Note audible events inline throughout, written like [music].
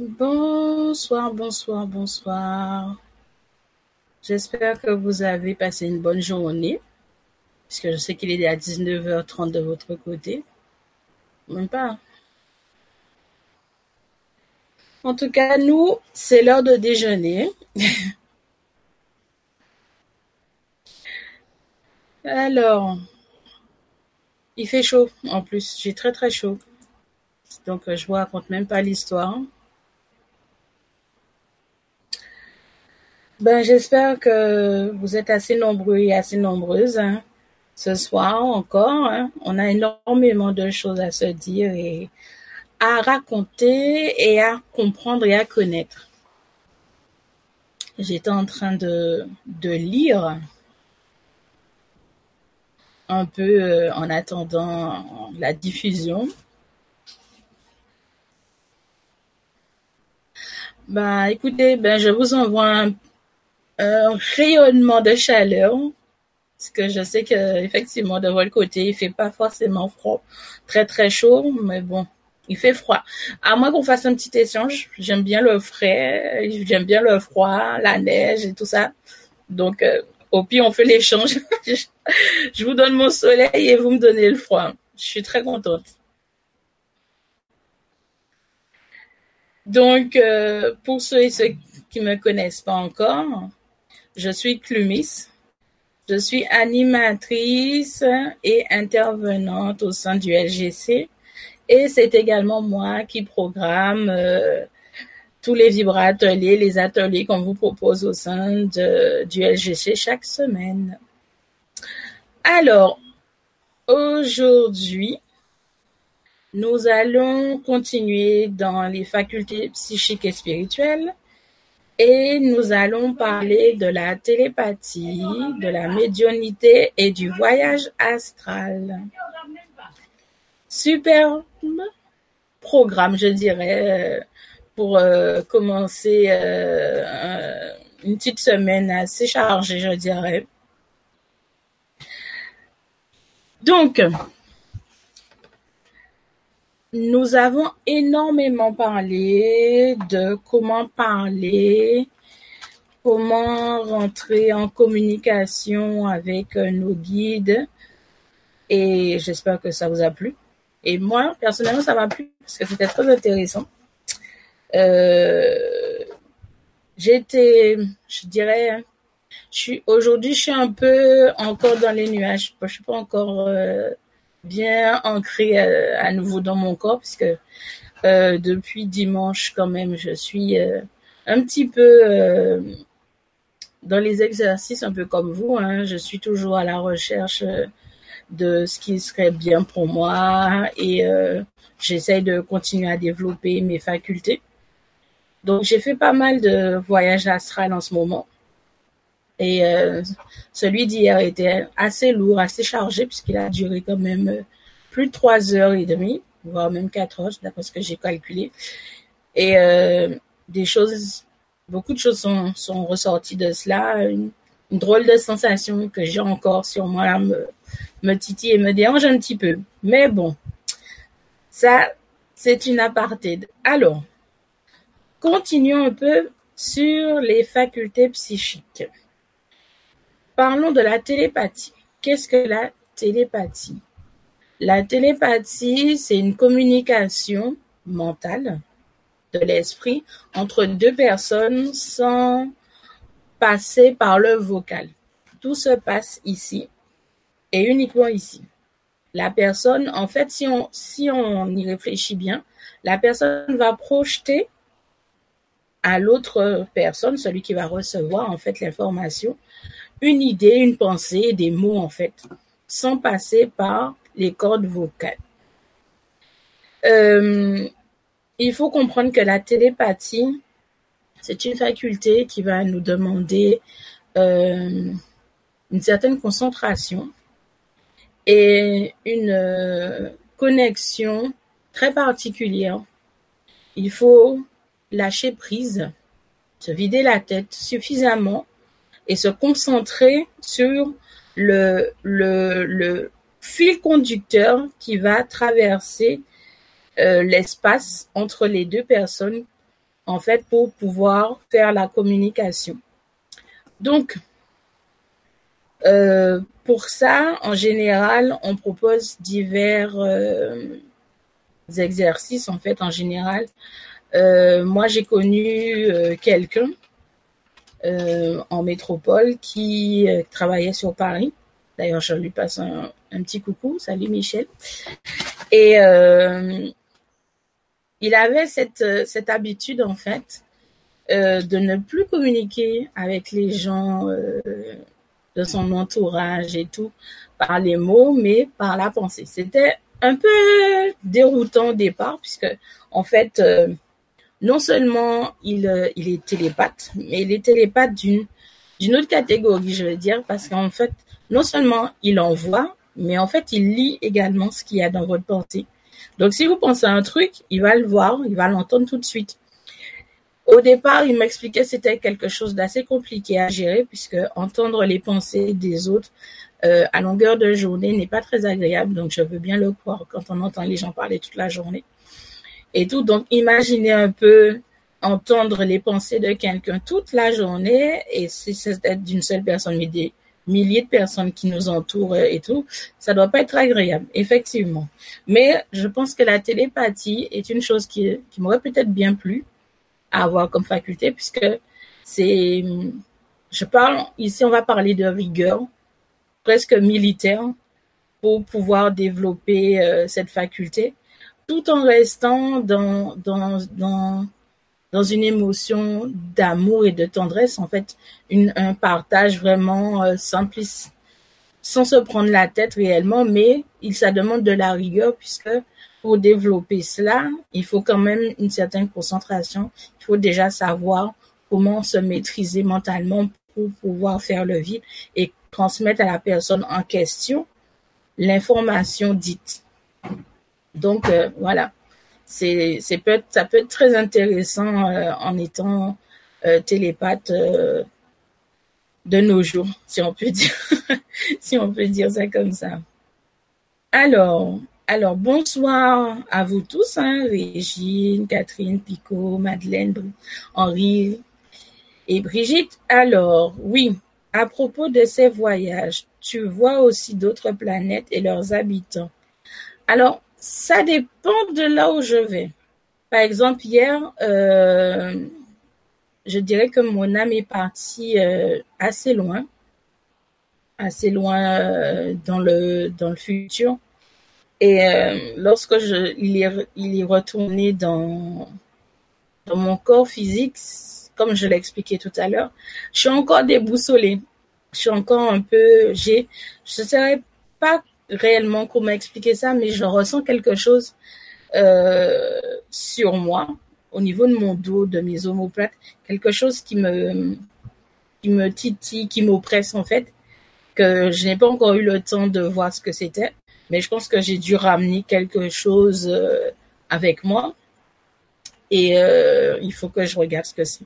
Bonsoir, bonsoir, bonsoir. J'espère que vous avez passé une bonne journée, puisque je sais qu'il est à 19h30 de votre côté. Même pas. En tout cas, nous, c'est l'heure de déjeuner. [laughs] Alors, il fait chaud en plus, j'ai très très chaud. Donc je vous raconte même pas l'histoire. Ben j'espère que vous êtes assez nombreux et assez nombreuses hein, ce soir encore. Hein. On a énormément de choses à se dire et à raconter et à comprendre et à connaître. J'étais en train de, de lire un peu euh, en attendant la diffusion. Bah, écoutez, ben, je vous envoie un, rayonnement de chaleur. Parce que je sais que, effectivement, de votre côté, il fait pas forcément froid, très très chaud, mais bon, il fait froid. À moins qu'on fasse un petit échange, j'aime bien le frais, j'aime bien le froid, la neige et tout ça. Donc, euh, au pire, on fait l'échange. [laughs] je vous donne mon soleil et vous me donnez le froid. Je suis très contente. Donc, euh, pour ceux et ceux qui me connaissent pas encore, je suis Clumis. Je suis animatrice et intervenante au sein du LGC. Et c'est également moi qui programme euh, tous les vibra-ateliers, les ateliers qu'on vous propose au sein du LGC chaque semaine. Alors, aujourd'hui, nous allons continuer dans les facultés psychiques et spirituelles et nous allons parler de la télépathie, de la médiumnité et du voyage astral. Superbe programme, je dirais, pour euh, commencer euh, une petite semaine assez chargée, je dirais. Donc, nous avons énormément parlé de comment parler, comment rentrer en communication avec euh, nos guides et j'espère que ça vous a plu. Et moi, personnellement, ça m'a plu parce que c'était très intéressant. Euh, j'étais, je dirais, je suis aujourd'hui, je suis un peu encore dans les nuages. Je suis pas encore euh, bien ancrée euh, à, nouveau dans mon corps puisque euh, depuis dimanche quand même, je suis un petit peu dans les exercices, un peu comme vous. Hein, je suis toujours à la recherche de ce qui serait bien pour moi et j'essaye de continuer à développer mes facultés. Donc j'ai fait pas mal de voyages astral en ce moment. Et euh, celui d'hier était assez lourd, assez chargé, puisqu'il a duré quand même euh, plus de trois heures et demie, voire même quatre heures, d'après ce que j'ai calculé. Et euh, des choses, beaucoup de choses sont, ressorties de cela. Une, drôle de sensation que j'ai encore sur moi me, me titille et me dérange un petit peu. Mais bon, ça, c'est une aparté. Alors, Continuons un peu sur les facultés psychiques. Parlons de la télépathie. Qu'est-ce que la télépathie? La télépathie, c'est une communication mentale de l'esprit entre deux personnes sans passer par le vocal. Tout se passe ici et uniquement ici. La personne, en fait, si on, si on y réfléchit bien, la personne va projeter à l'autre personne, celui qui va recevoir en fait l'information, une idée, une pensée, des mots en fait, sans passer par les cordes vocales. Euh, il faut comprendre que la télépathie, c'est une faculté qui va nous demander euh, une certaine concentration et une euh, connexion très particulière. Il faut lâcher prise, se vider la tête suffisamment et se concentrer sur le, fil conducteur qui va traverser euh, l'espace entre les deux personnes en fait, pour pouvoir faire la communication. Donc, euh, pour ça, en général, on propose divers euh, exercices, en fait, en général. Moi, j'ai connu quelqu'un en métropole qui travaillait sur Paris. D'ailleurs, je lui passe un, petit coucou. Salut Michel. Et il avait cette, cette habitude, en fait, de ne plus communiquer avec les gens de son entourage et tout par les mots, mais par la pensée. C'était un peu déroutant au départ, puisque en fait, euh, non seulement il, euh, il est télépathe, mais il est télépathe d'une d'une autre catégorie, je veux dire, parce qu'en fait, non seulement il envoie, mais en fait, il lit également ce qu'il y a dans votre pensée. Donc, si vous pensez à un truc, il va le voir, il va l'entendre tout de suite. Au départ, il m'expliquait que c'était quelque chose d'assez compliqué à gérer puisque entendre les pensées des autres euh, à longueur de journée n'est pas très agréable. Donc, je veux bien le croire quand on entend les gens parler toute la journée et tout. Donc, imaginez un peu entendre les pensées de quelqu'un toute la journée et si c'est d'une seule personne, mais des milliers de personnes qui nous entourent et tout, ça doit pas être agréable, effectivement. Mais je pense que la télépathie est une chose qui, qui m'aurait peut-être bien plu à avoir comme faculté, puisque c'est, je parle, ici on va parler de rigueur, presque militaire, pour pouvoir développer euh, cette faculté, tout en restant dans, dans, dans, dans une émotion d'amour et de tendresse, en fait, une, un partage vraiment euh, simpliste, sans se prendre la tête réellement, mais il, ça demande de la rigueur, puisque pour développer cela, il faut quand même une certaine concentration. Il faut déjà savoir comment se maîtriser mentalement pour pouvoir faire le vide et transmettre à la personne en question l'information dite. Donc euh, voilà, c'est ça peut être très intéressant euh, en étant euh, télépathe de nos jours, [laughs] si on peut dire ça comme ça. Alors, alors, bonsoir à vous tous, hein, Régine, Catherine, Picot, Madeleine, Henri et Brigitte. Alors, oui, à propos de ces voyages, tu vois aussi d'autres planètes et leurs habitants. Alors, ça dépend de là où je vais. Par exemple, hier, euh, je dirais que mon âme est partie euh, assez loin, assez loin euh, dans le dans le futur. Et lorsque je, il, est, il est retourné dans, dans mon corps physique, comme je l'ai expliqué tout à l'heure, je suis encore déboussolée. Je suis encore un peu, je ne sais pas réellement comment expliquer ça, mais je ressens quelque chose euh, sur moi, au niveau de mon dos, de mes omoplates, quelque chose qui me, qui me titille, qui m'oppresse en fait, que je n'ai pas encore eu le temps de voir ce que c'était mais je pense que j'ai dû ramener quelque chose euh, avec moi et euh, il faut que je regarde ce que c'est.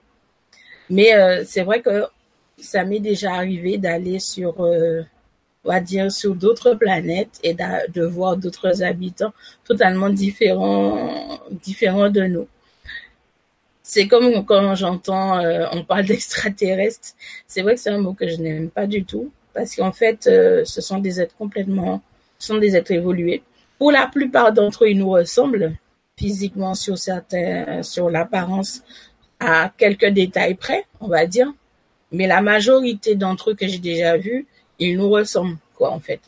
Mais euh, c'est vrai que ça m'est déjà arrivé d'aller sur, on va dire, sur d'autres planètes et de voir d'autres habitants totalement différents, différents de nous. C'est comme quand j'entends, on parle [laughs] d'extraterrestres. C'est vrai que c'est un mot que je n'aime pas du tout parce qu'en fait, ce sont des êtres complètement sont des êtres évolués. Pour la plupart d'entre eux, ils nous ressemblent physiquement sur certains, sur l'apparence, à quelques détails près, on va dire. Mais la majorité d'entre eux que j'ai déjà vus, ils nous ressemblent, quoi, en fait.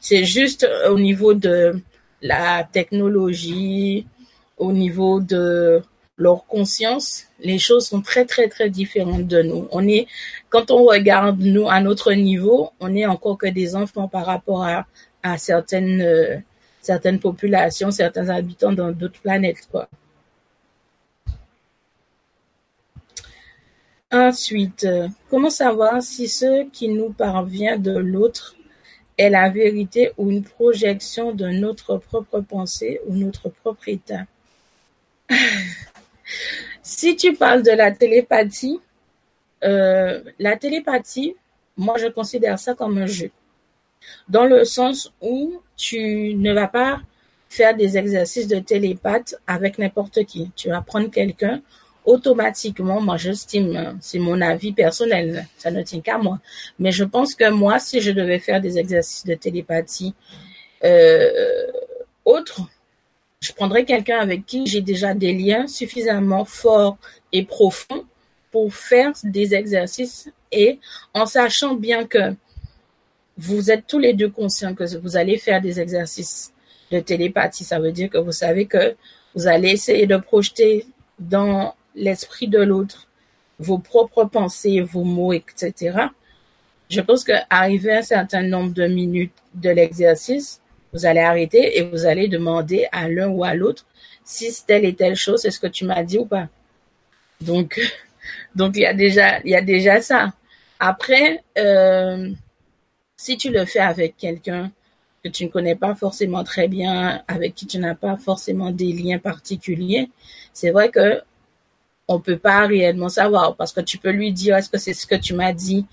C'est juste au niveau de la technologie, au niveau de leur conscience, les choses sont très très très différentes de nous. On est, quand on regarde nous à notre niveau, on est encore que des enfants par rapport à à certaines, euh, certaines populations, certains habitants dans d'autres planètes, quoi. Ensuite, euh, comment savoir si ce qui nous parvient de l'autre est la vérité ou une projection de notre propre pensée ou notre propre état? [laughs] Si tu parles de la télépathie, euh, la télépathie, moi je considère ça comme un jeu dans le sens où tu ne vas pas faire des exercices de télépathe avec n'importe qui. Tu vas prendre quelqu'un automatiquement, moi j'estime, c'est mon avis personnel, ça ne tient qu'à moi, mais je pense que moi, si je devais faire des exercices de télépathie euh, autres, je prendrais quelqu'un avec qui j'ai déjà des liens suffisamment forts et profonds pour faire des exercices. Et en sachant bien que vous êtes tous les deux conscients que vous allez faire des exercices de télépathie. Ça veut dire que vous savez que vous allez essayer de projeter dans l'esprit de l'autre vos propres pensées, vos mots, etc. Je pense qu'arrivé à un certain nombre de minutes de l'exercice, vous allez arrêter et vous allez demander à l'un ou à l'autre si telle et telle chose, est-ce que tu m'as dit ou pas. Donc, [laughs] donc il y a déjà, il y a déjà ça. Après, euh, si tu le fais avec quelqu'un que tu ne connais pas forcément très bien, avec qui tu n'as pas forcément des liens particuliers, c'est vrai que on peut pas réellement savoir parce que tu peux lui dire est-ce que c'est ce que tu m'as dit,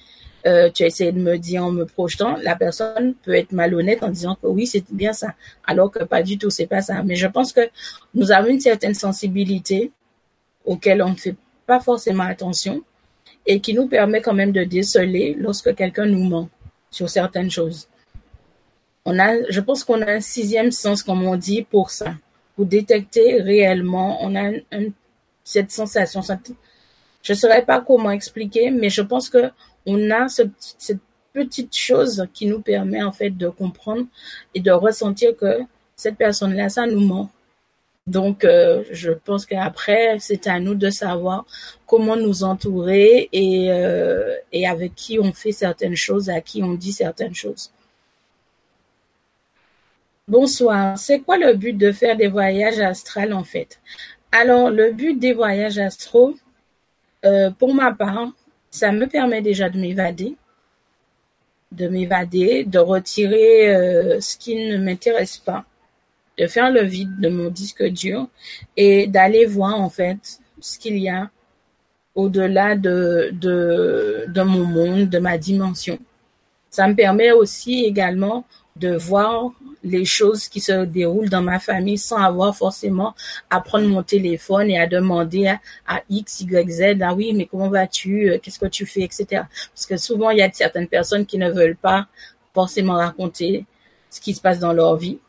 euh, tu as essayé de me dire en me projetant, la personne peut être malhonnête en disant que oui c'est bien ça, alors que pas du tout c'est pas ça. Mais je pense que nous avons une certaine sensibilité auquel on ne fait pas forcément attention et qui nous permet quand même de déceler lorsque quelqu'un nous ment sur certaines choses. On a, je pense qu'on a un sixième sens, comme on dit, pour ça, pour détecter réellement. On a cette sensation. Je ne saurais pas comment expliquer, mais je pense que on a cette petite chose qui nous permet en fait de comprendre et de ressentir que cette personne-là, ça nous ment. Donc, euh, je pense qu'après, c'est à nous de savoir comment nous entourer et, euh, et avec qui on fait certaines choses, à qui on dit certaines choses. Bonsoir. C'est quoi le but de faire des voyages astrales en fait? Alors, le but des voyages astraux, euh, pour ma part, ça me permet déjà de m'évader, de m'évader, de retirer ce qui ne m'intéresse pas de faire le vide de mon disque dur et d'aller voir en fait ce qu'il y a au-delà de, de, de mon monde, de ma dimension. Ça me permet aussi également de voir les choses qui se déroulent dans ma famille sans avoir forcément à prendre mon téléphone et à demander à, X, Y, Z, ah oui, mais comment vas-tu, qu'est-ce que tu fais, etc. Parce que souvent, il y a certaines personnes qui ne veulent pas forcément raconter ce qui se passe dans leur vie.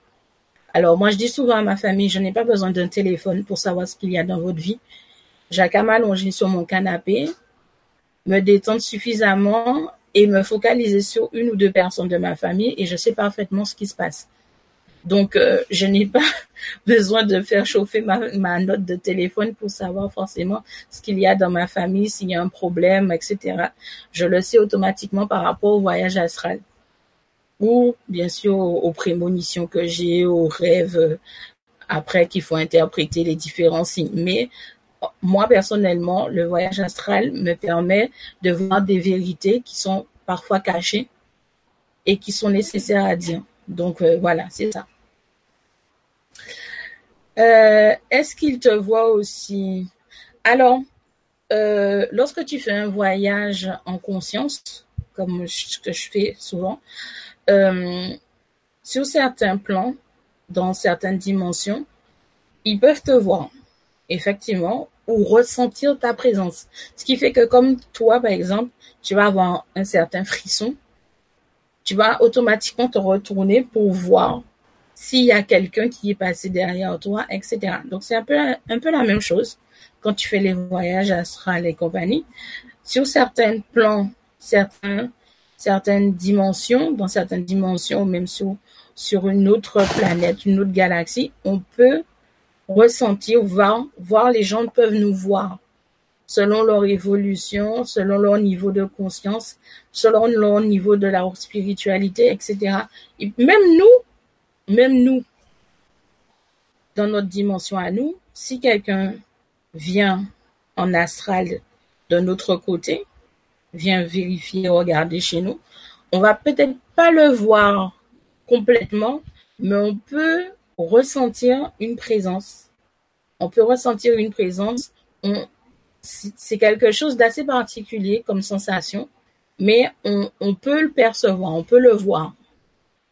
Alors moi, je dis souvent à ma famille, je n'ai pas besoin d'un téléphone pour savoir ce qu'il y a dans votre vie. J'ai qu'à m'allonger sur mon canapé, me détendre suffisamment et me focaliser sur une ou deux personnes de ma famille et je sais parfaitement ce qui se passe. Donc, euh, je n'ai pas [laughs] besoin de faire chauffer ma, note de téléphone pour savoir forcément ce qu'il y a dans ma famille, s'il y a un problème, etc. Je le sais automatiquement par rapport au voyage astral ou bien sûr aux prémonitions que j'ai, aux rêves euh, après qu'il faut interpréter les différents signes. Mais moi personnellement, le voyage astral me permet de voir des vérités qui sont parfois cachées et qui sont nécessaires à dire. Donc euh, voilà, c'est ça. Euh, Est-ce qu'il te voit aussi? Alors, euh, lorsque tu fais un voyage en conscience, comme ce que je fais souvent, euh, sur certains plans, dans certaines dimensions, ils peuvent te voir, effectivement, ou ressentir ta présence. Ce qui fait que comme toi, par exemple, tu vas avoir un certain frisson, tu vas automatiquement te retourner pour voir s'il y a quelqu'un qui est passé derrière toi, etc. Donc c'est un peu, un peu la même chose quand tu fais les voyages astrales et compagnie. Sur certains plans, certains certaines dimensions, dans certaines dimensions, même sur, sur une autre planète, une autre galaxie, on peut ressentir, voir, voir les gens peuvent nous voir selon leur évolution, selon leur niveau de conscience, selon leur niveau de leur spiritualité, etc. Et même nous, même nous, dans notre dimension à nous, si quelqu'un vient en astral de notre côté, vient vérifier, regarder chez nous, on va peut-être pas le voir complètement, mais on peut ressentir une présence. On peut ressentir une présence. c'est quelque chose d'assez particulier comme sensation, mais on, on peut le percevoir, on peut le voir.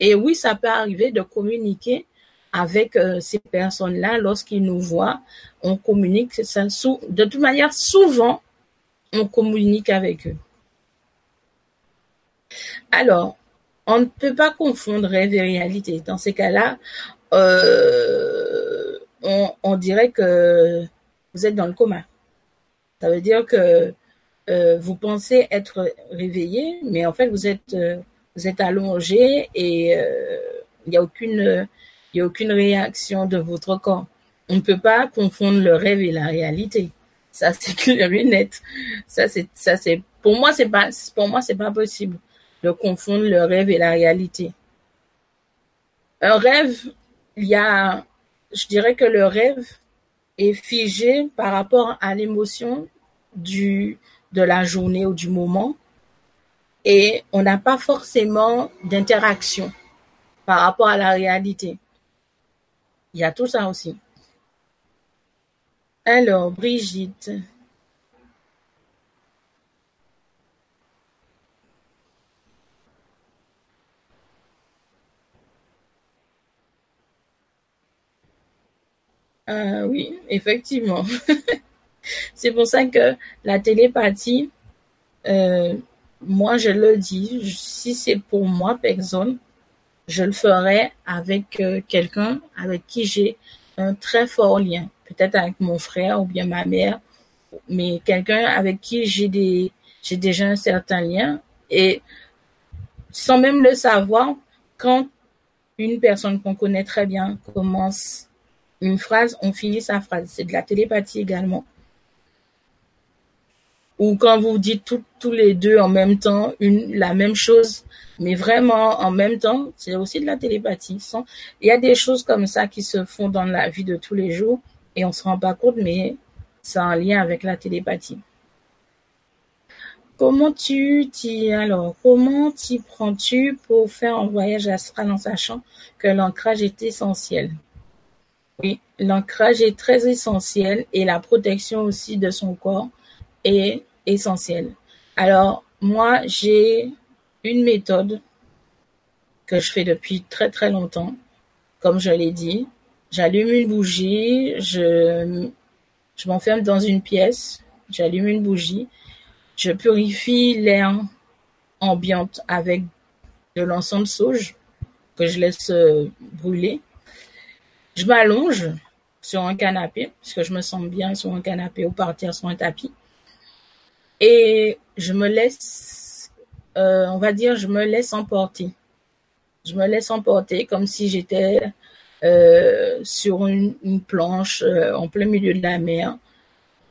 Et oui, ça peut arriver de communiquer avec euh, ces personnes-là lorsqu'ils nous voient. On communique. De toute manière, souvent, on communique avec eux. Alors, on ne peut pas confondre rêve et réalité. Dans ces cas-là, euh, on, dirait que vous êtes dans le coma. Ça veut dire que euh, vous pensez être réveillé, mais en fait vous êtes vous êtes allongé et il n'y a aucune il a aucune réaction de votre corps. On ne peut pas confondre le rêve et la réalité. Ça [laughs] c'est clair et net. Ça c'est ça c'est pour moi c'est pas pour moi c'est pas possible de confondre le rêve et la réalité. Un rêve, il y a, je dirais que le rêve est figé par rapport à l'émotion du, de la journée ou du moment et on n'a pas forcément d'interaction par rapport à la réalité. Il y a tout ça aussi. Alors, Brigitte. Euh, oui, effectivement. [laughs] c'est pour ça que la télépathie, euh, moi je le dis, si c'est pour moi personne, je le ferai avec euh, quelqu'un avec qui j'ai un très fort lien, peut-être avec mon frère ou bien ma mère, mais quelqu'un avec qui j'ai des j'ai déjà un certain lien et sans même le savoir, quand une personne qu'on connaît très bien commence une phrase, on finit sa phrase. C'est de la télépathie également. Ou quand vous dites tous les deux en même temps une, la même chose, mais vraiment en même temps, c'est aussi de la télépathie. Il y a des choses comme ça qui se font dans la vie de tous les jours et on se rend pas compte, mais c'est un lien avec la télépathie. Comment tu t'y alors comment prends-tu pour faire un voyage astral en sachant que l'ancrage est essentiel? Oui, l'ancrage est très essentiel et la protection aussi de son corps essentielle. Alors, moi, j'ai une méthode que je fais depuis très très longtemps. Comme je l'ai dit, j'allume une bougie, je, je m'enferme dans une pièce, j'allume une bougie, je purifie l'air ambiante avec de l'encens de sauge que je laisse euh, brûler je m'allonge sur un canapé, parce que je me sens bien sur un canapé ou partir sur un tapis. Et je me laisse, euh, on va dire, je me laisse emporter. Je me laisse emporter comme si j'étais euh, sur une, planche euh, en plein milieu de la mer.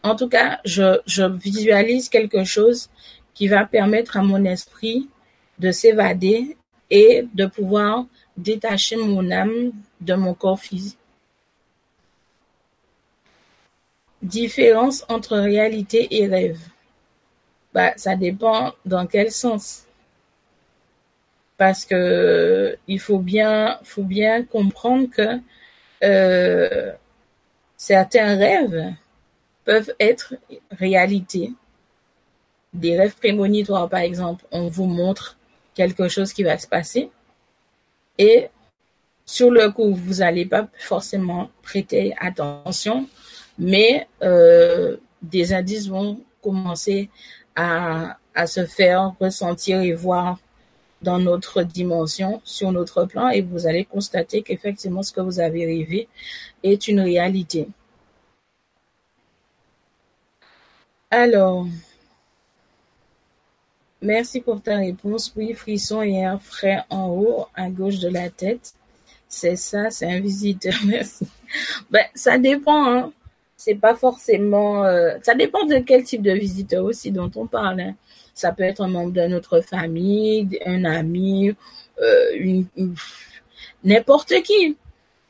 En tout cas, je, je visualise quelque chose qui va permettre à mon esprit de s'évader et de pouvoir détacher mon âme de mon corps physique. Différence entre réalité et rêve. Bah, ça dépend dans quel sens. Parce que il faut bien, faut bien comprendre que euh, certains rêves peuvent être réalité. Des rêves prémonitoires, par exemple, on vous montre quelque chose qui va se passer et sur le coup, vous n'allez pas forcément prêter attention, mais euh, des indices vont commencer à, se faire ressentir et voir dans notre dimension, sur notre plan, et vous allez constater qu'effectivement ce que vous avez rêvé est une réalité. Alors, Merci pour ta réponse. Oui, frisson et un frais en haut, à gauche de la tête. C'est ça, c'est un visiteur. [laughs] Merci. Ben, ça dépend. Hein. C'est pas forcément. Euh, ça dépend de quel type de visiteur aussi dont on parle. Hein. Ça peut être un membre de notre famille, un ami, euh, n'importe qui.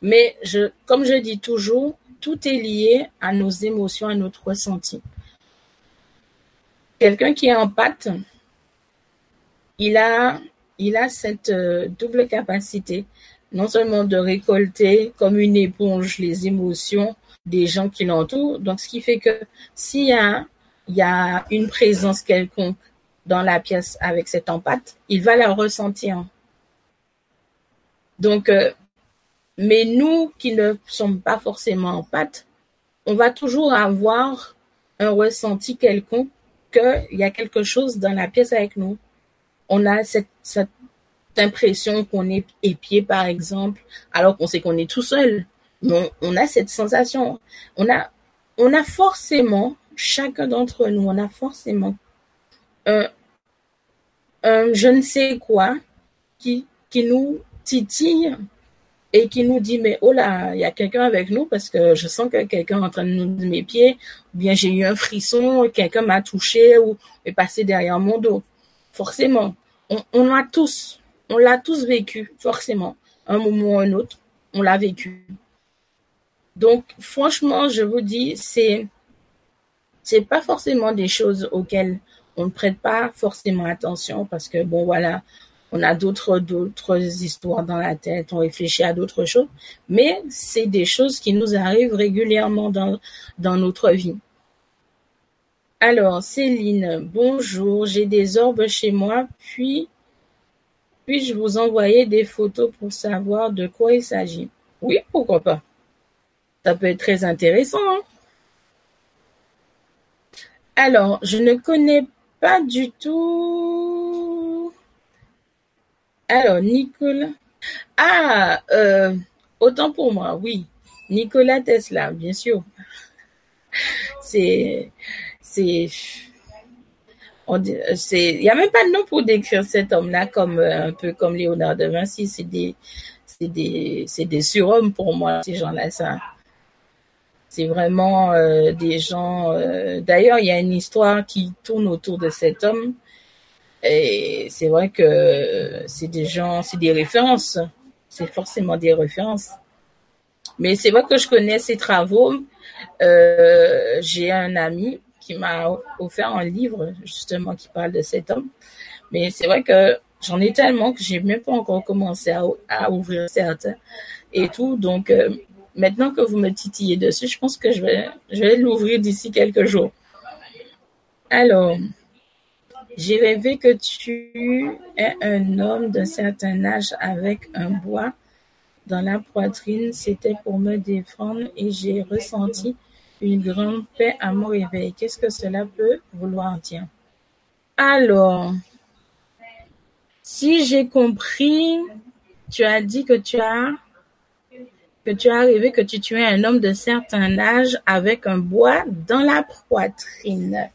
Mais comme je dis toujours, tout est lié à nos émotions, à notre ressenti. Quelqu'un qui est en pâte, il a, il a cette euh, double capacité, non seulement de récolter comme une éponge les émotions des gens qui l'entourent, donc ce qui fait que s'il y a, une présence quelconque dans la pièce avec cette empate, il va la ressentir. Donc, euh, Mais nous qui ne sommes pas forcément en pâte, on va toujours avoir un ressenti quelconque qu'il y a quelque chose dans la pièce avec nous. On a cette impression qu'on est épié, par exemple, alors qu'on sait qu'on est tout seul. On, a cette sensation. On a, on a forcément, chacun d'entre nous, on a forcément un, je ne sais quoi qui, nous titille et qui nous dit mais oh là il y a quelqu'un avec nous parce que je sens que quelqu'un est en train de nous de ou bien j'ai eu un frisson quelqu'un m'a touché ou est passé derrière mon dos. Forcément. On, on a tous. On l'a tous vécu forcément. Un moment ou un autre on l'a vécu donc franchement je vous dis c'est c'est pas forcément des choses auxquelles on ne prête pas forcément attention parce que bon voilà on a d'autres d'autres histoires dans la tête, on réfléchit à d'autres choses, mais c'est des choses qui nous arrivent régulièrement dans dans notre vie. Alors, Céline, bonjour, j'ai des orbes chez moi, puis puis-je vous envoyer des photos pour savoir de quoi il s'agit? Oui, pourquoi pas. Ça peut être très intéressant. Hein. Alors, je ne connais pas du tout alors, Nicolas. Ah, euh, autant pour moi, oui. Nicolas Tesla, bien sûr. C'est, c'est, il y a même pas de nom pour décrire cet homme-là comme euh, un peu comme Léonard de Vinci. C'est des, c'est des, des surhommes pour moi ces gens-là. Ça, c'est vraiment euh, des gens. D'ailleurs, il y a une histoire qui tourne autour de cet homme et c'est vrai que c'est des gens, c'est des références. C'est forcément des références. Mais c'est vrai que je connais ses travaux. Euh, J'ai un ami qui m'a offert un livre justement qui parle de cet homme. Mais c'est vrai que j'en ai tellement que j'ai même pas encore commencé à, ouvrir certains et tout. Donc euh, maintenant que vous me titillez dessus, je pense que je vais, je vais l'ouvrir d'ici quelques jours. Alors. J'ai rêvé que tu es un homme d'un certain âge avec un bois dans la poitrine. C'était pour me défendre et j'ai ressenti une grande paix à mon réveil. Qu'est-ce que cela peut vouloir dire? Alors, si j'ai compris, tu as dit que tu as que tu as rêvé que tu tuais un homme d'un certain âge avec un bois dans la poitrine.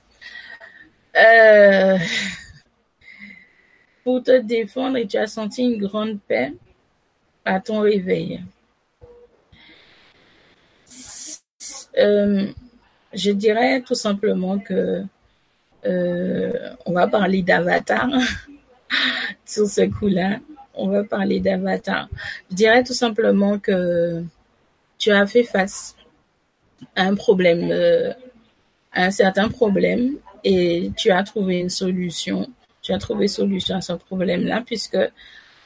Euh, pour te défendre et tu as senti une grande paix à ton réveil. Euh, je dirais tout simplement que euh, on va parler d'avatar [laughs] sur ce coup-là. On va parler d'avatar. Je dirais tout simplement que tu as fait face à un problème, à un certain problème et tu as trouvé une solution. Tu as trouvé solution à ce problème-là puisque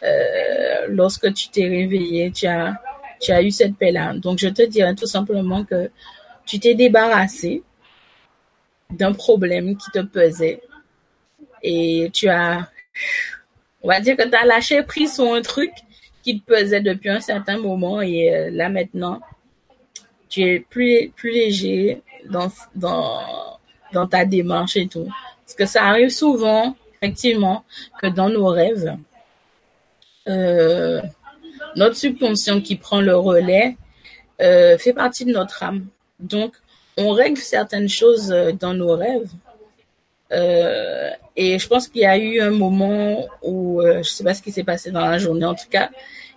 euh, lorsque tu t'es réveillé, tu as, tu as eu cette paix-là. Donc, je te dirais tout simplement que tu t'es débarrassé d'un problème qui te pesait et tu as, on va dire que tu as lâché prise sur un truc qui te pesait depuis un certain moment et euh, là maintenant, tu es plus, léger dans, ta démarche et tout. Parce que ça arrive souvent, effectivement, que dans nos rêves, euh, notre subconscient qui prend le relais euh, fait partie de notre âme. Donc, on règle certaines choses dans nos rêves. Euh, et je pense qu'il y a eu un moment où, euh, je sais pas ce qui s'est passé dans la journée, en tout cas,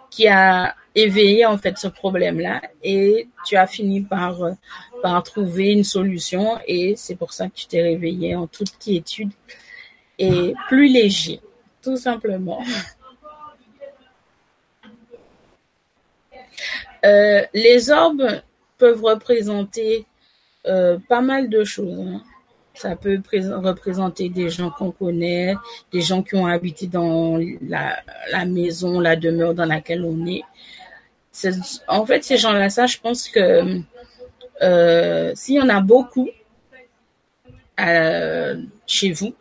qui a éveillé en fait ce problème-là et tu as fini par par trouver une solution et c'est pour ça que tu t'es réveillé en toute quiétude et plus léger, tout simplement. [laughs] Euh, les orbes peuvent représenter euh, pas mal de choses. Hein. Ça peut représenter des gens qu'on connaît, des gens qui ont habité dans la, maison, la demeure dans laquelle on est. En fait, ces gens-là, ça, je pense que euh, s'il y en a beaucoup euh, chez vous,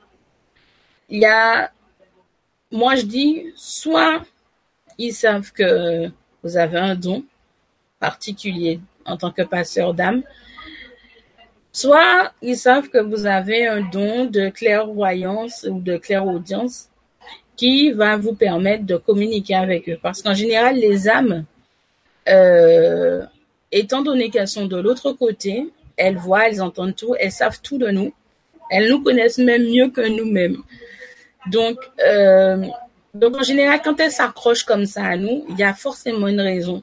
il y a, moi je dis, soit ils savent que vous avez un don particulier en tant que passeur d'âme. Soit ils savent que vous avez un don de clairvoyance ou de clairaudience qui va vous permettre de communiquer avec eux. Parce qu'en général, les âmes, euh, étant donné qu'elles sont de l'autre côté, elles voient, elles entendent tout, elles savent tout de nous. Elles nous connaissent même mieux que nous-mêmes. Donc, euh, donc en général, quand elles s'accrochent comme ça à nous, il y a forcément une raison.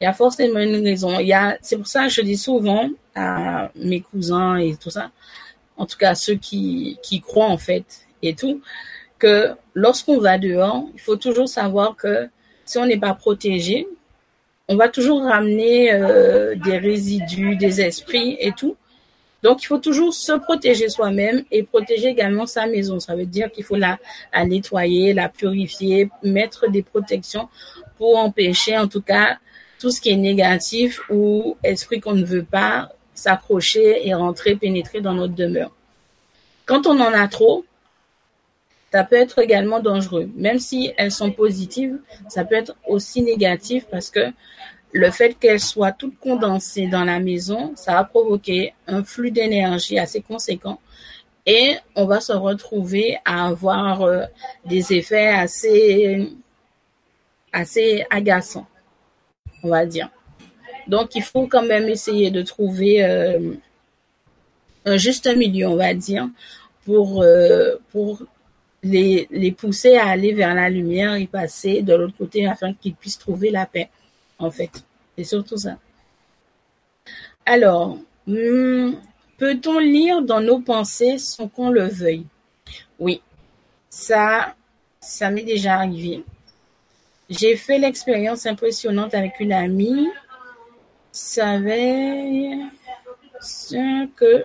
Il y a forcément une raison. Il y a, c'est pour ça que je dis souvent à mes cousins et tout ça, en tout cas ceux qui, qui croient en fait et tout, que lorsqu'on va dehors, il faut toujours savoir que si on n'est pas protégé, on va toujours ramener euh, des résidus, des esprits et tout. Donc, il faut toujours se protéger soi-même et protéger également sa maison. Ça veut dire qu'il faut la, la, nettoyer, la purifier, mettre des protections pour empêcher, en tout cas, tout ce qui est négatif ou esprit qu'on ne veut pas s'accrocher et rentrer, pénétrer dans notre demeure. Quand on en a trop, ça peut être également dangereux. Même si elles sont positives, ça peut être aussi négatif parce que le fait qu'elles soient toutes condensées dans la maison, ça va provoquer un flux d'énergie assez conséquent et on va se retrouver à avoir euh, des effets assez, assez agaçants, on va dire. Donc, il faut quand même essayer de trouver euh, un juste milieu, on va dire, pour, euh, pour les, les pousser à aller vers la lumière et passer de l'autre côté afin qu'ils puissent trouver la paix, en fait. C'est surtout ça. Alors, hmm, peut-on lire dans nos pensées sans qu'on le veuille? Oui, ça, ça m'est déjà arrivé. J'ai fait l'expérience impressionnante avec une amie. Savait ce que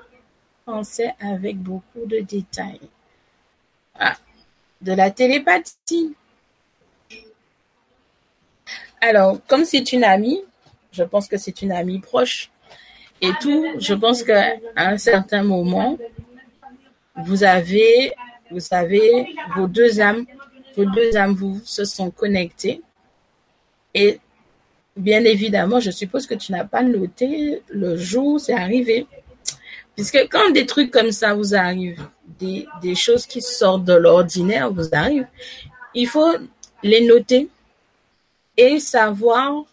pensait avec beaucoup de détails. Ah, de la télépathie. Alors, comme c'est une amie, je pense que c'est une amie proche et tout, je pense qu'à un certain moment, vous avez, vous savez, vos deux âmes, vos deux âmes vous se sont connectées et bien évidemment, je suppose que tu n'as pas noté le jour où c'est arrivé. Puisque quand des trucs comme ça vous arrivent, des, des choses qui sortent de l'ordinaire vous arrivent, il faut les noter et savoir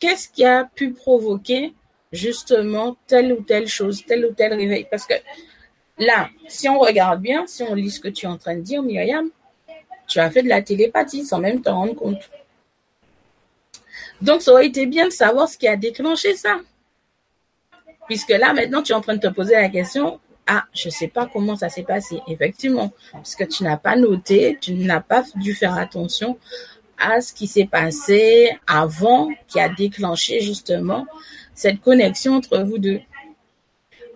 qu'est-ce qui a pu provoquer justement telle ou telle chose, tel ou tel réveil. Parce que là, si on regarde bien, si on lit ce que tu es en train de dire, Myriam, tu as fait de la télépathie sans même t'en rendre compte. Donc, ça aurait été bien de savoir ce qui a déclenché ça. Puisque là, maintenant, tu es en train de te poser la question, ah, je ne sais pas comment ça s'est passé. Effectivement, parce que tu n'as pas noté, tu n'as pas dû faire attention à ce qui s'est passé avant, qui a déclenché justement cette connexion entre vous deux.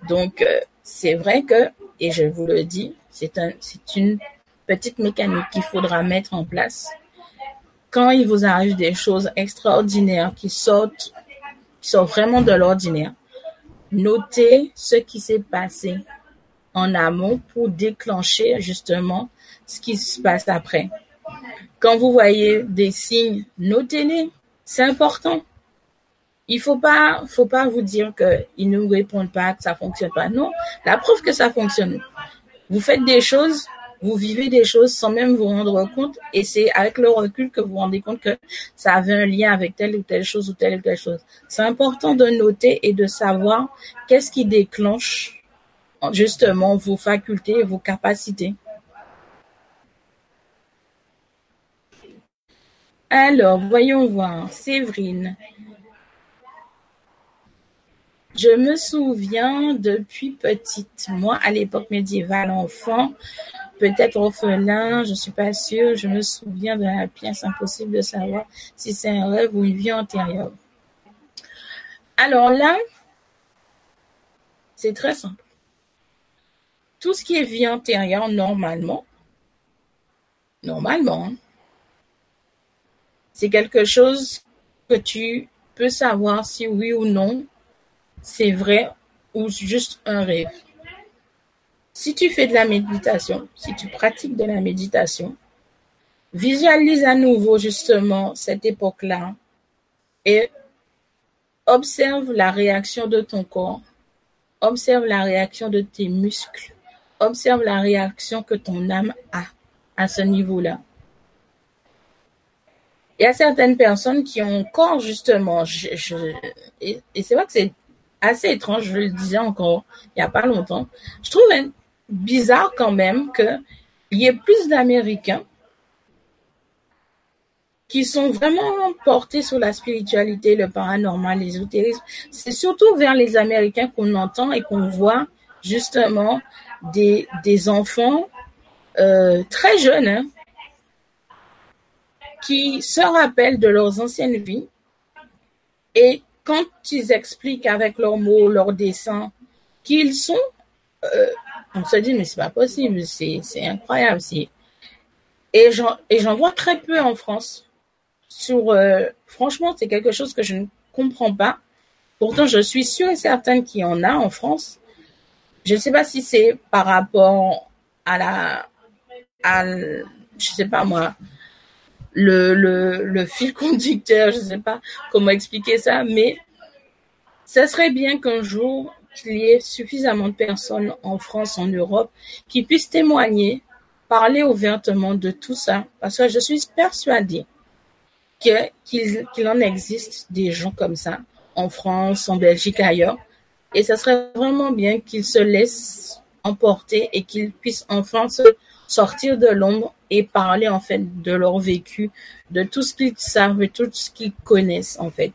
Donc, euh, c'est vrai que, et je vous le dis, c'est un, c'est une petite mécanique qu'il faudra mettre en place. Quand il vous arrive des choses extraordinaires qui sortent, qui sortent vraiment de l'ordinaire, Notez ce qui s'est passé en amont pour déclencher justement ce qui se passe après. Quand vous voyez des signes, notez-les. C'est important. Il faut pas, faut pas vous dire qu'ils ne vous répondent pas, que ça fonctionne pas. Non, la preuve que ça fonctionne. Vous faites des choses, vous vivez des choses sans même vous rendre compte et c'est avec le recul que vous vous rendez compte que ça avait un lien avec telle ou telle chose ou telle ou telle chose. C'est important de noter et de savoir qu'est-ce qui déclenche justement vos facultés et vos capacités. Alors, voyons voir. Séverine. Je me souviens depuis petite, moi à l'époque médiévale, enfant, peut-être orphelin, je suis pas sûre, je me souviens de la pièce, impossible de savoir si c'est un rêve ou une vie antérieure. Alors là, c'est très simple. Tout ce qui est vie antérieure, normalement, normalement, hein, c'est quelque chose que tu peux savoir si oui ou non c'est vrai ou juste un rêve. Si tu fais de la méditation, si tu pratiques de la méditation, visualise à nouveau justement cette époque-là et observe la réaction de ton corps, observe la réaction de tes muscles, observe la réaction que ton âme a à ce niveau-là. Il y a certaines personnes qui ont encore justement, et, c'est vrai que c'est assez étrange, je le disais encore il n'y a pas longtemps, je trouve bizarre quand même qu'il y ait plus d'Américains qui sont vraiment portés sur la spiritualité, le paranormal, l'ésotérisme. C'est surtout vers les Américains qu'on entend et qu'on voit justement des, des enfants euh, très jeunes hein, qui se rappellent de leurs anciennes vies et quand ils expliquent avec leurs mots, leurs dessins, qu'ils sont, euh, on se dit mais c'est pas possible, c'est incroyable, et j'en vois très peu en France. Sur euh, franchement, c'est quelque chose que je ne comprends pas. Pourtant, je suis sûre et certaine qu'il y en a en France. Je ne sais pas si c'est par rapport à la à je sais pas moi, le, le, le fil conducteur, je sais pas comment expliquer ça, mais ça serait bien qu'un jour, qu'il y ait suffisamment de personnes en France, en Europe, qui puissent témoigner, parler ouvertement de tout ça, parce que je suis persuadée qu'il en existe des gens comme ça, en France, en Belgique, ailleurs, et ça serait vraiment bien qu'ils se laissent emporter et qu'ils puissent enfin se sortir de l'ombre et parler en fait de leur vécu, de tout ce qu'ils savent et tout ce qu'ils connaissent en fait.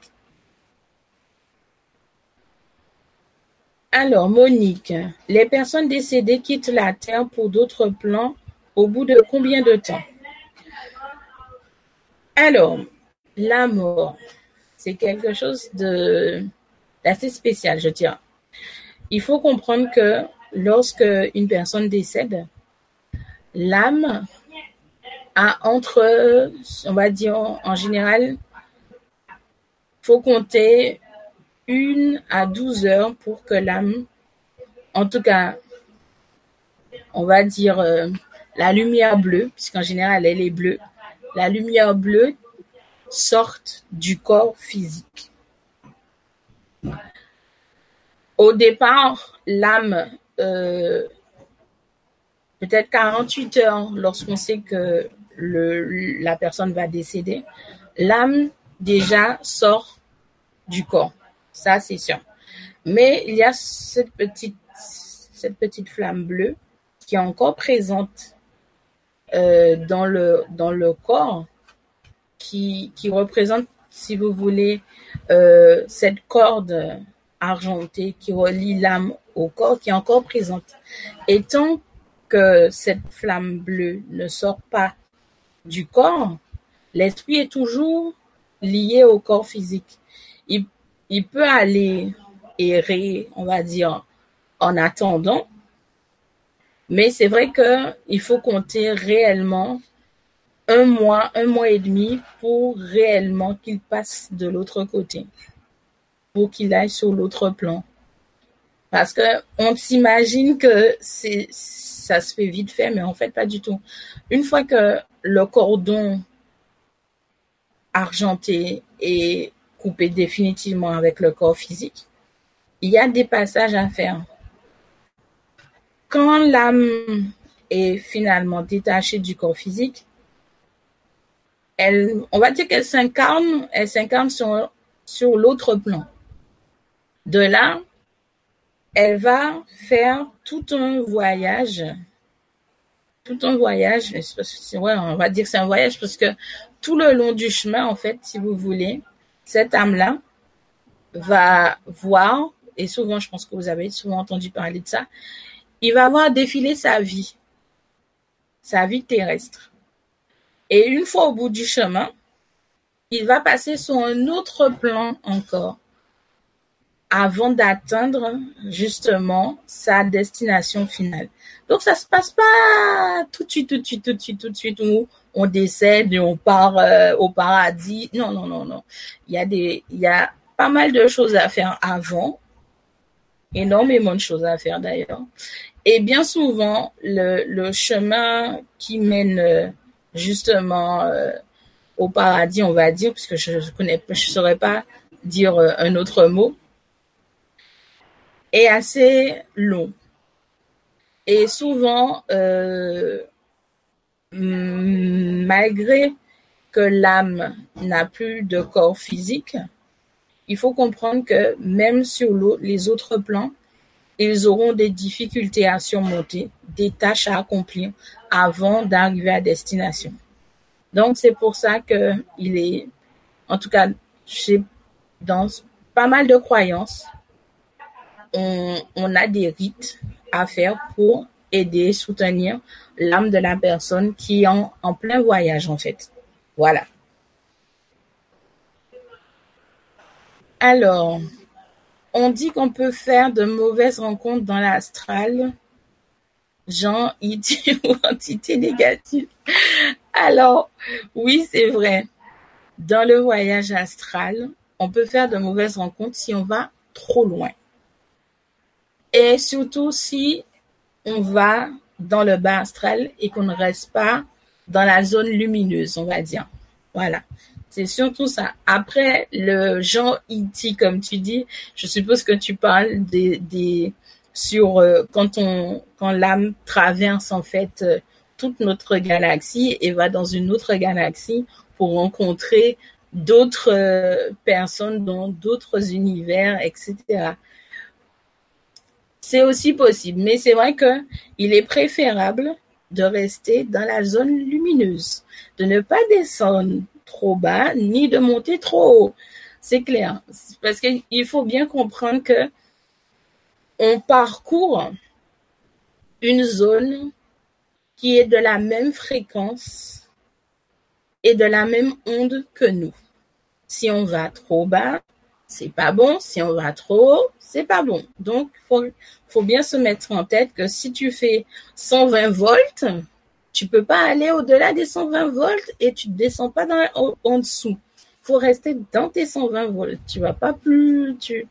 Alors, Monique, les personnes décédées quittent la Terre pour d'autres plans au bout de combien de temps? Alors, la mort, c'est quelque chose de d'assez spécial, je dirais. Il faut comprendre que lorsque une personne décède, l'âme a entre, on va dire en général, faut compter une à douze heures pour que l'âme, en tout cas, on va dire euh, la lumière bleue, puisqu'en général elle est bleue, la lumière bleue sorte du corps physique. Au départ, l'âme euh, peut-être 48 heures lorsqu'on sait que la personne va décéder, l'âme déjà sort du corps. Ça, c'est sûr. Mais il y a cette petite, flamme bleue qui est encore présente euh, dans, le, corps, qui, qui représente, si vous voulez, euh, cette corde argentée qui relie l'âme au corps, qui est encore présente. Et tant que cette flamme bleue ne sort pas du corps, l'esprit est toujours lié au corps physique. Il, peut aller errer, on va dire, en attendant, mais c'est vrai que il faut compter réellement un mois, un mois et demi pour réellement qu'il passe de l'autre côté, pour qu'il aille sur l'autre plan. Parce que on s'imagine que ça se fait vite fait, mais en fait pas du tout. Une fois que le cordon argenté est coupé définitivement avec le corps physique, il y a des passages à faire. Quand l'âme est finalement détachée du corps physique, elle, on va dire qu'elle s'incarne, elle s'incarne sur, sur l'autre plan. De là, elle va faire tout un voyage, tout un voyage, on va dire que c'est un voyage parce que tout le long du chemin, en fait, si vous voulez, cette âme-là va voir, et souvent, je pense que vous avez souvent entendu parler de ça, il va voir défiler sa vie, sa vie terrestre. Et une fois au bout du chemin, il va passer sur un autre plan encore avant d'atteindre justement sa destination finale. Donc ça se passe pas tout de suite, tout de suite, tout de suite, tout de suite où on décède et on part euh, au paradis. Non, non, non, non. Il y a des, y a pas mal de choses à faire avant, énormément de choses à faire d'ailleurs. Et bien souvent, le, chemin qui mène euh, justement euh, au paradis, on va dire, puisque je ne saurais pas dire un autre mot, est assez long. Et souvent, malgré que l'âme n'a plus de corps physique, il faut comprendre que même sur les autres plans, ils auront des difficultés à surmonter, des tâches à accomplir avant d'arriver à destination. Donc c'est pour ça que il est, en tout cas, chez, dans pas mal de croyances, on, on a des rites à faire pour aider, soutenir l'âme de la personne qui est en, plein voyage en fait. Voilà. Alors, on dit qu'on peut faire de mauvaises rencontres dans l'astral, genre IT ou entité négative. Alors, oui, c'est vrai. Dans le voyage astral, on peut faire de mauvaises rencontres si on va trop loin. Et surtout si on va dans le bas astral et qu'on ne reste pas dans la zone lumineuse, on va dire. Voilà. C'est surtout ça. Après, le genre E.T., comme tu dis, je suppose que tu parles des, des sur euh, quand on quand l'âme traverse en fait euh, toute notre galaxie et va dans une autre galaxie pour rencontrer d'autres euh, personnes dans d'autres univers, etc. C'est aussi possible, mais c'est vrai que il est préférable de rester dans la zone lumineuse, de ne pas descendre trop bas ni de monter trop haut. C'est clair. Parce qu'il faut bien comprendre que on parcourt une zone qui est de la même fréquence et de la même onde que nous. Si on va trop bas, c'est pas bon. Si on va trop haut, c'est pas bon. Donc, faut, faut bien se mettre en tête que si tu fais 120 volts, tu peux pas aller au-delà des 120 volts et tu descends pas en, en dessous. faut rester dans tes 120 volts. Tu vas pas plus, tu,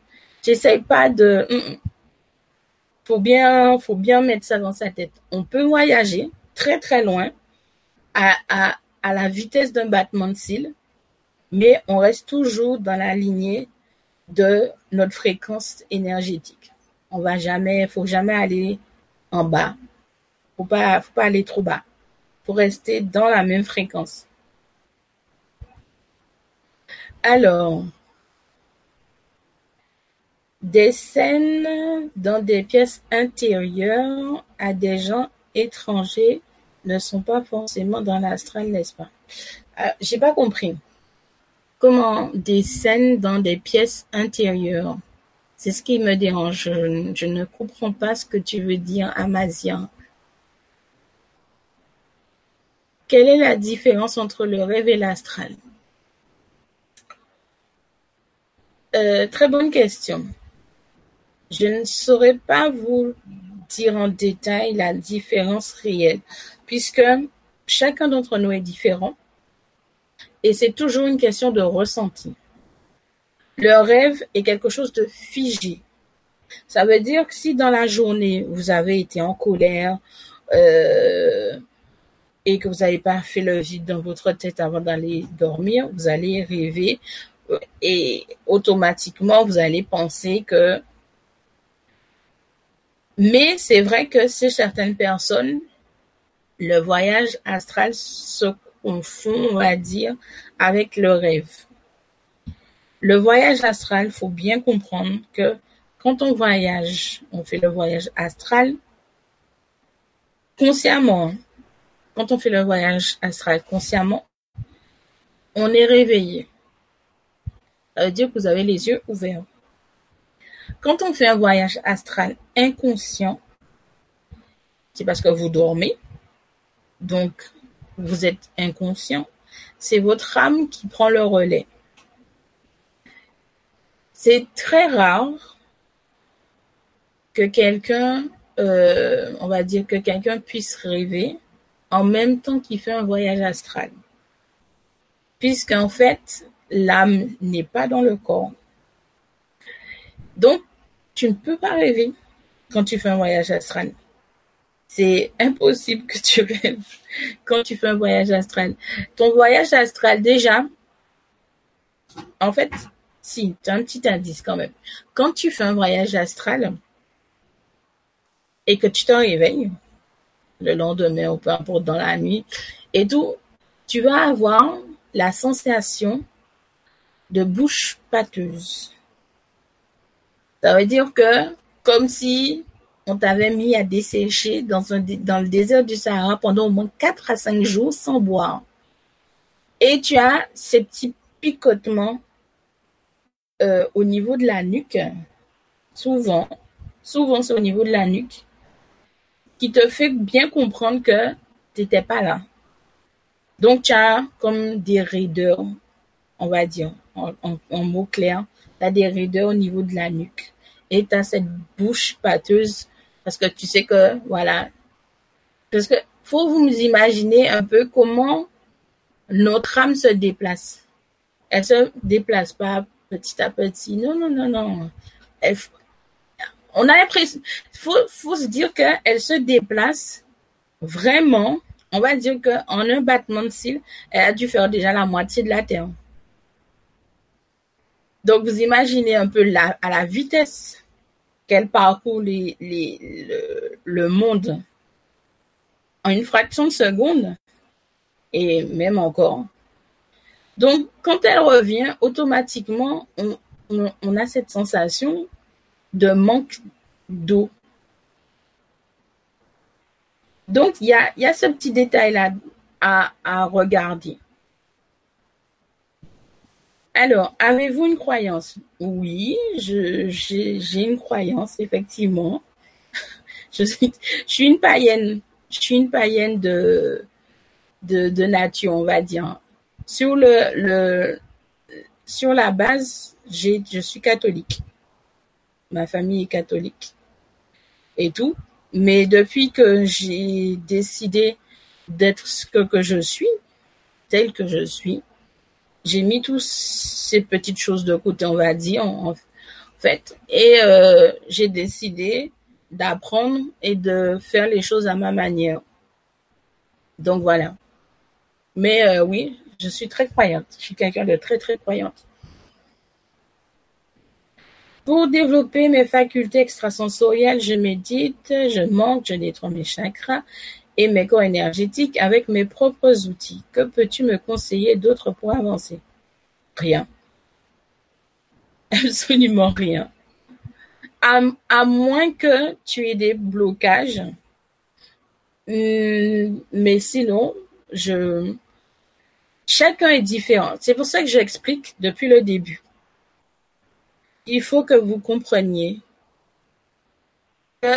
n'essayes pas de, mm, mm. faut bien, faut bien mettre ça dans sa tête. On peut voyager très très loin à, à, à la vitesse d'un battement de cils, mais on reste toujours dans la lignée de notre fréquence énergétique. On va jamais, faut jamais aller en bas. Faut pas, faut pas aller trop bas pour rester dans la même fréquence. Alors, des scènes dans des pièces intérieures à des gens étrangers ne sont pas forcément dans l'astral, n'est-ce pas? Euh, J'ai pas compris. Comment des scènes dans des pièces intérieures C'est ce qui me dérange. Je, ne comprends pas ce que tu veux dire, Amazia. Quelle est la différence entre le rêve et l'astral? Euh, Très bonne question. Je ne saurais pas vous dire en détail la différence réelle, puisque chacun d'entre nous est différent et c'est toujours une question de ressenti. Le rêve est quelque chose de figé. Ça veut dire que si dans la journée vous avez été en colère, euh, et que vous n'avez pas fait le vide dans votre tête avant d'aller dormir, vous allez rêver euh, et automatiquement vous allez penser que mais c'est vrai que chez certaines personnes, le voyage astral se confond, on va dire, avec le rêve. Le voyage astral, faut bien comprendre que quand on voyage, on fait le voyage astral consciemment, quand on fait le voyage astral consciemment, on est réveillé. Ça veut dire que vous avez les yeux ouverts. Quand on fait un voyage astral inconscient, c'est parce que vous dormez, donc vous êtes inconscient. C'est votre âme qui prend le relais. C'est très rare que quelqu'un, euh, on va dire que quelqu'un puisse rêver en même temps qu'il fait un voyage astral. Puisqu'en fait, l'âme n'est pas dans le corps. Donc, tu ne peux pas rêver quand tu fais un voyage astral. C'est impossible que tu rêves quand tu fais un voyage astral. Ton voyage astral, déjà, en fait, si, tu as un petit indice quand même. Quand tu fais un voyage astral et que tu te réveilles le lendemain ou peu importe dans la nuit et tout, tu vas avoir la sensation de bouche pâteuse. Ça veut dire que comme si on t'avait mis à dessécher dans le désert du Sahara pendant au moins 4 à 5 jours sans boire. Et tu as ces petits picotements euh, au niveau de la nuque, souvent, souvent c'est au niveau de la nuque, qui te fait bien comprendre que tu n'étais pas là. Donc tu as comme des raideurs, on va dire, en, en mots clairs, tu as des raideurs au niveau de la nuque. Et tu as cette bouche pâteuse parce que tu sais que, voilà. Parce que faut vous imaginer un peu comment notre âme se déplace. Elle se déplace pas petit à petit. Non, non, non, non. on a l'impression, faut, faut se dire qu'elle se déplace vraiment. On va dire qu'en un battement de cils, elle a dû faire déjà la moitié de la Terre. Donc, vous imaginez un peu à la vitesse qu'elle parcourt le monde en une fraction de seconde, et même encore. Donc, quand elle revient, automatiquement, on, a cette sensation de manque d'eau. Donc, il y a, ce petit détail-là à, regarder. Alors, avez-vous une croyance? Oui, j'ai une croyance, effectivement. [laughs] Je suis, une païenne. Je suis une païenne de, de nature, on va dire. Sur le, sur la base, j'ai, je suis catholique. Ma famille est catholique et tout. Mais depuis que j'ai décidé d'être ce que, je suis, tel que je suis, j'ai mis tous ces petites choses de côté, on va dire, en, fait, et euh, j'ai décidé d'apprendre et de faire les choses à ma manière. Donc voilà. Mais euh, oui, je suis très croyante. Je suis quelqu'un de très très croyante. Pour développer mes facultés extrasensorielles, je médite, je manque, je nettoie mes chakras et mes corps énergétiques avec mes propres outils. Que peux-tu me conseiller d'autre pour avancer? Rien. Absolument rien. À, moins que tu aies des blocages. Hmm, mais sinon, je... Chacun est différent. C'est pour ça que j'explique depuis le début. Il faut que vous compreniez que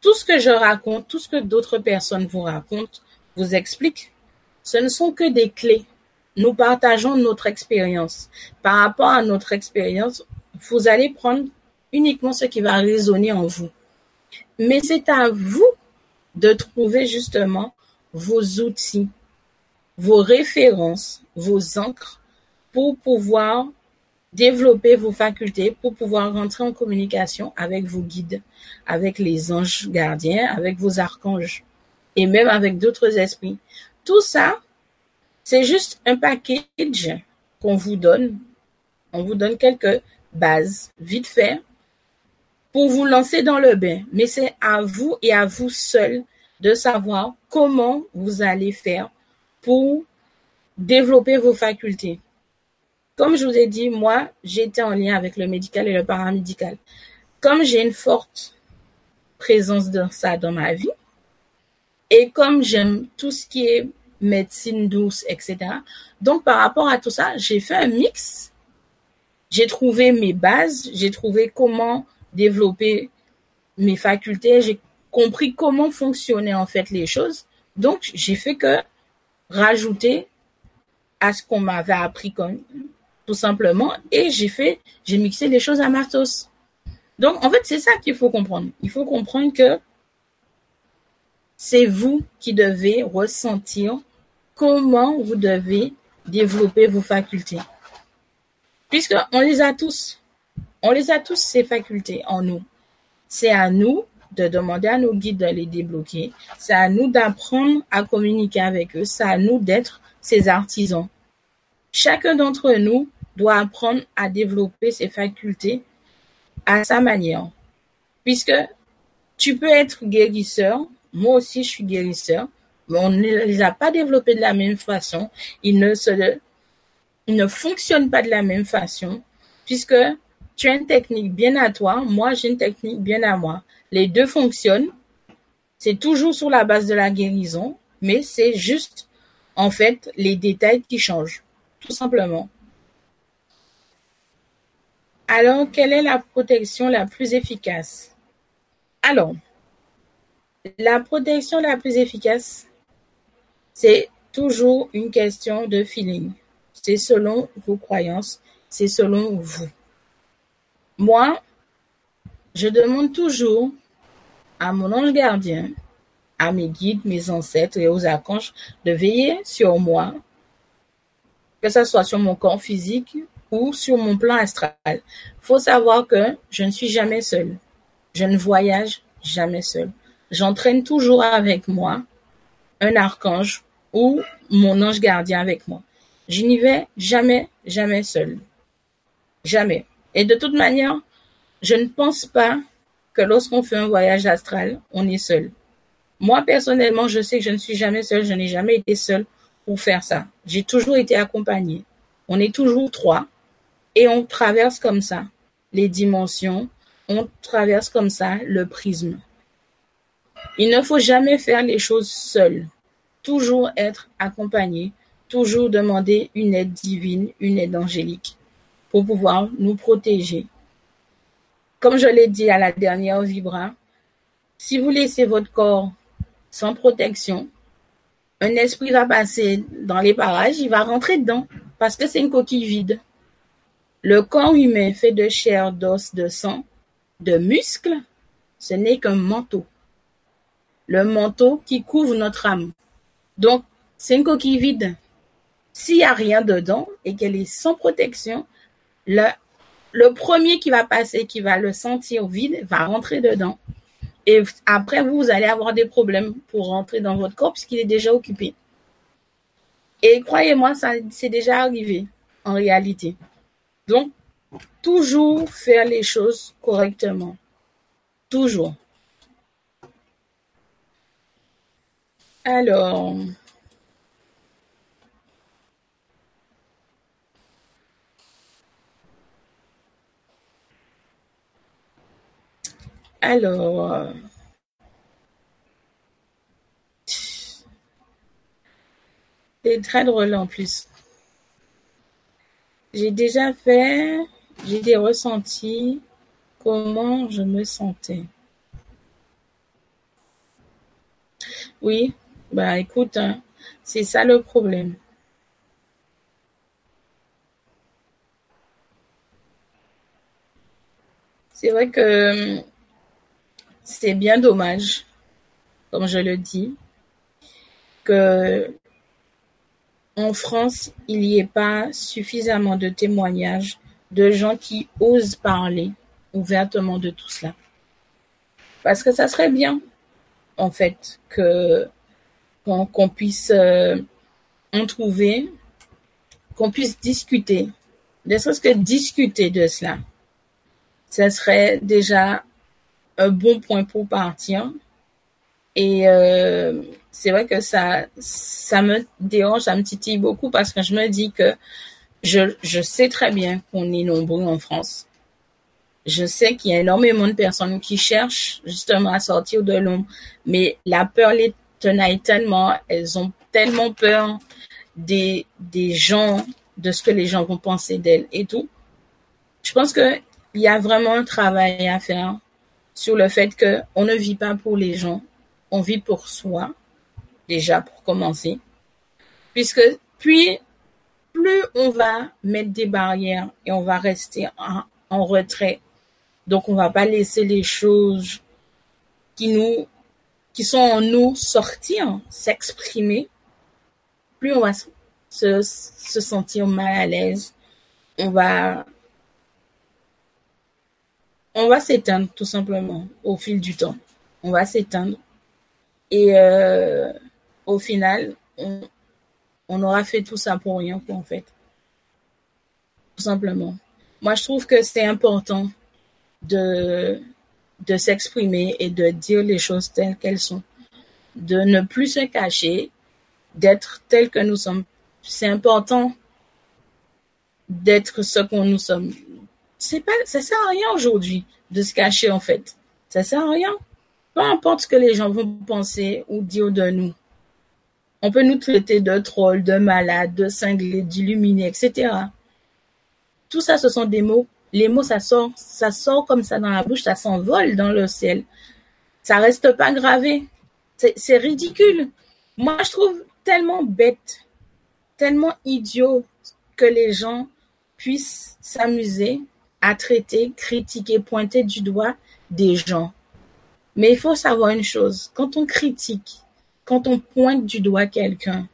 tout ce que je raconte, tout ce que d'autres personnes vous racontent, vous expliquent, ce ne sont que des clés. Nous partageons notre expérience. Par rapport à notre expérience, vous allez prendre uniquement ce qui va résonner en vous. Mais c'est à vous de trouver justement vos outils, vos références, vos encres pour pouvoir développer vos facultés pour pouvoir rentrer en communication avec vos guides, avec les anges gardiens, avec vos archanges et même avec d'autres esprits. Tout ça, c'est juste un package qu'on vous donne. On vous donne quelques bases vite fait pour vous lancer dans le bain. Mais c'est à vous et à vous seul de savoir comment vous allez faire pour développer vos facultés. Comme je vous ai dit, moi, j'étais en lien avec le médical et le paramédical. Comme j'ai une forte présence de ça dans ma vie, et comme j'aime tout ce qui est médecine douce, etc. Donc, par rapport à tout ça, j'ai fait un mix. J'ai trouvé mes bases, j'ai trouvé comment développer mes facultés, j'ai compris comment fonctionnaient en fait les choses. Donc, j'ai fait que rajouter à ce qu'on m'avait appris tout simplement. Et j'ai fait, j'ai mixé les choses à ma. Donc, en fait, c'est ça qu'il faut comprendre. Il faut comprendre que c'est vous qui devez ressentir comment vous devez développer vos facultés. Puisqu'on les a tous. On les a tous, ces facultés en nous. C'est à nous de demander à nos guides de les débloquer. C'est à nous d'apprendre à communiquer avec eux. C'est à nous d'être ces artisans. Chacun d'entre nous doit apprendre à développer ses facultés à sa manière. Puisque tu peux être guérisseur, moi aussi je suis guérisseur, mais on ne les a pas développés de la même façon. Ils ne se, ils ne fonctionnent pas de la même façon, puisque tu as une technique bien à toi, moi j'ai une technique bien à moi. Les deux fonctionnent. C'est toujours sur la base de la guérison, mais c'est juste, en fait, les détails qui changent, tout simplement. Alors, quelle est la protection la plus efficace? Alors, la protection la plus efficace, c'est toujours une question de feeling. C'est selon vos croyances, c'est selon vous. Moi, je demande toujours à mon ange gardien, à mes guides, mes ancêtres et aux archanges de veiller sur moi, que ce soit sur mon corps physique ou sur mon plan astral. Faut savoir que je ne suis jamais seule. Je ne voyage jamais seule. J'entraîne toujours avec moi un archange ou mon ange gardien avec moi. Je n'y vais jamais, jamais seule. Jamais. Et de toute manière, je ne pense pas que lorsqu'on fait un voyage astral, on est seul. Moi, personnellement, je sais que je ne suis jamais seule, je n'ai jamais été seule pour faire ça. J'ai toujours été accompagnée. On est toujours trois et on traverse comme ça les dimensions, on traverse comme ça le prisme. Il ne faut jamais faire les choses seul. Toujours être accompagné, toujours demander une aide divine, une aide angélique pour pouvoir nous protéger. Comme je l'ai dit à la dernière vibra, si vous laissez votre corps sans protection, un esprit va passer dans les parages, il va rentrer dedans parce que c'est une coquille vide. Le corps humain fait de chair, d'os, de sang, de muscles, ce n'est qu'un manteau. Le manteau qui couvre notre âme. Donc, c'est une coquille vide. S'il n'y a rien dedans et qu'elle est sans protection, le, le premier qui va passer, qui va le sentir vide, va rentrer dedans. Et après, vous, vous allez avoir des problèmes pour rentrer dans votre corps puisqu'il est déjà occupé. Et croyez-moi, ça c'est déjà arrivé en réalité. Donc, toujours faire les choses correctement. Toujours. Alors, Alors, c'est très drôle en plus. J'ai déjà fait, j'ai des ressentis, comment je me sentais. Oui, bah écoute, hein, c'est ça le problème. C'est vrai que c'est bien dommage, comme je le dis, que en France, il n'y ait pas suffisamment de témoignages de gens qui osent parler ouvertement de tout cela. Parce que ça serait bien, en fait, que qu'on puisse euh, en trouver, qu'on puisse discuter, ne serait-ce que discuter de cela. Ça serait déjà un bon point pour partir. Et euh, c'est vrai que ça, ça me dérange, ça me titille beaucoup parce que je me dis que je, je sais très bien qu'on est nombreux en France. Je sais qu'il y a énormément de personnes qui cherchent justement à sortir de l'ombre, mais la peur les tenaille tellement, elles ont tellement peur des, des gens, de ce que les gens vont penser d'elles et tout. Je pense que il y a vraiment un travail à faire sur le fait que on ne vit pas pour les gens, on vit pour soi, déjà pour commencer. Puisque puis plus on va mettre des barrières et on va rester en, retrait, donc on va pas laisser les choses qui nous sont en nous sortir, s'exprimer, plus on va se, se sentir mal à l'aise, on va on va s'éteindre tout simplement au fil du temps. on va s'éteindre. Et euh, au final, on, aura fait tout ça pour rien, quoi, en fait. Tout simplement. Moi, je trouve que c'est important de, de s'exprimer et de dire les choses telles qu'elles sont. De ne plus se cacher, d'être tel que nous sommes. C'est important d'être ce qu'on nous sommes. C'est pas, ça sert à rien aujourd'hui de se cacher, en fait. Ça sert à rien. Peu importe ce que les gens vont penser ou dire de nous. On peut nous traiter de trolls, de malades, de cinglés, d'illuminés, etc. Tout ça, ce sont des mots. Les mots, ça sort, ça sort comme ça dans la bouche, ça s'envole dans le ciel. Ça reste pas gravé. C'est ridicule. Moi, je trouve tellement bête, tellement idiot que les gens puissent s'amuser à traiter, critiquer, pointer du doigt des gens. Mais il faut savoir une chose, quand on critique, quand on pointe du doigt quelqu'un,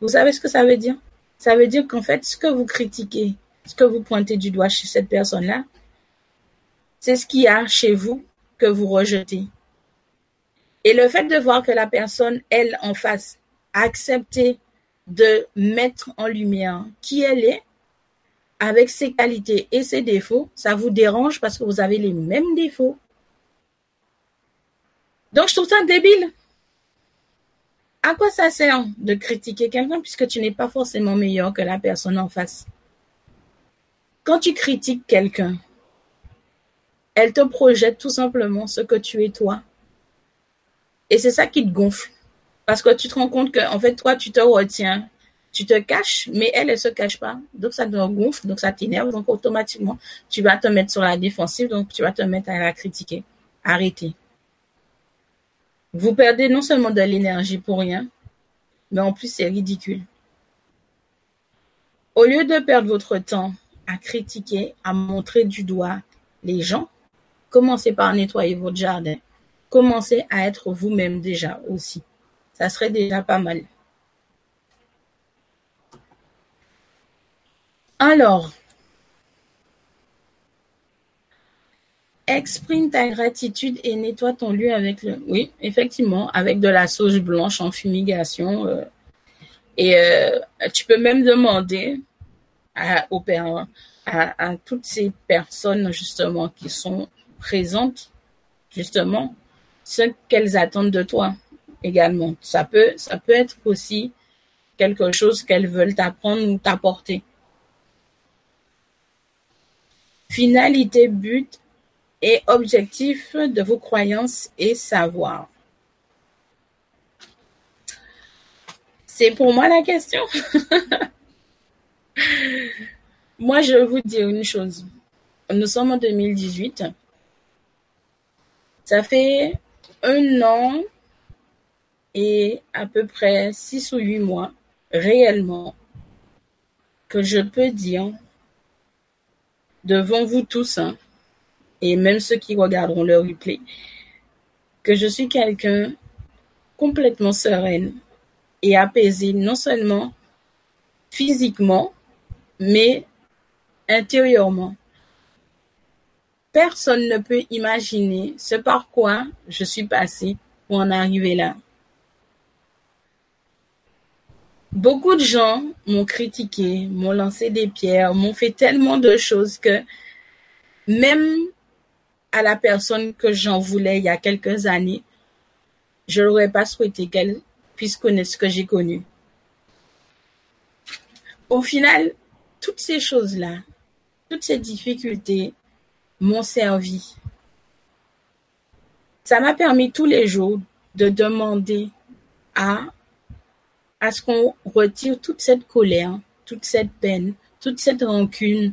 vous savez ce que ça veut dire? Ça veut dire qu'en fait, ce que vous critiquez, ce que vous pointez du doigt chez cette personne-là, c'est ce qu'il y a chez vous que vous rejetez. Et le fait de voir que la personne, elle, en face, a accepté de mettre en lumière qui elle est, avec ses qualités et ses défauts, ça vous dérange parce que vous avez les mêmes défauts. Donc, je trouve ça débile. À quoi ça sert de critiquer quelqu'un puisque tu n'es pas forcément meilleur que la personne en face? Quand tu critiques quelqu'un, elle te projette tout simplement ce que tu es toi. Et c'est ça qui te gonfle. Parce que tu te rends compte que, en fait, toi, tu te retiens, tu te caches, mais elle, elle se cache pas. Donc, ça te gonfle, donc ça t'énerve. Donc, automatiquement, tu vas te mettre sur la défensive, donc tu vas te mettre à la critiquer. Arrêtez. Vous perdez non seulement de l'énergie pour rien, mais en plus c'est ridicule. Au lieu de perdre votre temps à critiquer, à montrer du doigt les gens, commencez par nettoyer votre jardin. Commencez à être vous-même déjà aussi. Ça serait déjà pas mal. Alors, Exprime ta gratitude et nettoie ton lieu avec le... Oui, effectivement, avec de la sauge blanche en fumigation. Euh, et euh, tu peux même demander à, à, toutes ces personnes justement qui sont présentes, justement, ce qu'elles attendent de toi également. Ça peut, ça peut être aussi quelque chose qu'elles veulent t'apprendre ou t'apporter. Finalité, but, et objectif de vos croyances et savoir. C'est pour moi la question. [laughs] moi, je vais vous dire une chose. Nous sommes en 2018. Ça fait un an et à peu près six ou huit mois réellement que je peux dire devant vous tous, hein, et même ceux qui regarderont le replay, que je suis quelqu'un complètement sereine et apaisée, non seulement physiquement, mais intérieurement. Personne ne peut imaginer ce par quoi je suis passée pour en arriver là. Beaucoup de gens m'ont critiqué, m'ont lancé des pierres, m'ont fait tellement de choses que même à la personne que j'en voulais il y a quelques années, je n'aurais pas souhaité qu'elle puisse connaître ce que j'ai connu. Au final, toutes ces choses-là, toutes ces difficultés m'ont servi. Ça m'a permis tous les jours de demander à, à ce qu'on retire toute cette colère, toute cette peine, toute cette rancune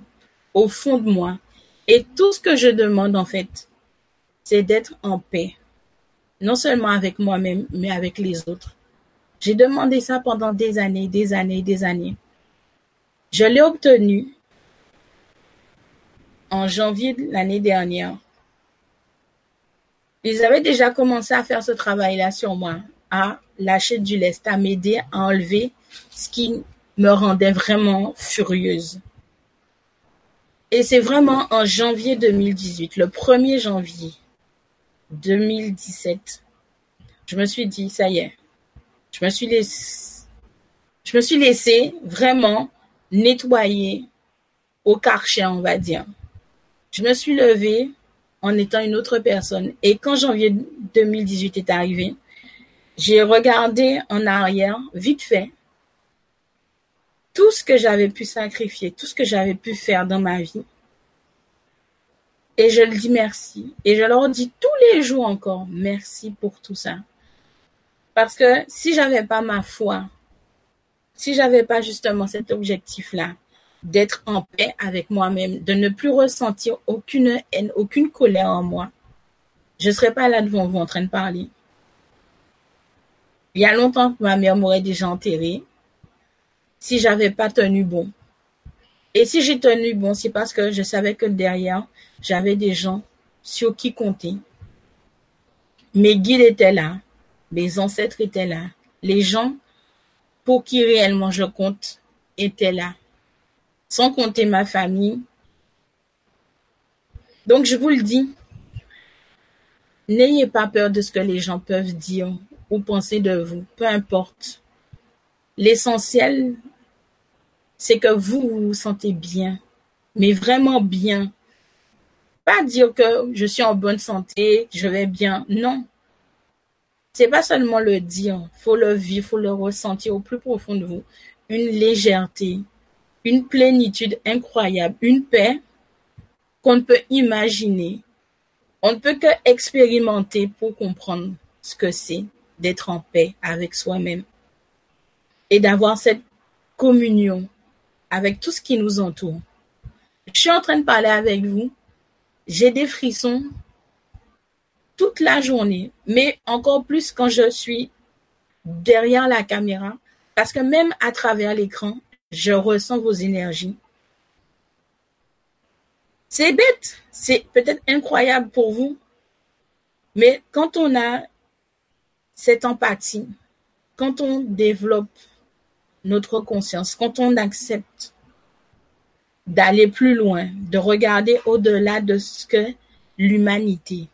au fond de moi et tout ce que je demande, en fait, c'est d'être en paix. Non seulement avec moi-même, mais avec les autres. J'ai demandé ça pendant des années, des années, des années. Je l'ai obtenu en janvier de l'année dernière. Ils avaient déjà commencé à faire ce travail-là sur moi, à lâcher du lest, à m'aider à enlever ce qui me rendait vraiment furieuse. Et c'est vraiment en janvier 2018, le 1er janvier, 2017, je me suis dit, ça y est, je me suis laissé, je me suis laissé vraiment nettoyer au karcher, on va dire. Je me suis levée en étant une autre personne. Et quand janvier 2018 est arrivé, j'ai regardé en arrière, vite fait, tout ce que j'avais pu sacrifier, tout ce que j'avais pu faire dans ma vie. Et je le dis merci. Et je leur dis tous les jours encore merci pour tout ça. Parce que si j'avais pas ma foi, si j'avais pas justement cet objectif-là, d'être en paix avec moi-même, de ne plus ressentir aucune haine, aucune colère en moi, je serais pas là devant vous en train de parler. Il y a longtemps que ma mère m'aurait déjà enterré si j'avais pas tenu bon. Et si j'ai tenu bon, c'est parce que je savais que derrière, j'avais des gens sur qui compter. Mes guides étaient là, mes ancêtres étaient là, les gens pour qui réellement je compte étaient là, sans compter ma famille. Donc je vous le dis, n'ayez pas peur de ce que les gens peuvent dire ou penser de vous, peu importe. L'essentiel, c'est que vous, vous sentez bien, mais vraiment bien. Pas dire que je suis en bonne santé, je vais bien. Non. C'est pas seulement le dire, faut le vivre, faut le ressentir au plus profond de vous. Une légèreté, une plénitude incroyable, une paix qu'on ne peut imaginer. On ne peut que expérimenter pour comprendre ce que c'est d'être en paix avec soi-même et d'avoir cette communion avec tout ce qui nous entoure. Je suis en train de parler avec vous, j'ai des frissons toute la journée, mais encore plus quand je suis derrière la caméra, parce que même à travers l'écran, je ressens vos énergies. C'est bête, c'est peut-être incroyable pour vous, mais quand on a cette empathie, quand on développe notre conscience, quand on accepte d'aller plus loin, de regarder au-delà de ce que l'humanité.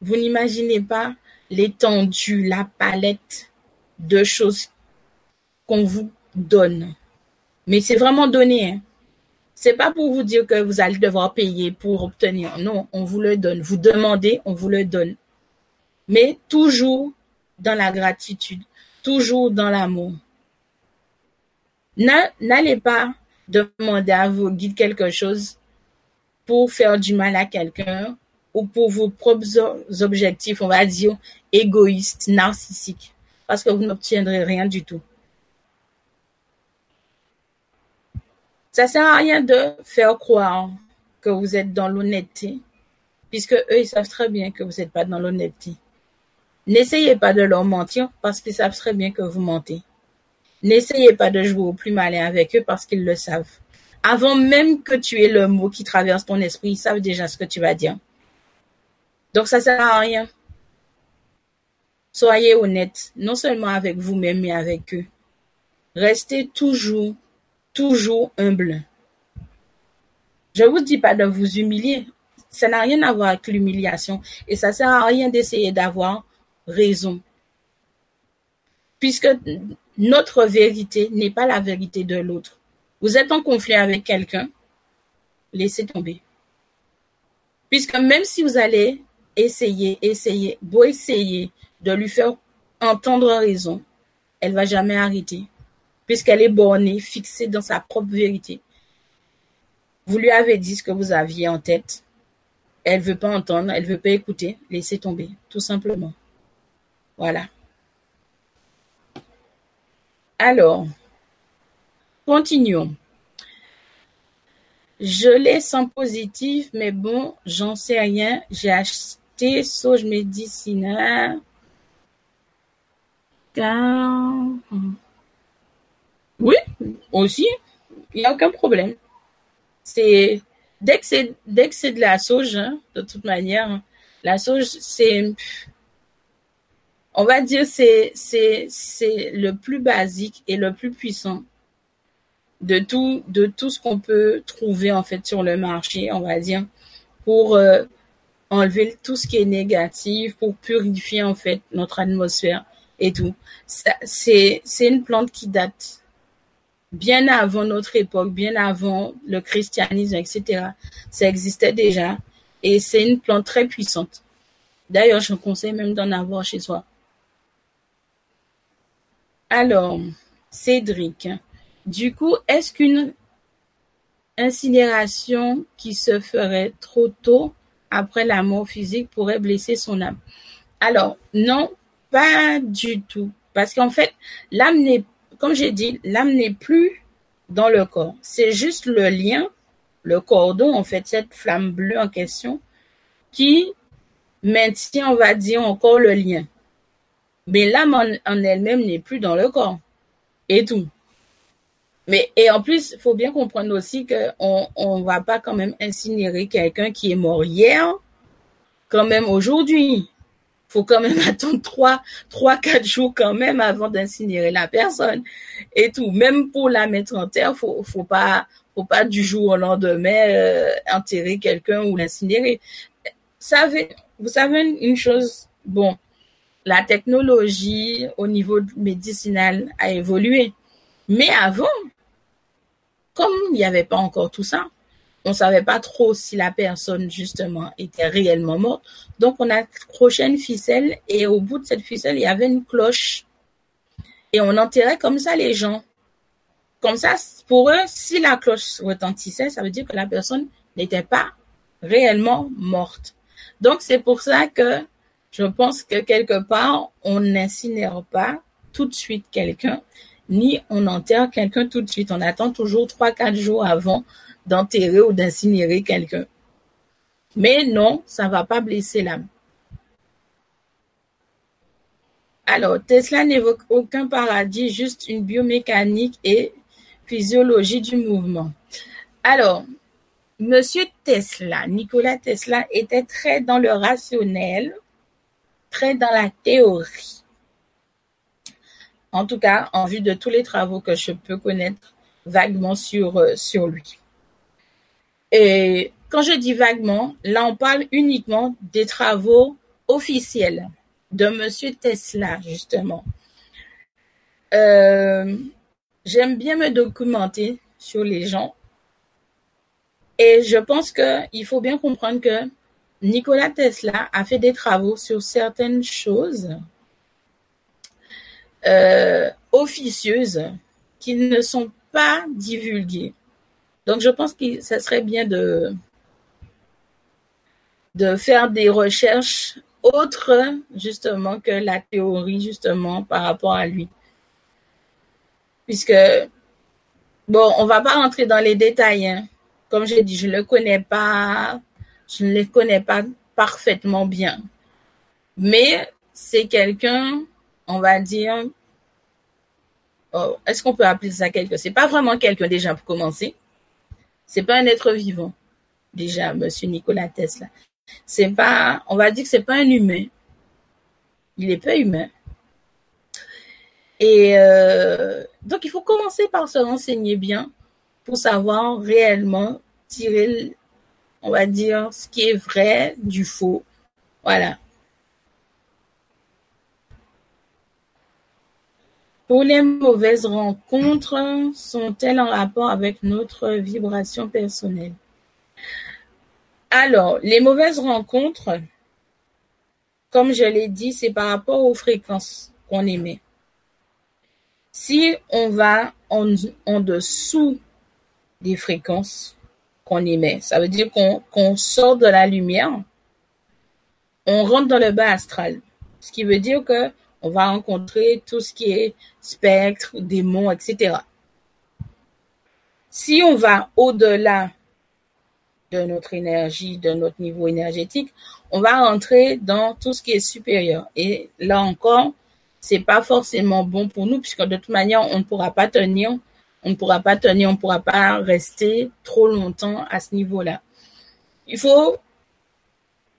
Vous n'imaginez pas l'étendue, la palette de choses qu'on vous donne. Mais c'est vraiment donné. Hein. C'est pas pour vous dire que vous allez devoir payer pour obtenir. Non, on vous le donne. Vous demandez, on vous le donne. Mais toujours dans la gratitude, toujours dans l'amour. N'allez pas demander à vos guides quelque chose pour faire du mal à quelqu'un ou pour vos propres objectifs, on va dire, égoïstes, narcissiques, parce que vous n'obtiendrez rien du tout. Ça sert à rien de faire croire que vous êtes dans l'honnêteté, puisque eux, ils savent très bien que vous n'êtes pas dans l'honnêteté. N'essayez pas de leur mentir parce qu'ils savent très bien que vous mentez. N'essayez pas de jouer au plus malin avec eux parce qu'ils le savent. Avant même que tu aies le mot qui traverse ton esprit, ils savent déjà ce que tu vas dire. Donc ça sert à rien. Soyez honnête, non seulement avec vous-même, mais avec eux. Restez toujours, toujours humble. Je vous dis pas de vous humilier. Ça n'a rien à voir avec l'humiliation. Et ça sert à rien d'essayer d'avoir raison. Puisque notre vérité n'est pas la vérité de l'autre. Vous êtes en conflit avec quelqu'un, laissez tomber. Puisque même si vous allez essayer, essayer, beau essayer de lui faire entendre raison, elle va jamais arrêter. Puisqu'elle est bornée, fixée dans sa propre vérité. Vous lui avez dit ce que vous aviez en tête. Elle veut pas entendre, elle veut pas écouter. Laissez tomber, tout simplement. Voilà. Alors, continuons. Je l'ai sans positif, mais bon, j'en sais rien. J'ai acheté sauge médicinal. Oui, aussi, il n'y a aucun problème. C'est dès que c'est dès que c'est de la sauge, hein, de toute manière, la sauge c'est on va dire c'est c'est c'est le plus basique et le plus puissant de tout de tout ce qu'on peut trouver en fait sur le marché, on va dire pour euh, enlever tout ce qui est négatif, pour purifier en fait notre atmosphère et tout. C'est c'est une plante qui date bien avant notre époque, bien avant le christianisme, etc. Ça existait déjà et c'est une plante très puissante. D'ailleurs, je conseille même d'en avoir chez soi. Alors, Cédric, du coup, est-ce qu'une incinération qui se ferait trop tôt après la mort physique pourrait blesser son âme? Alors, non, pas du tout. Parce qu'en fait, l'âme n'est, comme j'ai dit, l'âme n'est plus dans le corps. C'est juste le lien, le cordon, en fait, cette flamme bleue en question, qui maintient, on va dire, encore le lien. Mais l'âme en, elle-même n'est plus dans le corps. Et tout. Mais, et en plus, il faut bien comprendre aussi qu'on on va pas quand même incinérer quelqu'un qui est mort hier, quand même aujourd'hui. Faut quand même [laughs] attendre trois, trois, quatre jours quand même avant d'incinérer la personne et tout. Même pour la mettre en terre, faut, faut pas, faut pas du jour au lendemain euh, enterrer quelqu'un ou l'incinérer. Savez, vous savez une chose, bon, la technologie au niveau médicinal a évolué. Mais avant, comme il n'y avait pas encore tout ça, on savait pas trop si la personne justement était réellement morte. Donc on a accroché une ficelle et au bout de cette ficelle, il y avait une cloche. Et on enterrait comme ça les gens. Comme ça, pour eux, si la cloche retentissait, ça veut dire que la personne n'était pas réellement morte. Donc c'est pour ça que je pense que quelque part, on n'incinère pas tout de suite quelqu'un, ni on enterre quelqu'un tout de suite. On attend toujours trois, quatre jours avant d'enterrer ou d'incinérer quelqu'un. Mais non, ça ne va pas blesser l'âme. Alors, Tesla n'évoque aucun paradis, juste une biomécanique et physiologie du mouvement. Alors, Monsieur Tesla, Nikola Tesla, était très dans le rationnel, très dans la théorie. En tout cas, en vue de tous les travaux que je peux connaître vaguement sur, euh, sur lui. Et quand je dis vaguement, là on parle uniquement des travaux officiels de Monsieur Tesla, justement. Euh, j'aime bien me documenter sur les gens. Et je pense qu'il faut bien comprendre que Nikola Tesla a fait des travaux sur certaines choses euh, officieuses qui ne sont pas divulguées. Donc, je pense que ça serait bien de, faire des recherches autres, justement, que la théorie, justement, par rapport à lui. Puisque, bon, on va pas rentrer dans les détails. Hein. Comme j'ai dit, je ne le connais pas je ne les connais pas parfaitement bien. Mais c'est quelqu'un, on va dire, oh, est-ce qu'on peut appeler ça quelqu'un? C'est pas vraiment quelqu'un déjà pour commencer. C'est pas un être vivant. Déjà, Monsieur Nicolas Tesla. C'est pas, on va dire que c'est pas un humain. Il est pas humain. Et euh, donc, il faut commencer par se renseigner bien pour savoir réellement tirer on va dire, ce qui est vrai du faux. Voilà. Pour les mauvaises rencontres, sont-elles en rapport avec notre vibration personnelle? Alors, les mauvaises rencontres, comme je l'ai dit, c'est par rapport aux fréquences qu'on émet. Si on va en, dessous des fréquences, émet. Ça veut dire qu'on sort de la lumière, on rentre dans le bas astral. Ce qui veut dire que on va rencontrer tout ce qui est spectre, démons, etc. Si on va au-delà de notre énergie, de notre niveau énergétique, on va rentrer dans tout ce qui est supérieur. Et là encore, c'est pas forcément bon pour nous puisque de toute manière, on ne pourra pas tenir on ne pourra pas tenir, on ne pourra pas rester trop longtemps à ce niveau-là. Il faut,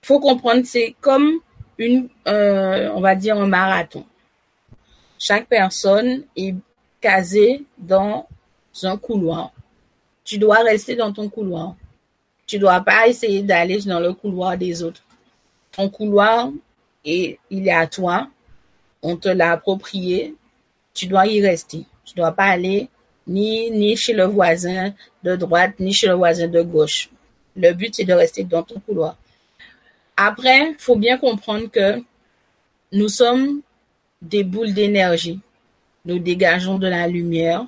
faut comprendre, c'est comme une, euh, on va dire un marathon. Chaque personne est casée dans un couloir. Tu dois rester dans ton couloir. Tu dois pas essayer d'aller dans le couloir des autres. ton couloir et il est à toi, on te l'a approprié, tu dois y rester. Tu dois pas aller ni, ni chez le voisin de droite, ni chez le voisin de gauche. Le but, c'est de rester dans ton couloir. Après, faut bien comprendre que nous sommes des boules d'énergie. Nous dégageons de la lumière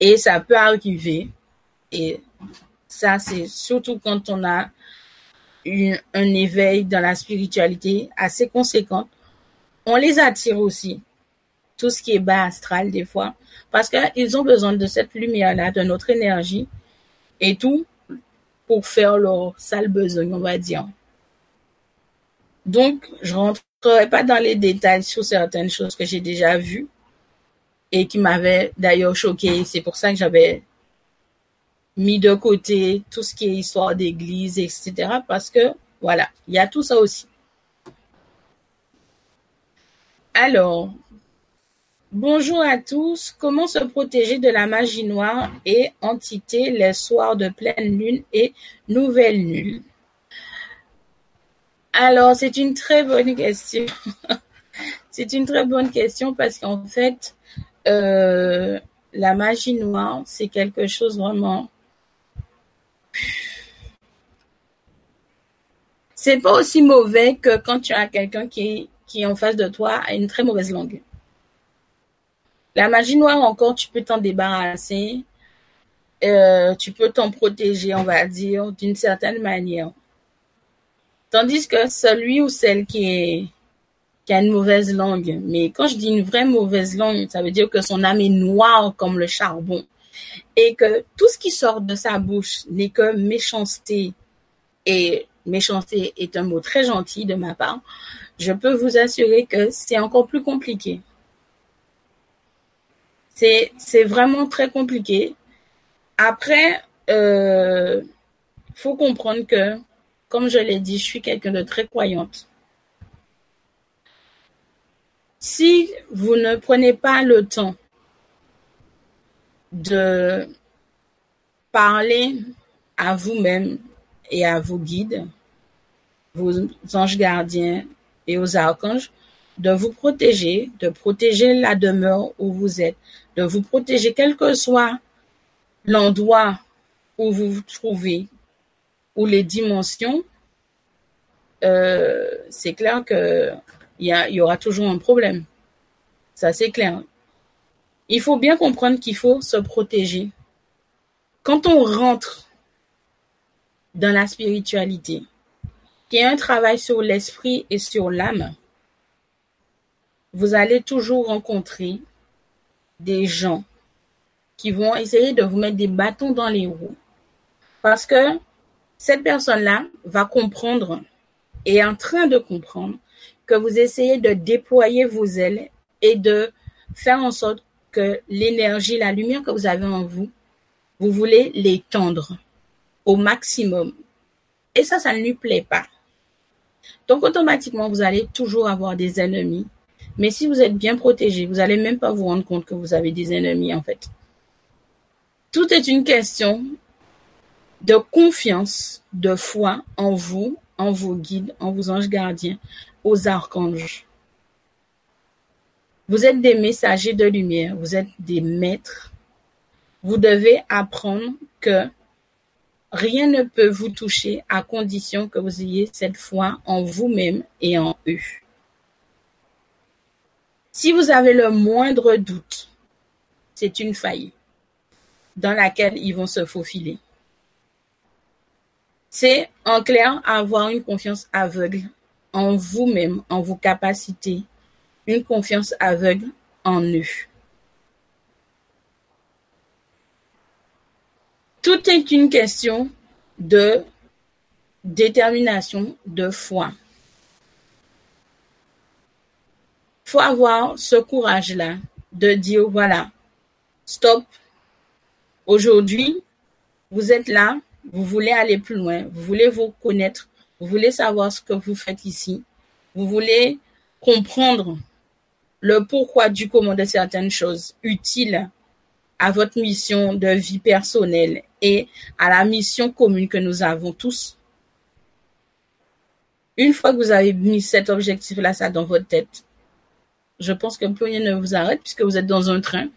et ça peut arriver. Et ça, c'est surtout quand on a un éveil dans la spiritualité assez conséquent. On les attire aussi. Tout ce qui est bas astral des fois. Parce qu'ils ont besoin de cette lumière-là, de notre énergie et tout pour faire leur sale besoin, on va dire. Donc, je rentrerai pas dans les détails sur certaines choses que j'ai déjà vues et qui m'avaient d'ailleurs choqué. C'est pour ça que j'avais mis de côté tout ce qui est histoire d'église, etc. Parce que, voilà, il y a tout ça aussi. Alors, bonjour à tous. Comment se protéger de la magie noire et entité les soirs de pleine lune et nouvelle lune? Alors, c'est une très bonne question. [laughs] c'est une très bonne question parce qu'en fait, euh, la magie noire, c'est quelque chose vraiment. C'est pas aussi mauvais que quand tu as quelqu'un qui, en face de toi a une très mauvaise langue. La magie noire, encore, tu peux t'en débarrasser. Euh, tu peux t'en protéger, on va dire, d'une certaine manière. Tandis que celui ou celle qui a une mauvaise langue, mais quand je dis une vraie mauvaise langue, ça veut dire que son âme est noire comme le charbon et que tout ce qui sort de sa bouche n'est que méchanceté et méchanceté est un mot très gentil de ma part, je peux vous assurer que c'est encore plus compliqué. C'est, c'est vraiment très compliqué. Après, euh, faut comprendre que comme je l'ai dit, je suis quelqu'un de très croyante. Si vous ne prenez pas le temps de parler à vous-même et à vos guides, vos anges gardiens et aux archanges, de vous protéger, de protéger la demeure où vous êtes, de vous protéger quel que soit l'endroit où vous vous trouvez, ou les dimensions, euh, c'est clair que il y, aura toujours un problème. Ça, c'est clair. Il faut bien comprendre qu'il faut se protéger. Quand on rentre dans la spiritualité, qui est un travail sur l'esprit et sur l'âme, vous allez toujours rencontrer des gens qui vont essayer de vous mettre des bâtons dans les roues. Parce que cette personne-là va comprendre et est en train de comprendre que vous essayez de déployer vos ailes et de faire en sorte que l'énergie, la lumière que vous avez en vous, vous voulez l'étendre au maximum. Et ça, ça ne lui plaît pas. Donc, automatiquement, vous allez toujours avoir des ennemis. Mais si vous êtes bien protégé, vous n'allez même pas vous rendre compte que vous avez des ennemis, en fait. Tout est une question de confiance, de foi en vous, en vos guides, en vos anges gardiens, aux archanges. Vous êtes des messagers de lumière, vous êtes des maîtres. Vous devez apprendre que rien ne peut vous toucher à condition que vous ayez cette foi en vous-même et en eux. Si vous avez le moindre doute, c'est une faille dans laquelle ils vont se faufiler. C'est en clair avoir une confiance aveugle en vous-même, en vos capacités, une confiance aveugle en eux. Tout est une question de détermination, de foi. Il faut avoir ce courage-là de dire, voilà, stop, aujourd'hui, vous êtes là, vous voulez aller plus loin, vous voulez vous connaître, vous voulez savoir ce que vous faites ici, vous voulez comprendre le pourquoi du comment de certaines choses utiles à votre mission de vie personnelle et à la mission commune que nous avons tous. Une fois que vous avez mis cet objectif-là, ça dans votre tête, je pense que plus rien ne vous arrête puisque vous êtes dans un train.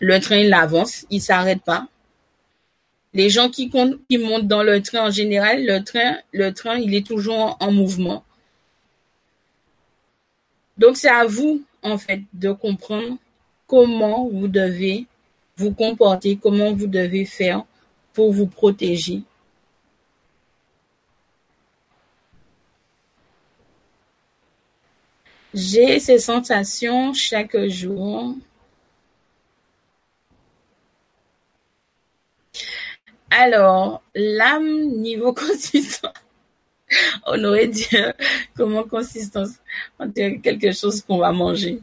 Le train, il avance, il s'arrête pas. Les gens qui, montent dans le train en général, le train, le train, il est toujours en mouvement. Donc c'est à vous, en fait, de comprendre comment vous devez vous comporter, comment vous devez faire pour vous protéger. J'ai ces sensations chaque jour. Alors, l'âme niveau [laughs] consistance. On aurait dit comment consistance? On dirait quelque chose qu'on va manger.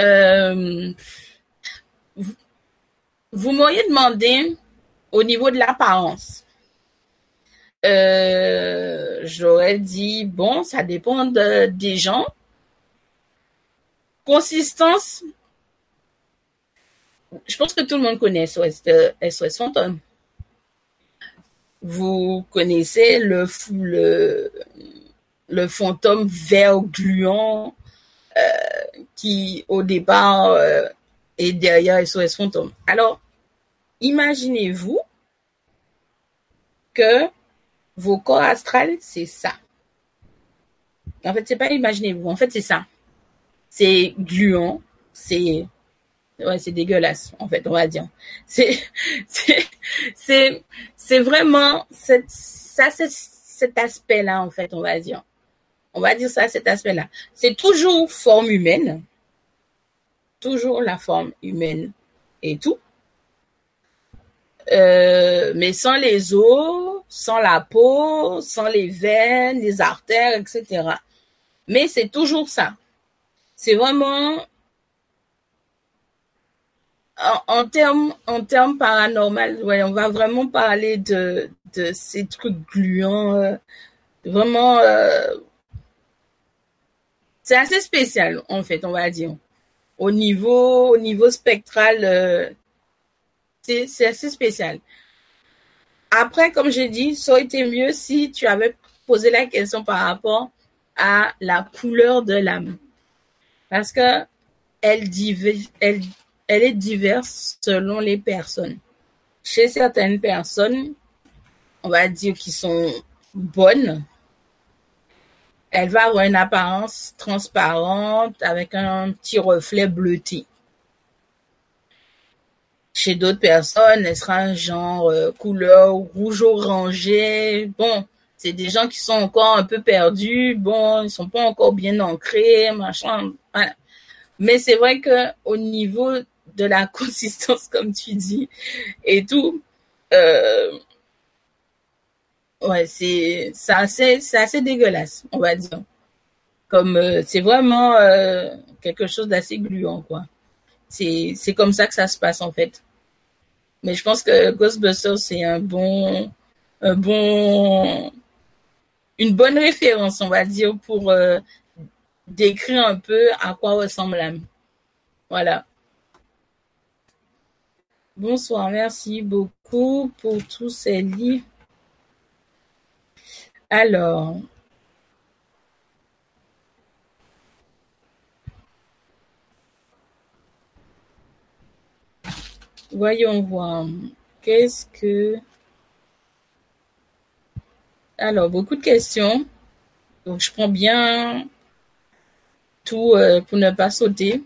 Euh, vous, m'auriez demandé au niveau de l'apparence. Euh, j'aurais dit, bon, ça dépend des gens. Consistance, je pense que tout le monde connaît SOS, Fantôme. Vous connaissez le fantôme vert gluant euh, qui, au départ, euh, est derrière SOS Fantôme. Alors, imaginez-vous que vos corps astrales, c'est ça. En fait, c'est pas imaginez-vous. En fait, c'est ça c'est gluant, c'est ouais, c'est dégueulasse en fait, on va dire. C'est [laughs] c'est c'est vraiment ça c'est cet aspect-là en fait, on va dire. On va dire ça cet aspect-là. C'est toujours forme humaine. Toujours la forme humaine et tout. Euh, mais sans les os, sans la peau, sans les veines, les artères, etc. Mais c'est toujours ça c'est vraiment en, termes en termes paranormal, on va vraiment parler de ces trucs gluants, euh, vraiment. Euh, c'est assez spécial en fait, on va dire. Au niveau au niveau spectral, euh, c'est c'est assez spécial. Après, comme j'ai dit, ça aurait été mieux si tu avais posé la question par rapport à la couleur de l'âme parce que elle, est diverse selon les personnes. Chez certaines personnes, on va dire qui sont bonnes, elle va avoir une apparence transparente avec un petit reflet bleuté. Chez d'autres personnes, elle sera un genre euh, couleur rouge orangé. Bon, c'est des gens qui sont encore un peu perdus. Bon, ils sont pas encore bien ancrés, machin. Mais c'est vrai que au niveau de la [laughs] consistance, comme tu dis, et tout, euh, ouais, c'est assez, assez dégueulasse, on va dire. Comme euh, c'est vraiment euh, quelque chose d'assez gluant, quoi. C'est c'est comme ça que ça se passe en fait. Mais je pense que Ghostbusters c'est un bon un bon une bonne référence, on va dire, pour décrire un peu à quoi ressemble l'âme. Voilà. Bonsoir, merci beaucoup pour tous ces livres. Alors, voyons voir. Qu'est-ce que... Alors, beaucoup de questions. Donc, je prends bien tout euh, pour ne pas sauter.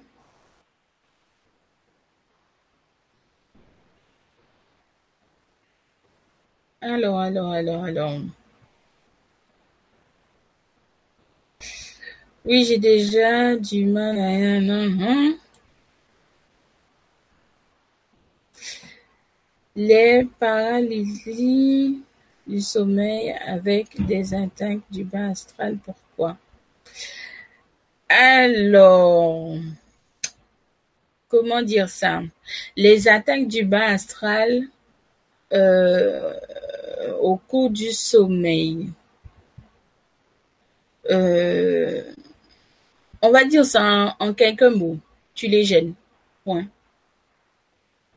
Alors, alors, alors, alors. Oui, j'ai déjà du mal à... Les paralysies du sommeil avec des attaques du bas astral, pourquoi? Alors, comment dire ça? Les attaques du bas astral euh, au cours du sommeil. Euh, on va dire ça en, quelques mots. Tu les gênes. Point.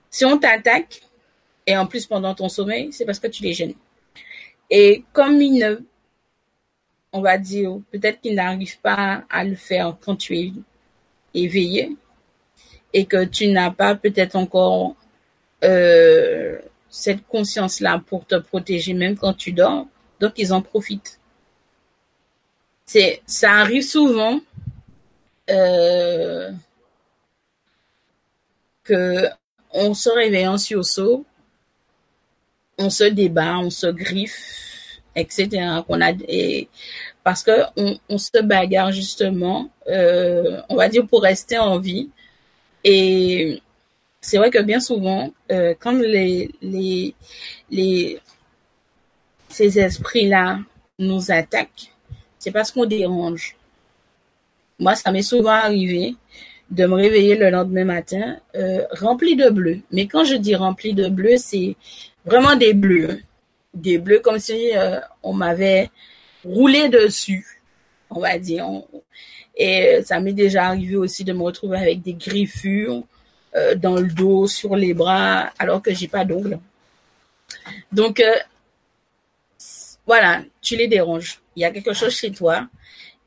Si on t'attaque, et en plus pendant ton sommeil, c'est parce que tu les gênes. Et comme il ne on va dire, peut-être qu'il n'arrive pas à le faire quand tu es éveillé et que tu n'as pas peut-être encore euh, cette conscience-là pour te protéger même quand tu dors. Donc, ils en profitent. C'est, ça arrive souvent euh, que on se réveille en sursaut, on se débat, on se griffe, etc. Qu'on a, et, parce que on, on se bagarre justement, euh, on va dire pour rester en vie. Et c'est vrai que bien souvent, euh, quand les, les, les, ces esprits-là nous attaquent, c'est parce qu'on dérange. Moi, ça m'est souvent arrivé de me réveiller le lendemain matin euh, rempli de bleu. Mais quand je dis rempli de bleu, c'est vraiment des bleus. Des bleus comme si euh, on m'avait roulé dessus, on va dire. Et ça m'est déjà arrivé aussi de me retrouver avec des griffures euh, dans le dos, sur les bras, alors que j'ai pas d'ongles. Donc euh, voilà, tu les déranges. Il y a quelque chose chez toi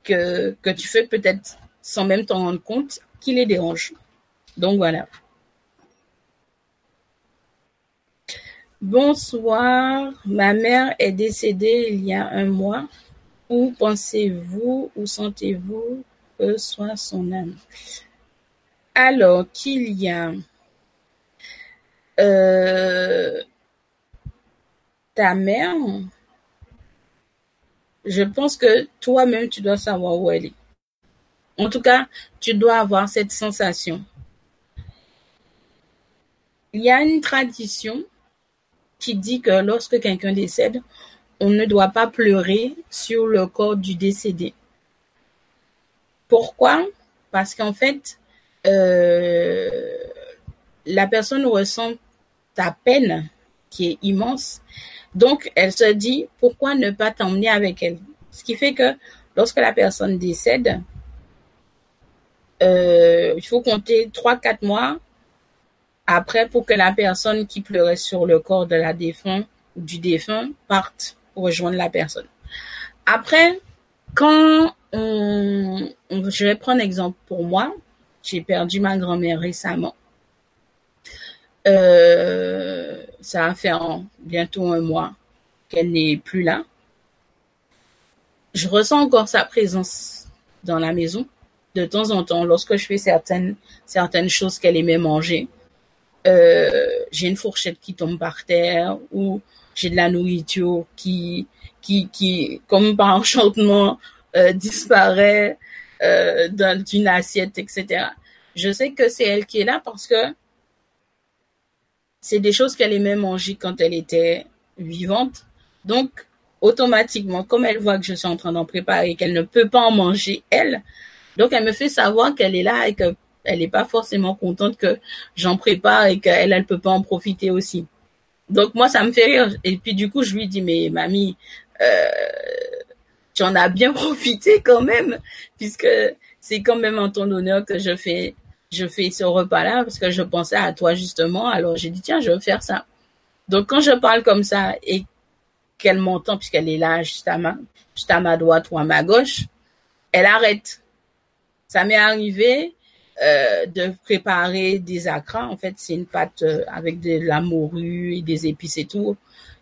que, que tu fais peut-être sans même t'en rendre compte qui les dérange. Donc voilà. Bonsoir, ma mère est décédée il y a un mois. Où pensez-vous, où sentez-vous que soit son âme? Alors qu'il y a euh, ta mère, je pense que toi-même, tu dois savoir où elle est. En tout cas, tu dois avoir cette sensation. Il y a une tradition qui dit que lorsque quelqu'un décède, on ne doit pas pleurer sur le corps du décédé. Pourquoi? Parce qu'en fait, euh, la personne ressent ta peine qui est immense. Donc, elle se dit, pourquoi ne pas t'emmener avec elle? Ce qui fait que lorsque la personne décède, euh, il faut compter 3-4 mois après pour que la personne qui pleurait sur le corps de la défunt du défunt parte rejoindre la personne. Après, quand on, je vais prendre exemple pour moi, j'ai perdu ma grand-mère récemment. Euh, ça va faire bientôt un mois qu'elle n'est plus là. Je ressens encore sa présence dans la maison. De temps en temps, lorsque je fais certaines, certaines choses qu'elle aimait manger, euh, j'ai une fourchette qui tombe par terre ou j'ai de la nourriture qui, qui, qui comme par enchantement, euh, disparaît euh, d'une assiette, etc. Je sais que c'est elle qui est là parce que c'est des choses qu'elle aimait manger quand elle était vivante. Donc, automatiquement, comme elle voit que je suis en train d'en préparer, qu'elle ne peut pas en manger elle, donc elle me fait savoir qu'elle est là et que elle n'est pas forcément contente que j'en prépare et qu'elle, elle peut pas en profiter aussi. Donc moi, ça me fait rire. Et puis du coup, je lui dis, mais mamie, euh, tu en as bien [laughs] profité quand même, puisque c'est quand même en ton honneur que je fais, je fais ce repas-là, parce que je pensais à toi justement. Alors j'ai dit, tiens, je vais faire ça. Donc quand je parle comme ça et qu'elle m'entend, puisqu'elle est là juste à ma, juste à ma droite ou à ma gauche, elle arrête. Ça m'est arrivé euh, de préparer des acras. En fait, c'est une pâte euh, avec de la morue et des épices et tout,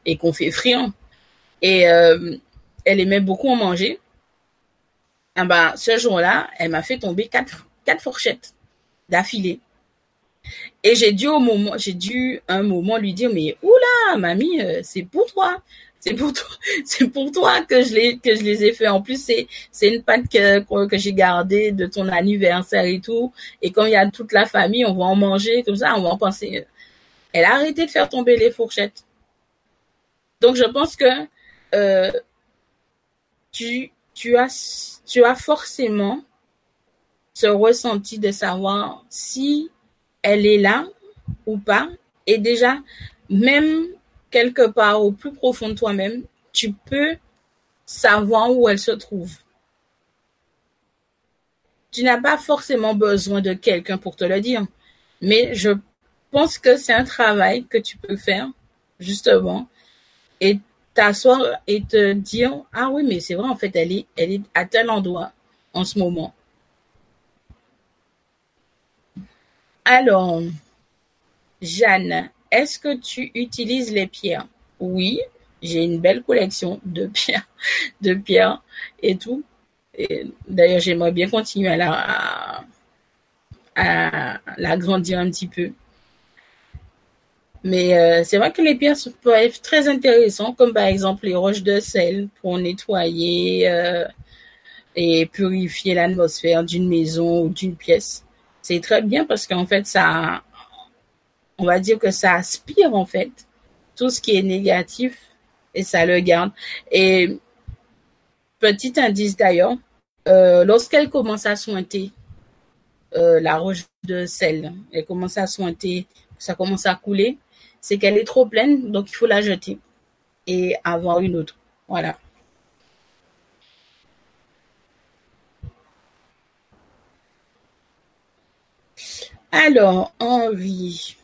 et qu'on fait frire. Et euh, elle aimait beaucoup en manger. Ah ben, ce jour-là, elle m'a fait tomber quatre, fourchettes d'affilée. Et j'ai dû au moment, j'ai dû un moment lui dire, mais oula, mamie, c'est pour toi. C'est pour toi, [laughs] c'est pour toi que je les ai fait. En plus, c'est c'est une pâte que que j'ai gardée de ton anniversaire et tout. Et quand il y a toute la famille, on va en manger comme ça, on va en penser. Elle a arrêté de faire tomber les fourchettes. Donc je pense que euh, tu tu as tu as forcément ce ressenti de savoir si elle est là ou pas. Et déjà, même quelque part au plus profond de toi-même, tu peux savoir où elle se trouve. Tu n'as pas forcément besoin de quelqu'un pour te le dire, mais je pense que c'est un travail que tu peux faire, justement, et t'asseoir et te dire ah oui mais c'est vrai en fait elle est elle est à tel endroit en ce moment. Alors, Jeanne, est-ce que tu utilises les pierres? Oui, j'ai une belle collection de pierres, [laughs] de pierres et tout. D'ailleurs, j'aimerais bien continuer à la, à, l'agrandir un petit peu. Mais euh, c'est vrai que les pierres peuvent être très intéressantes, comme par exemple les roches de sel pour nettoyer euh, et purifier l'atmosphère d'une maison ou d'une pièce. C'est très bien parce qu'en fait, ça, on va dire que ça aspire en fait tout ce qui est négatif et ça le garde. Et petit indice d'ailleurs, euh, lorsqu'elle commence à sointer euh, la roche de sel, elle commence à sointer, ça commence à couler, c'est qu'elle est trop pleine, donc il faut la jeter et avoir une autre. Voilà. Alors, envie.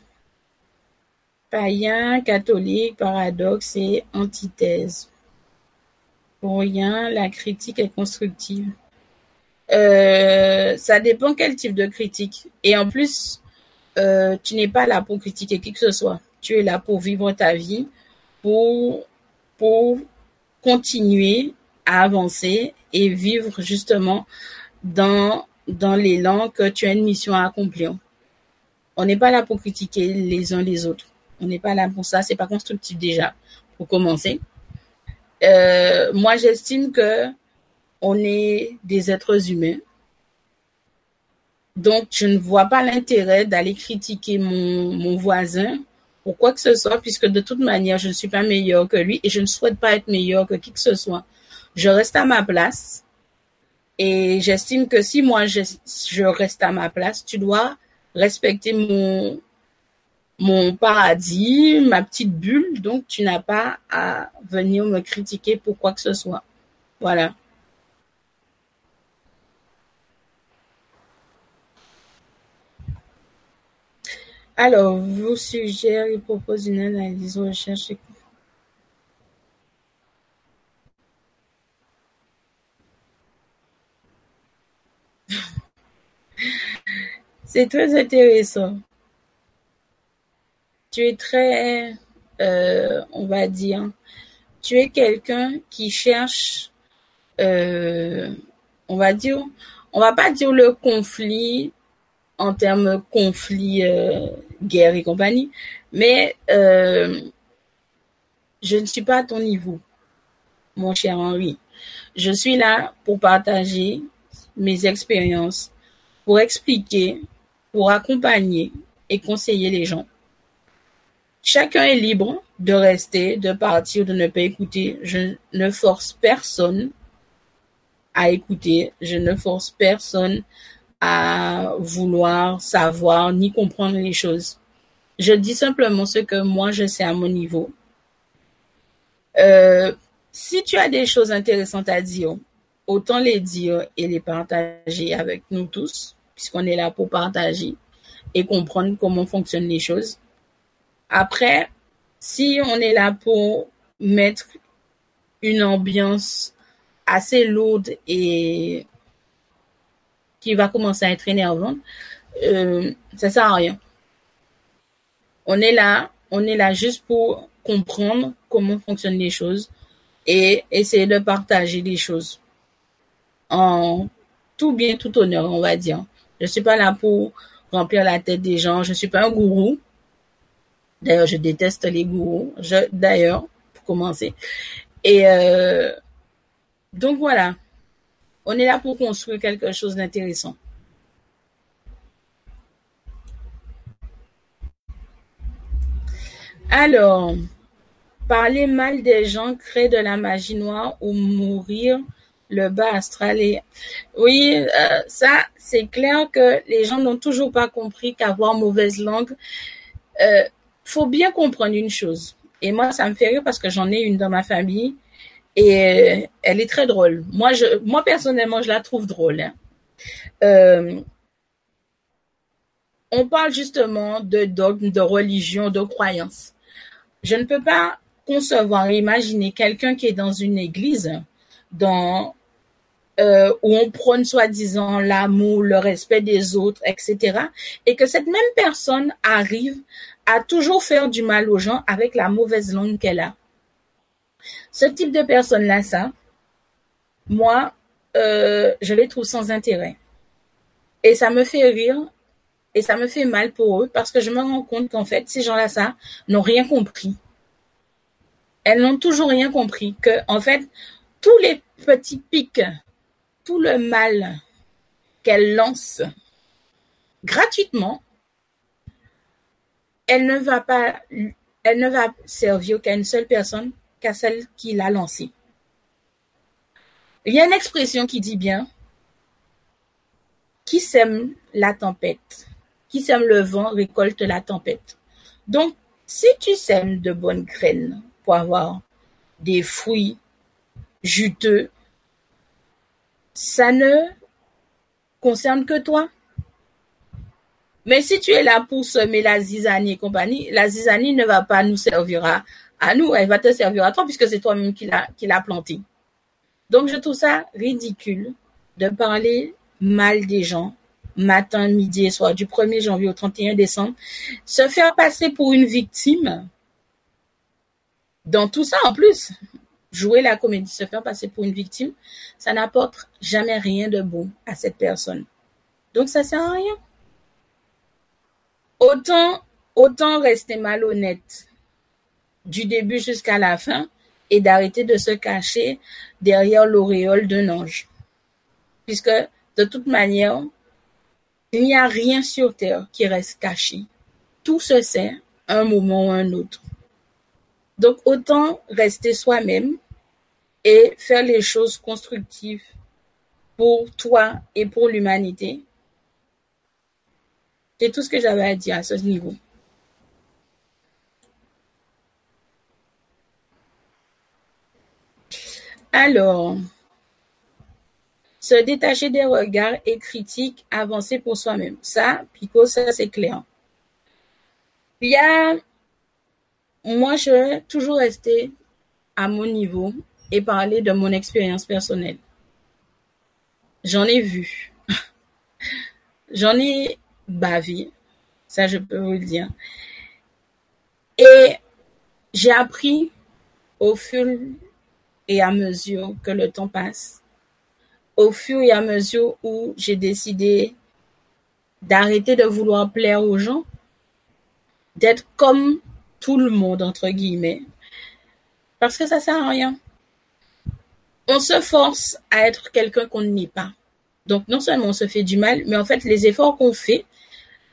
Païen, catholique, paradoxe et antithèse. Pour rien, la critique est constructive. Euh, ça dépend quel type de critique. Et en plus, euh, tu n'es pas là pour critiquer qui que ce soit. Tu es là pour vivre ta vie, pour, continuer à avancer et vivre justement dans, dans l'élan que tu as une mission à accomplir. On n'est pas là pour critiquer les uns les autres. On n'est pas là pour ça. C'est pas constructif déjà, pour commencer. Euh, moi, j'estime que on est des êtres humains. Donc, je ne vois pas l'intérêt d'aller critiquer mon, mon voisin ou quoi que ce soit, puisque de toute manière, je ne suis pas meilleur que lui et je ne souhaite pas être meilleur que qui que ce soit. Je reste à ma place et j'estime que si moi je, je reste à ma place, tu dois respecter mon, mon paradis, ma petite bulle, donc tu n'as pas à venir me critiquer pour quoi que ce soit. Voilà. Alors, vous suggère et propose une analyse recherche [laughs] C'est très intéressant tu es très, euh, on va dire, tu es quelqu'un qui cherche, euh, on va dire, on va pas dire le conflit en termes conflit, euh, guerre et compagnie, mais je ne suis pas à ton niveau, mon cher Henri. Je suis là pour partager mes expériences, pour expliquer, pour accompagner et conseiller les gens. Chacun est libre de rester, de partir, de ne pas écouter. Je ne force personne à écouter. Je ne force personne à vouloir savoir ni comprendre les choses. Je dis simplement ce que moi je sais à mon niveau. Euh, si tu as des choses intéressantes à dire, autant les dire et les partager avec nous tous, puisqu'on est là pour partager et comprendre comment fonctionnent les choses. Après, si on est là pour mettre une ambiance assez lourde et qui va commencer à être énervante, euh, ça sert à rien. On est là, on est là juste pour comprendre comment fonctionnent les choses et essayer de partager les choses en tout bien, tout honneur, on va dire. Je suis pas là pour remplir la tête des gens. Je suis pas un gourou. D'ailleurs, je déteste les gourous. D'ailleurs, pour commencer. Et euh, donc voilà, on est là pour construire quelque chose d'intéressant. Alors, parler mal des gens crée de la magie noire ou mourir le bas astral. Oui, euh, ça, c'est clair que les gens n'ont toujours pas compris qu'avoir mauvaise langue, euh, faut bien comprendre une chose. Et moi, ça me fait rire parce que j'en ai une dans ma famille et elle est très drôle. Moi, personnellement, je la trouve drôle. Hein. Euh, on parle justement de dogme, de religion, de croyance. Je ne peux pas concevoir imaginer quelqu'un qui est dans une église, euh, où on prône soi-disant l'amour, le respect des autres, etc. Et que cette même personne arrive toujours faire du mal aux gens avec la mauvaise langue qu'elle a. Ce type de personne-là, ça, moi, euh, je les trouve sans intérêt. Et ça me fait rire et ça me fait mal pour eux parce que je me rends compte qu'en fait, ces gens-là, ça, n'ont rien compris. Elles n'ont toujours rien compris que, en fait, tous les petits pics, tout le mal qu'elles lancent gratuitement, elle ne va pas, elle ne va servir qu'à une seule personne, qu'à celle qui l'a lancé. Il y a une expression qui dit bien, qui sème la tempête, qui sème le vent récolte la tempête. Donc, si tu sèmes de bonnes graines pour avoir des fruits juteux, ça ne concerne que toi. Mais si tu es là pour semer la zizanie et compagnie, la zizanie ne va pas nous servir à, nous, elle va te servir à toi puisque c'est toi-même qui l'a, qui l'a planté. Donc, je trouve ça ridicule de parler mal des gens, matin, midi et soir, du 1er janvier au 31 décembre, se faire passer pour une victime. Dans tout ça, en plus, jouer la comédie, se faire passer pour une victime, ça n'apporte jamais rien de bon à cette personne. Donc, ça sert à rien. Autant, autant rester malhonnête du début jusqu'à la fin et d'arrêter de se cacher derrière l'auréole d'un ange. Puisque, de toute manière, il n'y a rien sur terre qui reste caché. Tout se sait un moment ou un autre. Donc, autant rester soi-même et faire les choses constructives pour toi et pour l'humanité. C'est tout ce que j'avais à dire à ce niveau. Alors, se détacher des regards et critiques, avancer pour soi-même. Ça, Pico, ça c'est clair. Il y a, moi je vais toujours rester à mon niveau et parler de mon expérience personnelle. J'en ai vu. [laughs] J'en ai bavé. Ça, je peux vous le dire. Et j'ai appris au fur et à mesure que le temps passe, au fur et à mesure où j'ai décidé d'arrêter de vouloir plaire aux gens, d'être comme tout le monde, entre guillemets, parce que ça sert à rien. On se force à être quelqu'un qu'on n'est pas. Donc, non seulement on se fait du mal, mais en fait, les efforts qu'on fait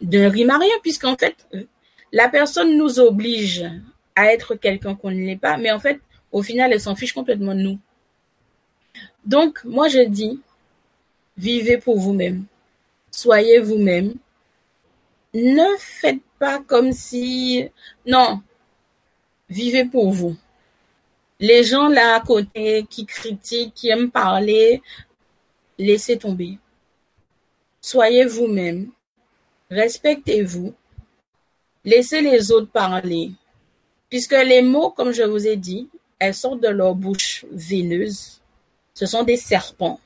à rien, puisqu'en fait, la personne nous oblige à être quelqu'un qu'on ne l'est pas, mais en fait, au final, elle s'en fiche complètement de nous. Donc, moi, je dis, vivez pour vous-même. Soyez vous-même. Ne faites pas comme si... Non, vivez pour vous. Les gens là à côté qui critiquent, qui aiment parler, laissez tomber. Soyez vous-même. Respectez-vous. Laissez les autres parler. Puisque les mots, comme je vous ai dit, elles sortent de leur bouche veineuse. Ce sont des serpents.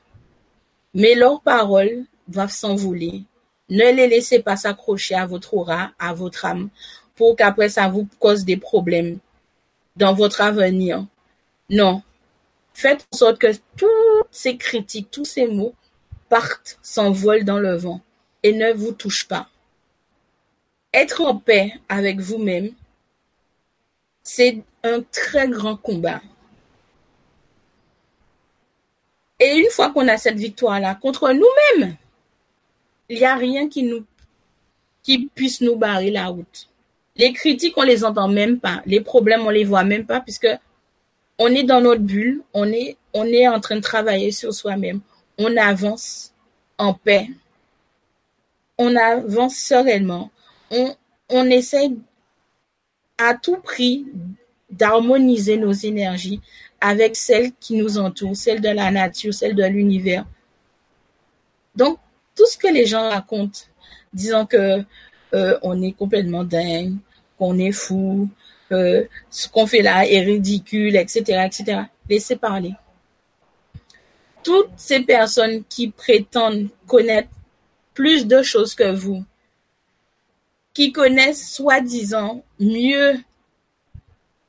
Mais leurs paroles doivent s'envoler. Ne les laissez pas s'accrocher à votre aura, à votre âme, pour qu'après ça vous cause des problèmes dans votre avenir. Non. Faites en sorte que toutes ces critiques, tous ces mots partent, s'envolent dans le vent et ne vous touchent pas. Être en paix avec vous-même, c'est un très grand combat. Et une fois qu'on a cette victoire-là contre nous-mêmes, il n'y a rien qui nous puisse nous barrer la route. Les critiques, on les entend même pas. Les problèmes, on les voit même pas puisque on est dans notre bulle, on est en train de travailler sur soi-même. On avance en paix. On avance sereinement. On, essaie à tout prix d'harmoniser nos énergies avec celles qui nous entourent, celles de la nature, celles de l'univers. Donc, tout ce que les gens racontent, disant que euh, on est complètement dingue, qu'on est fou, euh, ce qu'on fait là est ridicule, etc., etc. Laissez parler. Toutes ces personnes qui prétendent connaître plus de choses que vous, qui connaissent soi-disant mieux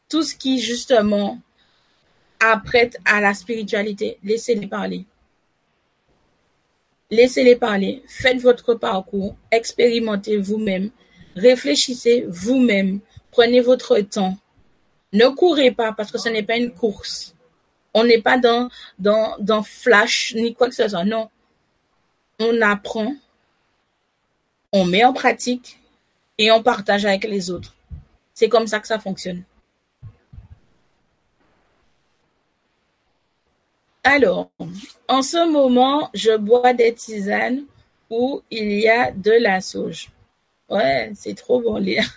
tout ce qui justement apprête à la spiritualité, laissez-les parler. Laissez-les parler, faites votre parcours, expérimentez vous-même, réfléchissez vous-même, prenez votre temps. Ne courez pas parce que ce n'est pas une course. On n'est pas dans, dans, dans flash ni quoi que ce soit. Non. On apprend, on met en pratique et on partage avec les autres. C'est comme ça que ça fonctionne. Alors, en ce moment, je bois des tisanes où il y a de la sauge. Ouais, c'est trop bon lire.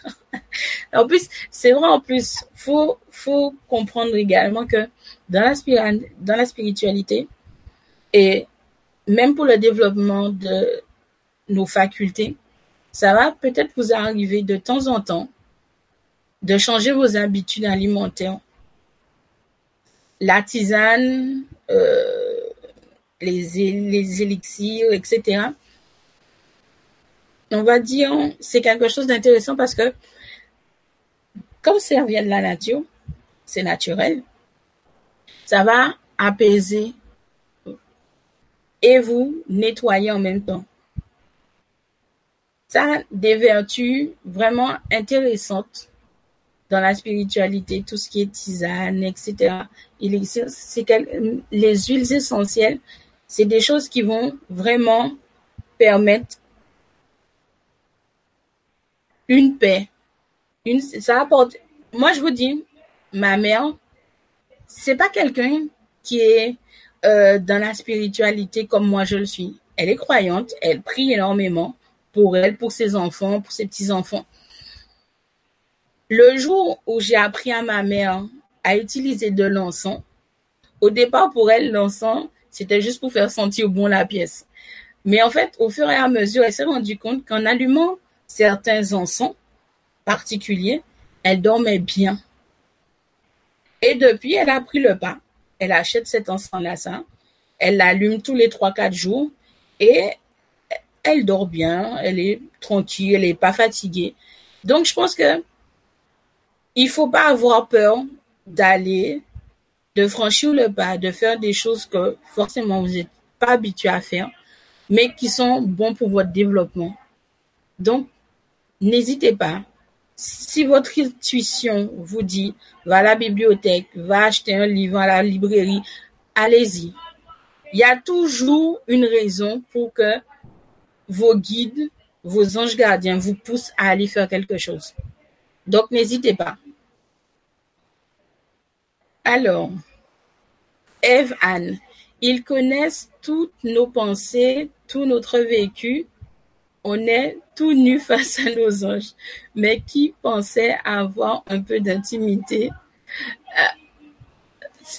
[laughs] en plus, c'est vrai en plus, faut faut comprendre également que dans la, dans la spiritualité et même pour le développement de nos facultés, ça va peut-être vous arriver de temps en temps de changer vos habitudes alimentaires. La tisane, euh, les, les élixirs, etc. On va dire, c'est quelque chose d'intéressant parce que comme ça vient de la nature, c'est naturel, ça va apaiser et vous nettoyer en même temps. Ça des vertus vraiment intéressantes dans la spiritualité, tout ce qui est tisane, etc. C'est les huiles essentielles, c'est des choses qui vont vraiment permettre une paix. Ça apporte. Moi, je vous dis, ma mère, c'est pas quelqu'un qui est euh, dans la spiritualité comme moi je le suis. Elle est croyante, elle prie énormément pour elle, pour ses enfants, pour ses petits enfants. Le jour où j'ai appris à ma mère à utiliser de l'encens, au départ pour elle, l'encens, c'était juste pour faire sentir bon la pièce. Mais en fait, au fur et à mesure, elle s'est rendue compte qu'en allumant certains encens particuliers, elle dormait bien. Et depuis, elle a pris le pas. Elle achète cet encens-là, ça. Elle l'allume tous les 3-4 jours et elle dort bien, elle est tranquille, elle n'est pas fatiguée. Donc, je pense que il faut pas avoir peur d'aller, de franchir le pas, de faire des choses que forcément vous n'êtes pas habitué à faire, mais qui sont bons pour votre développement. Donc, n'hésitez pas. Si votre intuition vous dit, va à la bibliothèque, va acheter un livre à la librairie, allez-y. Il y a toujours une raison pour que vos guides, vos anges gardiens vous poussent à aller faire quelque chose. Donc, n'hésitez pas. Alors, Eve Anne, ils connaissent toutes nos pensées, tout notre vécu. On est tout nu [laughs] face à nos anges. Mais qui pensait avoir un peu d'intimité? Euh,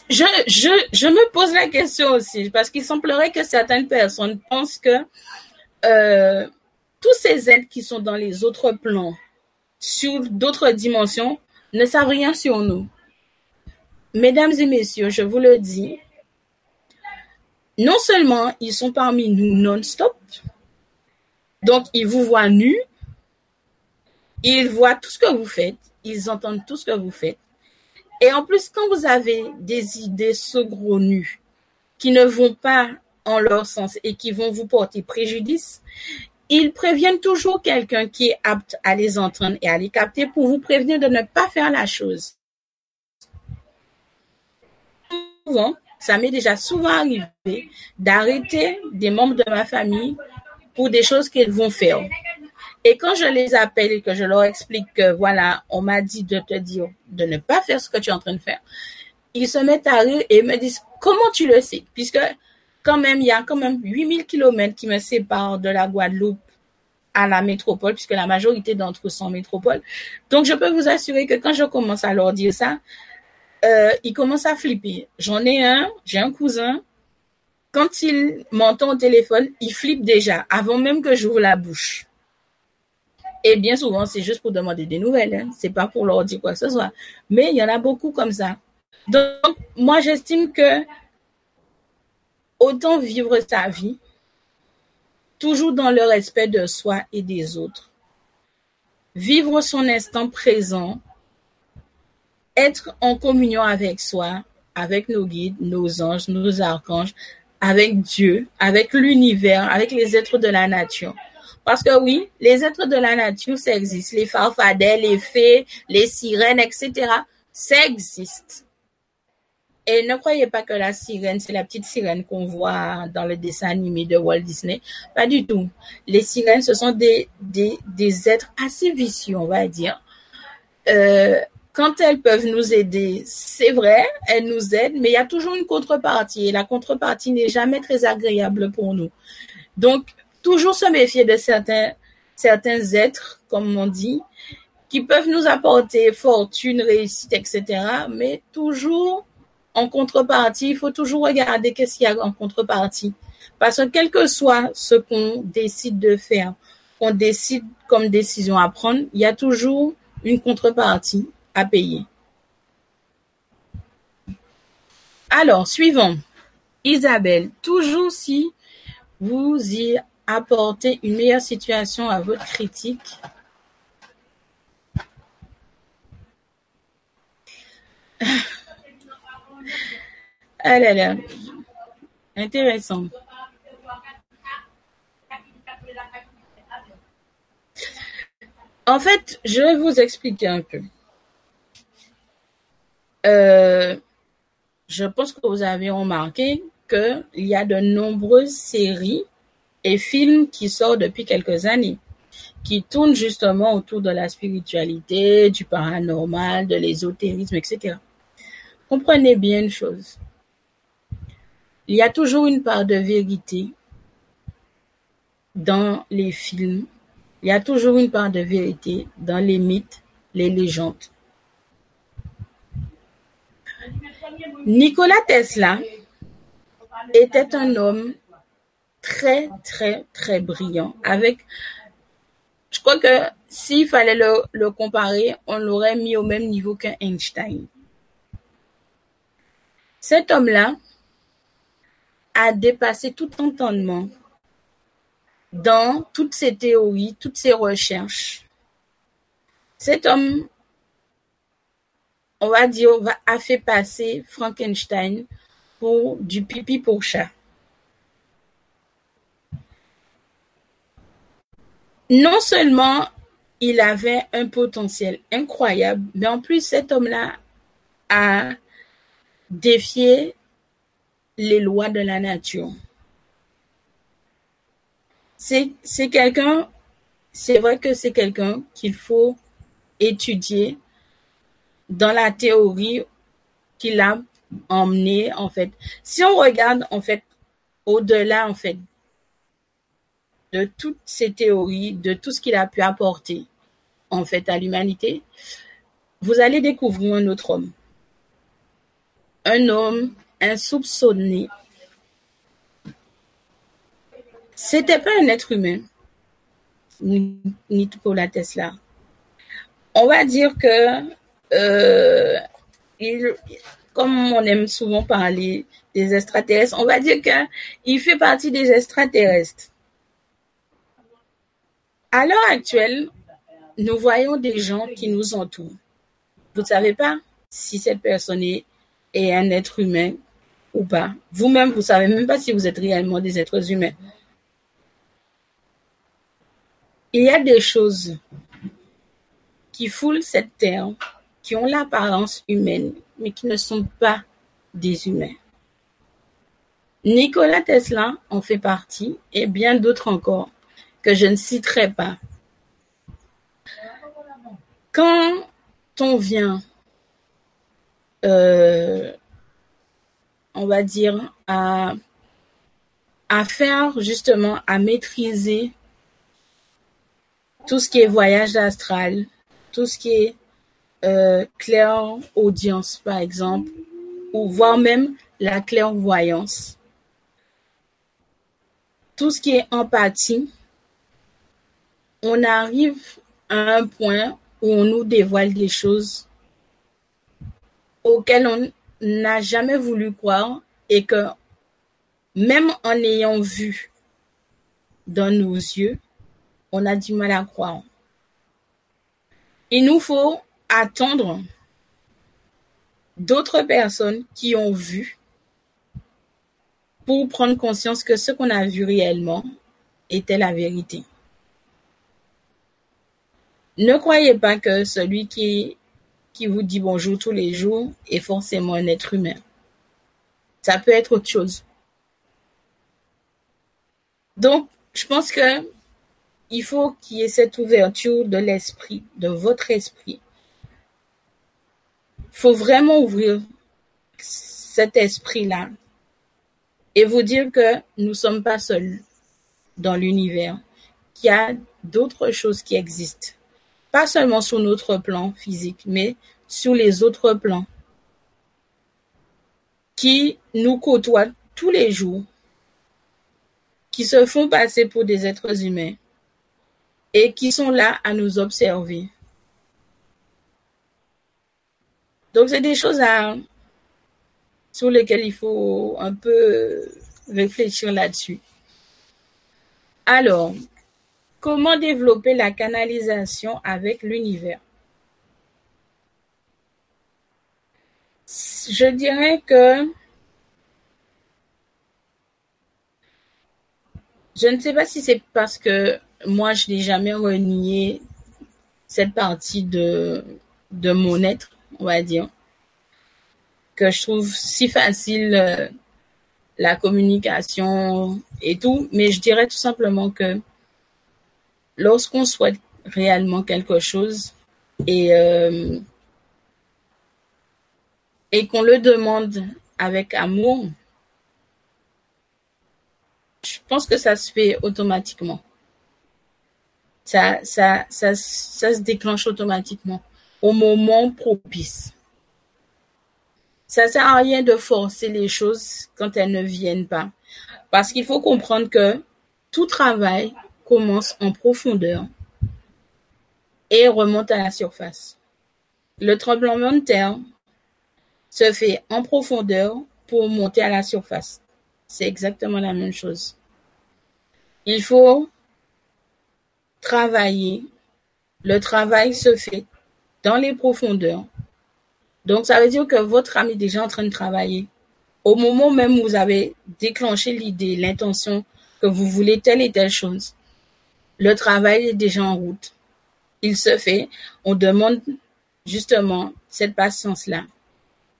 je, me pose la question aussi, parce qu'il semblerait que certaines personnes pensent que euh, tous ces êtres qui sont dans les autres plans, sur d'autres dimensions, ne savent rien sur nous. Mesdames et messieurs, je vous le dis, non seulement ils sont parmi nous non-stop, donc ils vous voient nus, ils voient tout ce que vous faites, ils entendent tout ce que vous faites. Et en plus, quand vous avez des idées saugrenues qui ne vont pas en leur sens et qui vont vous porter préjudice, ils préviennent toujours quelqu'un qui est apte à les entendre et à les capter pour vous prévenir de ne pas faire la chose. Souvent, ça m'est déjà souvent arrivé d'arrêter des membres de ma famille pour des choses qu'ils vont faire. Et quand je les appelle et que je leur explique que voilà, on m'a dit de te dire de ne pas faire ce que tu es en train de faire, ils se mettent à rire et me disent comment tu le sais? Puisque quand même, il y a quand même 8000 kilomètres qui me séparent de la Guadeloupe à la métropole, puisque la majorité d'entre eux sont métropole. Donc, je peux vous assurer que quand je commence à leur dire ça, euh, ils commencent à flipper. J'en ai un, j'ai un cousin. Quand il m'entend au téléphone, il flippe déjà, avant même que j'ouvre la bouche. Et bien souvent, c'est juste pour demander des nouvelles. Hein. C'est pas pour leur dire quoi que ce soit. Mais il y en a beaucoup comme ça. Donc, moi, j'estime que autant vivre sa vie, toujours dans le respect de soi et des autres. Vivre son instant présent, être en communion avec soi, avec nos guides, nos anges, nos archanges, avec Dieu, avec l'univers, avec les êtres de la nature. Parce que oui, les êtres de la nature, ça existe. Les farfadets, les fées, les sirènes, etc. Ça existe. Et ne croyez pas que la sirène, c'est la petite sirène qu'on voit dans le dessin animé de Walt Disney. Pas du tout. Les sirènes, ce sont des, des, êtres assez vicieux, on va dire. Euh, quand elles peuvent nous aider, c'est vrai, elles nous aident, mais il y a toujours une contrepartie. Et la contrepartie n'est jamais très agréable pour nous. Donc, toujours se méfier de certains, certains êtres, comme on dit, qui peuvent nous apporter fortune, réussite, etc. Mais toujours en contrepartie, il faut toujours regarder qu'est-ce qu'il y a en contrepartie. Parce que quel que soit ce qu'on décide de faire, qu'on décide comme décision à prendre, il y a toujours une contrepartie à payer. Alors, suivant. Isabelle, toujours si vous y apportez une meilleure situation à votre critique, Ah là là. Intéressant. En fait, je vais vous expliquer un peu. Euh, je pense que vous avez remarqué qu'il y a de nombreuses séries et films qui sortent depuis quelques années, qui tournent justement autour de la spiritualité, du paranormal, de l'ésotérisme, etc. Comprenez bien une chose. Il y a toujours une part de vérité dans les films. Il y a toujours une part de vérité dans les mythes, les légendes. Nikola Tesla était un homme très, très, très brillant. Avec, je crois que s'il fallait le, le comparer, on l'aurait mis au même niveau qu'un Einstein. Cet homme-là a dépassé tout entendement dans toutes ses théories, toutes ses recherches. Cet homme, on va dire, a fait passer Frankenstein pour du pipi pour chat. Non seulement il avait un potentiel incroyable, mais en plus cet homme-là a défié les lois de la nature. C'est quelqu'un, c'est vrai que c'est quelqu'un qu'il faut étudier dans la théorie qu'il a emmené en fait. Si on regarde en fait au-delà en fait de toutes ces théories, de tout ce qu'il a pu apporter en fait à l'humanité, vous allez découvrir un autre homme. Un homme insoupçonné. C'était pas un être humain, Nikola Tesla. On va dire que, euh, comme on aime souvent parler des extraterrestres, on va dire qu'il fait partie des extraterrestres. À l'heure actuelle, nous voyons des gens qui nous entourent. Vous ne savez pas si cette personne est un être humain ou pas. Vous-même, vous savez même pas si vous êtes réellement des êtres humains. Il y a des choses qui foulent cette terre, qui ont l'apparence humaine, mais qui ne sont pas des humains. Nikola Tesla en fait partie, et bien d'autres encore, que je ne citerai pas. Quand on vient euh, on va dire, à, faire justement, à maîtriser tout ce qui est voyage astral, tout ce qui est euh, clair audience, par exemple, ou voire même la clairvoyance. Tout ce qui est empathie, on arrive à un point où on nous dévoile des choses auxquelles on n'a jamais voulu croire et que même en ayant vu dans nos yeux, on a du mal à croire. Il nous faut attendre d'autres personnes qui ont vu pour prendre conscience que ce qu'on a vu réellement était la vérité. Ne croyez pas que celui qui, qui vous dit bonjour tous les jours est forcément un être humain. Ça peut être autre chose. Donc, je pense que il faut qu'il y ait cette ouverture de l'esprit, de votre esprit. Il faut vraiment ouvrir cet esprit-là et vous dire que nous ne sommes pas seuls dans l'univers, qu'il y a d'autres choses qui existent. Pas seulement sur notre plan physique, mais sur les autres plans qui nous côtoient tous les jours, qui se font passer pour des êtres humains et qui sont là à nous observer. Donc, c'est des choses sur lesquelles il faut un peu réfléchir là-dessus. Alors, comment développer la canalisation avec l'univers? Je dirais que je ne sais pas si c'est parce que moi, je n'ai jamais renié cette partie de, mon être, on va dire, que je trouve si facile euh, la communication et tout, mais je dirais tout simplement que lorsqu'on souhaite réellement quelque chose et euh, et qu'on le demande avec amour, je pense que ça se fait automatiquement. Ça, se déclenche automatiquement au moment propice. Ça sert à rien de forcer les choses quand elles ne viennent pas. Parce qu'il faut comprendre que tout travail commence en profondeur et remonte à la surface. Le tremblement de terre se fait en profondeur pour monter à la surface. C'est exactement la même chose. Il faut travailler. Le travail se fait dans les profondeurs. Donc, ça veut dire que votre âme est déjà en train de travailler. Au moment même où vous avez déclenché l'idée, l'intention que vous voulez telle et telle chose, le travail est déjà en route. Il se fait. On demande justement cette patience-là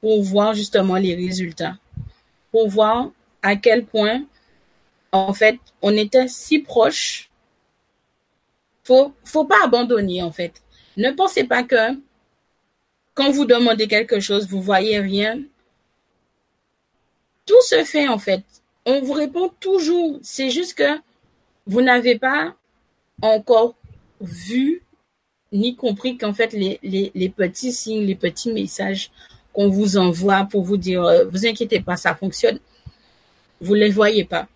pour voir justement les résultats, pour voir à quel point, en fait, on était si proche faut, faut pas abandonner, en fait. Ne pensez pas que quand vous demandez quelque chose, vous voyez rien. Tout se fait, en fait. On vous répond toujours. C'est juste que vous n'avez pas encore vu ni compris qu'en fait, les, petits signes, les petits messages qu'on vous envoie pour vous dire, euh, vous inquiétez pas, ça fonctionne. Vous les voyez pas.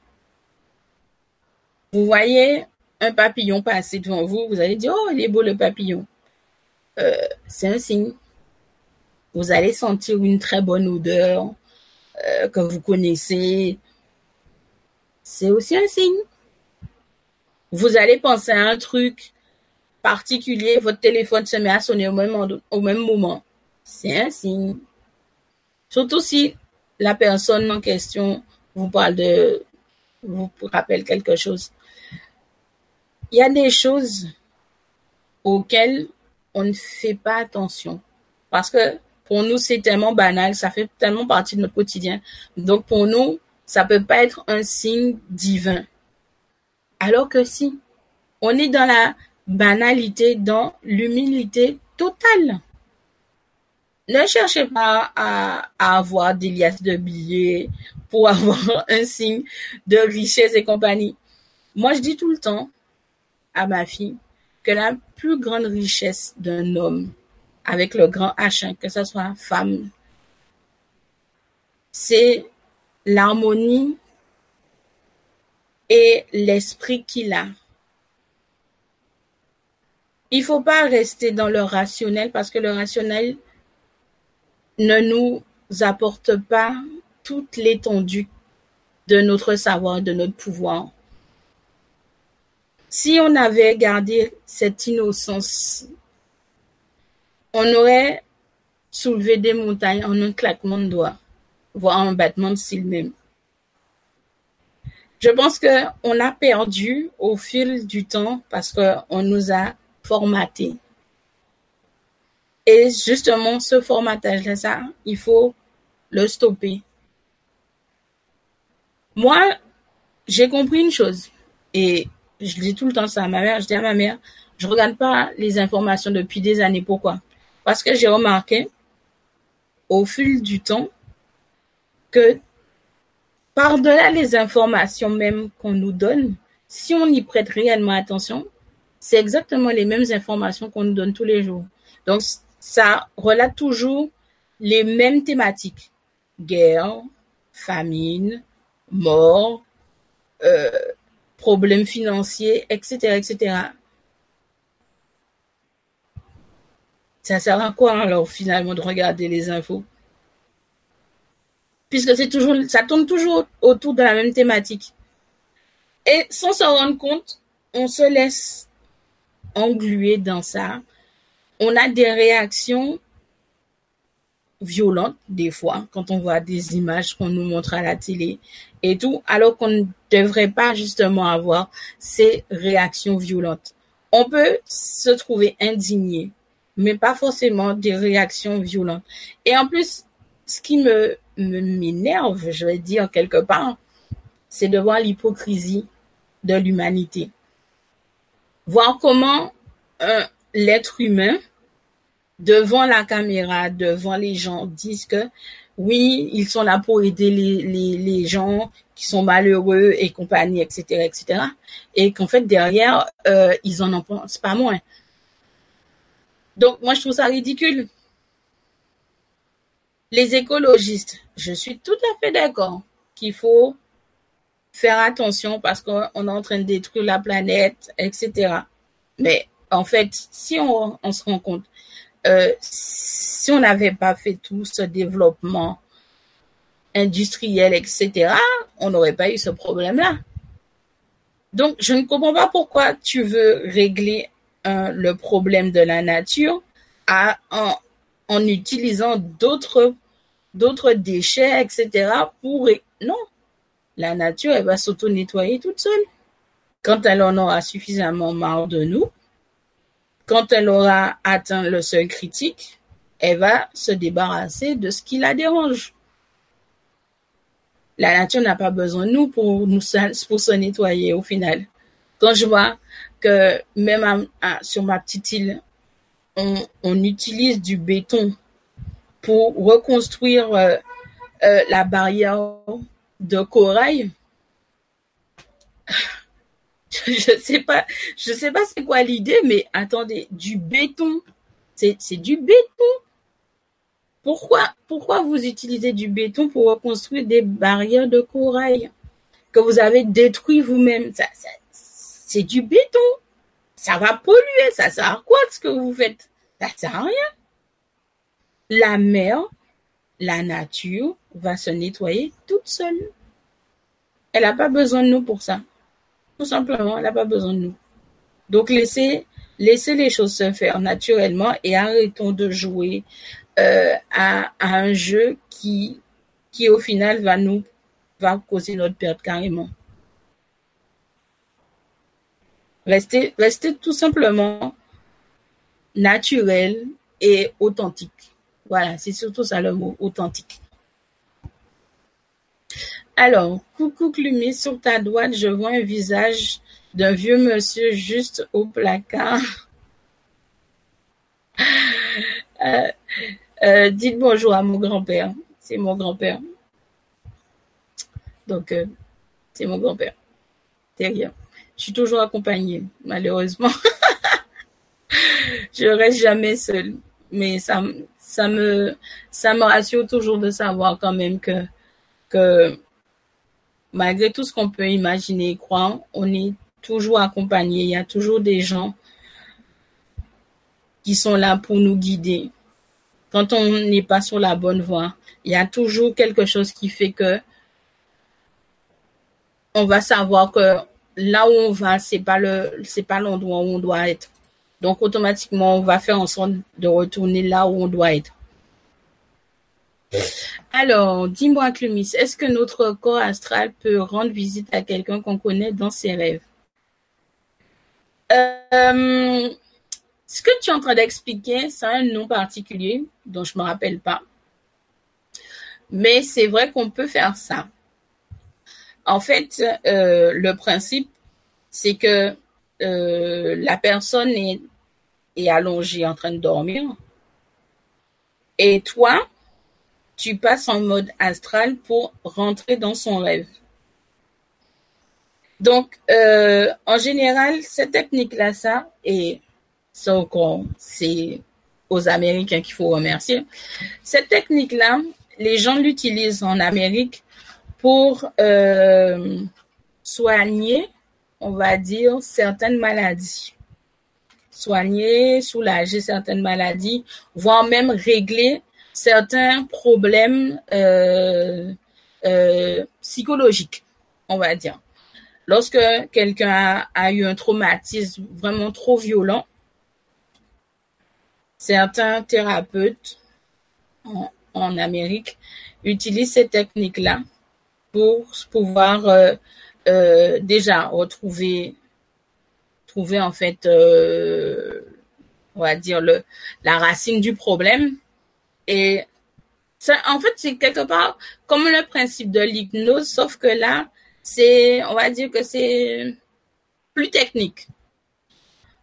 Vous voyez un papillon passer devant vous, vous allez dire, oh, il est beau le papillon. Euh, c'est un signe. Vous allez sentir une très bonne odeur euh, que vous connaissez. C'est aussi un signe. Vous allez penser à un truc particulier, votre téléphone se met à sonner au même, moment. C'est un signe. Surtout si la personne en question vous parle de, vous rappelle quelque chose il y a des choses auxquelles on ne fait pas attention. Parce que pour nous, c'est tellement banal, ça fait tellement partie de notre quotidien. Donc pour nous, ça peut pas être un signe divin. Alors que si, on est dans la banalité, dans l'humilité totale. Ne cherchez pas à, avoir des liasses de billets pour [laughs] avoir un signe de richesse et compagnie. Moi, je dis tout le temps, à ma fille que la plus grande richesse d'un homme, avec le grand H, que ce soit femme, c'est l'harmonie et l'esprit qu'il a. il faut pas rester dans le rationnel parce que le rationnel ne nous apporte pas toute l'étendue de notre savoir, de notre pouvoir. Si on avait gardé cette innocence, on aurait soulevé des montagnes en un claquement de doigts, voire un battement de cils même. Je pense que on a perdu au fil du temps parce qu'on nous a formaté. Et justement, ce formatage-là, ça, il faut le stopper. Moi, j'ai compris une chose. Et je dis tout le temps ça à ma mère. Je dis à ma mère, je regarde pas les informations depuis des années. Pourquoi? Parce que j'ai remarqué, au fil du temps, que par-delà les informations même qu'on nous donne, si on y prête réellement attention, c'est exactement les mêmes informations qu'on nous donne tous les jours. Donc, ça relate toujours les mêmes thématiques. Guerre, famine, mort, euh, problèmes financiers, etc., etc. Ça sert à quoi alors finalement de regarder les infos? Puisque c'est toujours, ça tourne toujours autour de la même thématique. Et sans s'en rendre compte, on se laisse engluer dans ça. On a des réactions violentes des fois quand on voit des images qu'on nous montre à la télé et tout, alors qu'on ne devrait pas justement avoir ces réactions violentes. On peut se trouver indigné, mais pas forcément des réactions violentes. Et en plus, ce qui me m'énerve, je vais dire quelque part, c'est de voir l'hypocrisie de l'humanité. Voir comment l'être humain devant la caméra, devant les gens, disent que oui, ils sont là pour aider les gens qui sont malheureux et compagnie, etc., etc. Et qu'en fait, derrière, euh, ils en en pensent pas moins. Donc, moi, je trouve ça ridicule. Les écologistes, je suis tout à fait d'accord qu'il faut faire attention parce qu'on est en train de détruire la planète, etc. Mais en fait, si on, se rend compte euh, si on n'avait pas fait tout ce développement industriel, etc., on n'aurait pas eu ce problème-là. Donc, je ne comprends pas pourquoi tu veux régler le problème de la nature à, en, en utilisant d'autres d'autres déchets, etc. pour... Non, la nature, elle va s'auto-nettoyer toute seule. Quand elle en aura suffisamment marre de nous, quand elle aura atteint le seuil critique, elle va se débarrasser de ce qui la dérange. La nature n'a pas besoin de nous pour nous pour se nettoyer au final. Quand je vois que même sur ma petite île, on, utilise du béton pour reconstruire euh, euh, la barrière de corail, [laughs] je sais pas, je sais pas c'est quoi l'idée, mais attendez, du béton, c'est du béton. Pourquoi, pourquoi vous utilisez du béton pour reconstruire des barrières de corail que vous avez détruit vous-même? C'est du béton. Ça va polluer. Ça sert à quoi ce que vous faites? Ça sert à rien. La mer, la nature va se nettoyer toute seule. Elle n'a pas besoin de nous pour ça. Tout simplement, elle n'a pas besoin de nous. Donc laissez, les choses se faire naturellement et arrêtons de jouer euh, à, un jeu qui, au final va nous causer notre perte carrément. Restez, restez tout simplement naturel et authentique. Voilà, c'est surtout ça le mot, authentique. Alors, coucou Clumy, sur ta droite, je vois un visage d'un vieux monsieur juste au placard. [laughs] Euh, euh, dites bonjour à mon grand-père. C'est mon grand-père. Donc, euh, c'est mon grand-père. Derrière. Je suis toujours accompagnée, malheureusement. [laughs] je reste jamais seule. Mais ça, ça me, ça me rassure toujours de savoir quand même que, que malgré tout ce qu'on peut imaginer et croire, on est toujours accompagné. Il y a toujours des gens qui sont là pour nous guider. Quand on n'est pas sur la bonne voie, il y a toujours quelque chose qui fait que on va savoir que là où on va, c'est pas le, c'est pas l'endroit où on doit être. Donc automatiquement, on va faire en sorte de retourner là où on doit être. Alors, dis-moi, Clumis, est-ce que notre corps astral peut rendre visite à quelqu'un qu'on connaît dans ses rêves? Euh, ce que tu es en train d'expliquer, c'est un nom particulier dont je me rappelle pas. Mais c'est vrai qu'on peut faire ça. En fait, euh, le principe, c'est que euh, la personne est, est allongée en train de dormir. Et toi, tu passes en mode astral pour rentrer dans son rêve. Donc, euh, en général, cette technique-là, ça, et ça, c'est aux Américains qu'il faut remercier. Cette technique-là, les gens l'utilisent en Amérique pour euh, soigner, on va dire, certaines maladies. Soigner, soulager certaines maladies, voire même régler certains problèmes euh, euh, psychologiques, on va dire. Lorsque quelqu'un a, eu un traumatisme vraiment trop violent, certains thérapeutes en, Amérique utilisent ces techniques-là pour pouvoir euh, déjà retrouver trouver en fait on va dire le la racine du problème et en fait, c'est quelque part comme le principe de l'hypnose, sauf que là, c'est, on va dire que c'est plus technique.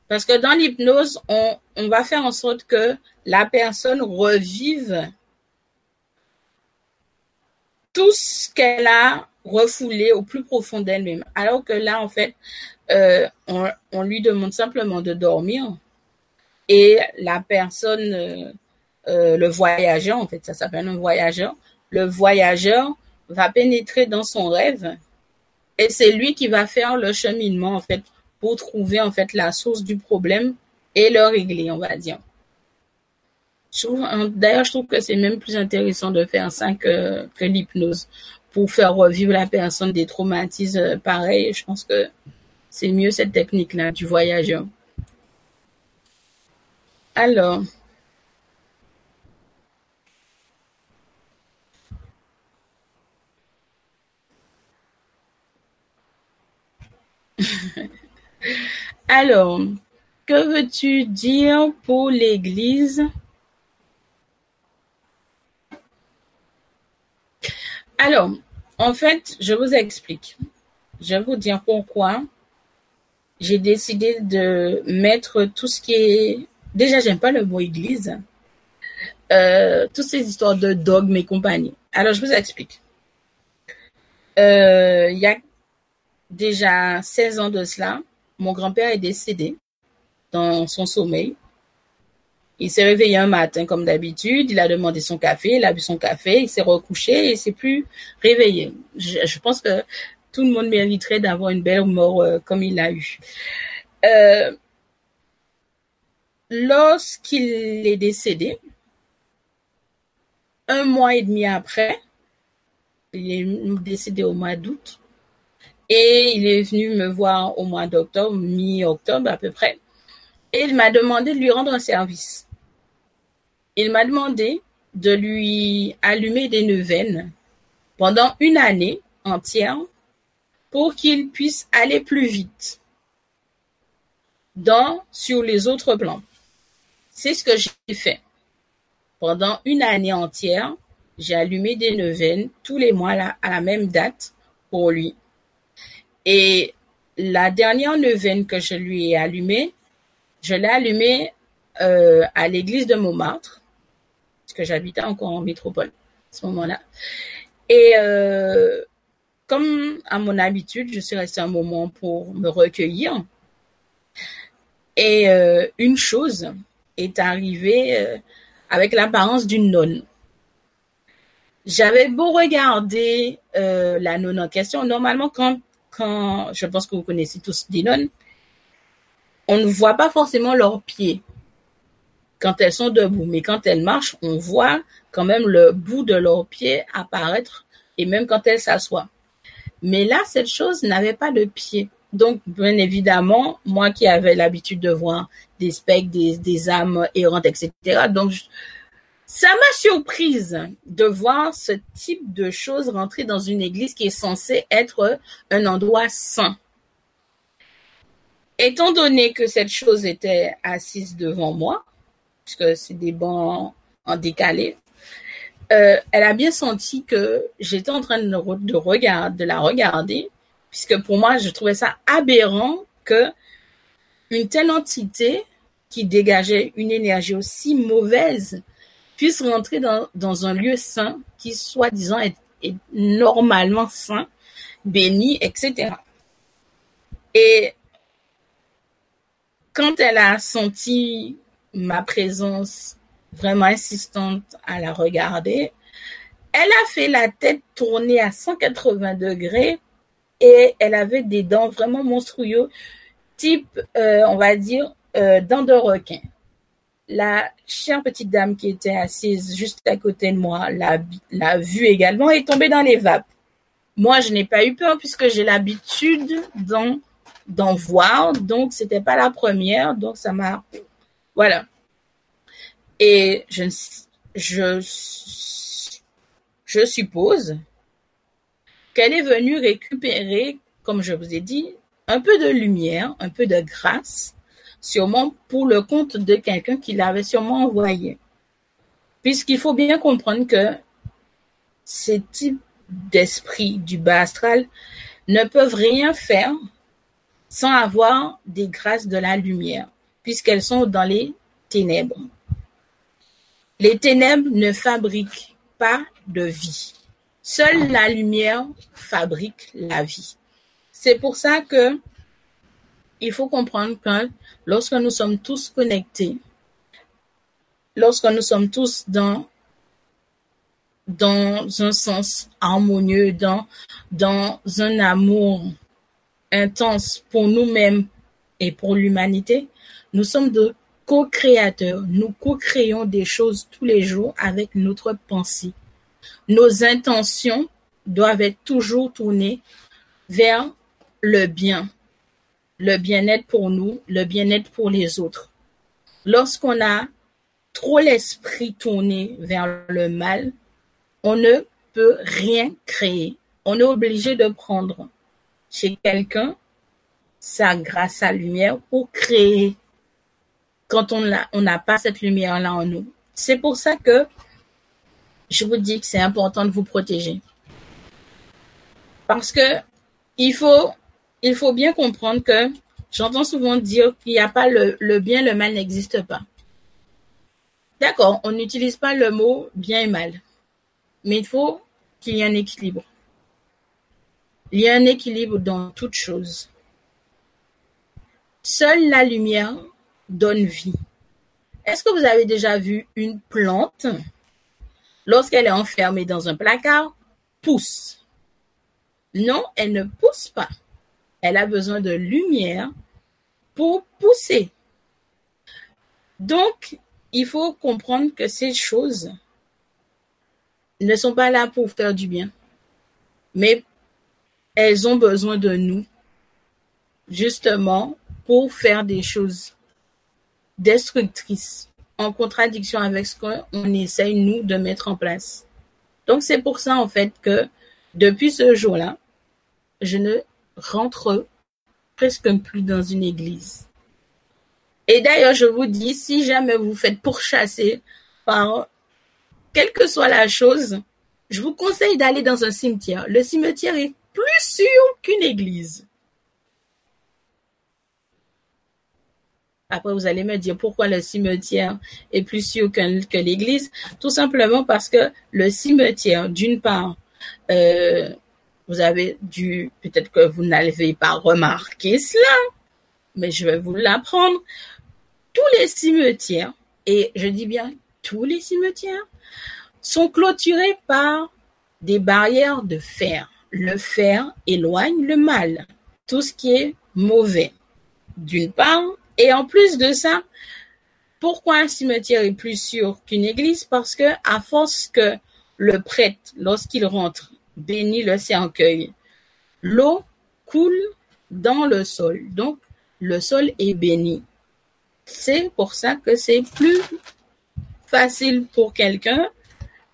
Parce que dans l'hypnose, on, on va faire en sorte que la personne revive tout ce qu'elle a refoulé au plus profond d'elle-même. Alors que là, en fait, euh, on, lui demande simplement de dormir et la personne euh, euh, le voyageur, en fait, ça s'appelle un voyageur. Le voyageur va pénétrer dans son rêve et c'est lui qui va faire le cheminement, en fait, pour trouver, en fait, la source du problème et le régler, on va dire. D'ailleurs, je trouve que c'est même plus intéressant de faire ça que l'hypnose pour faire revivre la personne des traumatismes pareils. Je pense que c'est mieux cette technique-là du voyageur. Alors, [laughs] Alors, que veux-tu dire pour l'Église? Alors, en fait, je vous explique. Je vais vous dire pourquoi j'ai décidé de mettre tout ce qui est... Déjà, j'aime pas le mot Église. Euh, toutes ces histoires de dogmes et compagnie. Alors, je vous explique. Euh, il y a déjà 16 ans de cela, mon grand-père est décédé dans son sommeil. Il s'est réveillé un matin comme d'habitude, il a demandé son café, il a bu son café, il s'est recouché et s'est plus réveillé. Je, pense que tout le monde mériterait d'avoir une belle mort euh, comme il l'a eu. Euh, lorsqu'il est décédé, un mois et demi après, il est décédé au mois d'août, et il est venu me voir au mois d'octobre, mi-octobre à peu près. Et il m'a demandé de lui rendre un service. Il m'a demandé de lui allumer des neuvaines pendant une année entière pour qu'il puisse aller plus vite dans, sur les autres plans. C'est ce que j'ai fait. Pendant une année entière, j'ai allumé des neuvaines tous les mois à la même date pour lui. Et la dernière neuvaine que je lui ai allumée, je l'ai allumée euh, à l'église de Montmartre, parce que j'habitais encore en métropole à ce moment-là. Et euh, comme à mon habitude, je suis restée un moment pour me recueillir. Et euh, une chose est arrivée avec l'apparence d'une nonne. J'avais beau regarder la nonne en question. Normalement, quand quand, je pense que vous connaissez tous des nonnes, on ne voit pas forcément leurs pieds. Quand elles sont debout. Mais quand elles marchent, on voit quand même le bout de leurs pieds apparaître et même quand elles s'assoient. Mais là, cette chose n'avait pas de pied. Donc, bien évidemment, moi qui avais l'habitude de voir des spectres, des, des âmes errantes, etc. Donc, ça m'a surprise de voir ce type de choses rentrer dans une église qui est censée être un endroit saint. Étant donné que cette chose était assise devant moi, puisque c'est des bancs en décalé, euh, elle a bien senti que j'étais en train de, de, de la regarder, puisque pour moi, je trouvais ça aberrant que une telle entité qui dégageait une énergie aussi mauvaise puisse rentrer dans, un lieu saint qui, soi-disant, est, est, normalement saint, béni, etc. Et quand elle a senti ma présence vraiment insistante à la regarder, elle a fait la tête tourner à 180 degrés et elle avait des dents vraiment monstrueuses, type, euh, on va dire, euh, dents de requin. La chère petite dame qui était assise juste à côté de moi l'a, vue également et est tombée dans les vapes. Moi, je n'ai pas eu peur puisque j'ai l'habitude d'en, d'en voir, donc c'était pas la première, donc ça m'a, voilà. Et je, je, suppose qu'elle est venue récupérer, comme je vous ai dit, un peu de lumière, un peu de grâce, sûrement pour le compte de quelqu'un qui l'avait sûrement envoyé. Puisqu'il faut bien comprendre que ces types d'esprits du bas astral ne peuvent rien faire sans avoir des grâces de la lumière, puisqu'elles sont dans les ténèbres. Les ténèbres ne fabriquent pas de vie. Seule la lumière fabrique la vie. C'est pour ça que il faut comprendre que lorsque nous sommes tous connectés, lorsque nous sommes tous dans un sens harmonieux, dans un amour intense pour nous-mêmes et pour l'humanité, nous sommes de co-créateurs. Nous co-créons des choses tous les jours avec notre pensée. Nos intentions doivent être toujours tournées vers le bien, le bien-être pour nous, le bien-être pour les autres. Lorsqu'on a trop l'esprit tourné vers le mal, on ne peut rien créer. On est obligé de prendre chez quelqu'un sa grâce à lumière pour créer quand on n'a pas cette lumière-là en nous. C'est pour ça que je vous dis que c'est important de vous protéger. Parce que il faut, il faut bien comprendre que j'entends souvent dire qu'il n'y a pas le, le bien, le mal n'existe pas. D'accord, on n'utilise pas le mot bien et mal. Mais il faut qu'il y ait un équilibre. Il y a un équilibre dans toute chose. Seule la lumière donne vie. Est-ce que vous avez déjà vu une plante, lorsqu'elle est enfermée dans un placard, pousse? Non, elle ne pousse pas. Elle a besoin de lumière pour pousser. Donc, il faut comprendre que ces choses ne sont pas là pour faire du bien, mais elles ont besoin de nous, justement, pour faire des choses destructrice, en contradiction avec ce qu'on essaye, nous, de mettre en place. Donc, c'est pour ça, en fait, que depuis ce jour-là, je ne rentre presque plus dans une église. Et d'ailleurs, je vous dis, si jamais vous faites pourchasser par quelle que soit la chose, je vous conseille d'aller dans un cimetière. Le cimetière est plus sûr qu'une église. Après, vous allez me dire pourquoi le cimetière est plus sûr que, l'église. Tout simplement parce que le cimetière, d'une part, euh, vous avez dû, peut-être que vous n'avez pas remarqué cela, mais je vais vous l'apprendre. Tous les cimetières, et je dis bien tous les cimetières, sont clôturés par des barrières de fer. Le fer éloigne le mal, tout ce qui est mauvais. D'une part, et en plus de ça, Pourquoi un cimetière est plus sûr qu'une église? Parce que à force que le prêtre, lorsqu'il rentre, bénit le cercueil, l'eau coule dans le sol. Donc, le sol est béni. C'est pour ça que c'est plus facile pour quelqu'un,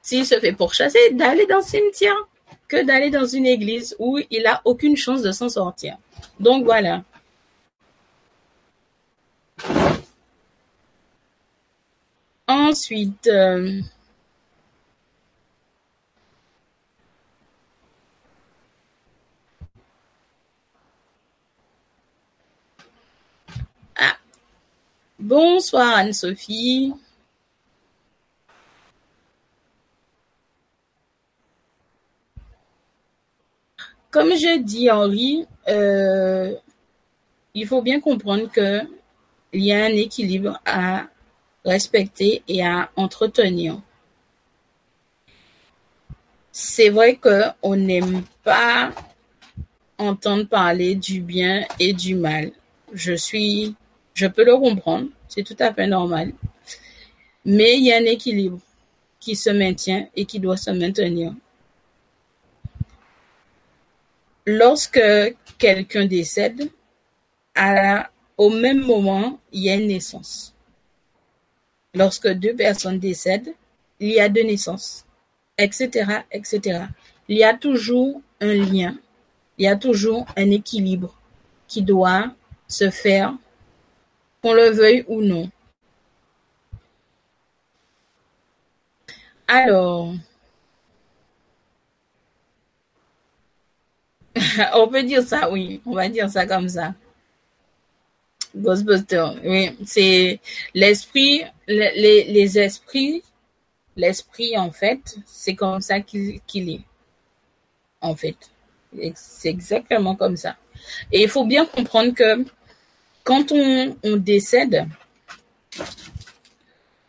s'il se fait pourchasser, d'aller dans le cimetière que d'aller dans une église où il a aucune chance de s'en sortir. Donc voilà. Ensuite, euh, ah, bonsoir Anne-Sophie. Comme je dis Henri, euh, il faut bien comprendre que il y a un équilibre à respecter et à entretenir. C'est vrai qu'on n'aime pas entendre parler du bien et du mal. Je suis, je peux le comprendre, c'est tout à fait normal. Mais il y a un équilibre qui se maintient et qui doit se maintenir. Lorsque quelqu'un décède, au même moment, il y a une naissance. Lorsque deux personnes décèdent, il y a deux naissances, etc., etc. Il y a toujours un lien, il y a toujours un équilibre qui doit se faire, qu'on le veuille ou non. Alors, [laughs] on peut dire ça, oui, on va dire ça comme ça. Ghostbusters, oui, c'est l'esprit, les, les esprits, l'esprit en fait, c'est comme ça qu'il est, en fait. C'est exactement comme ça. Et il faut bien comprendre que quand on, on décède,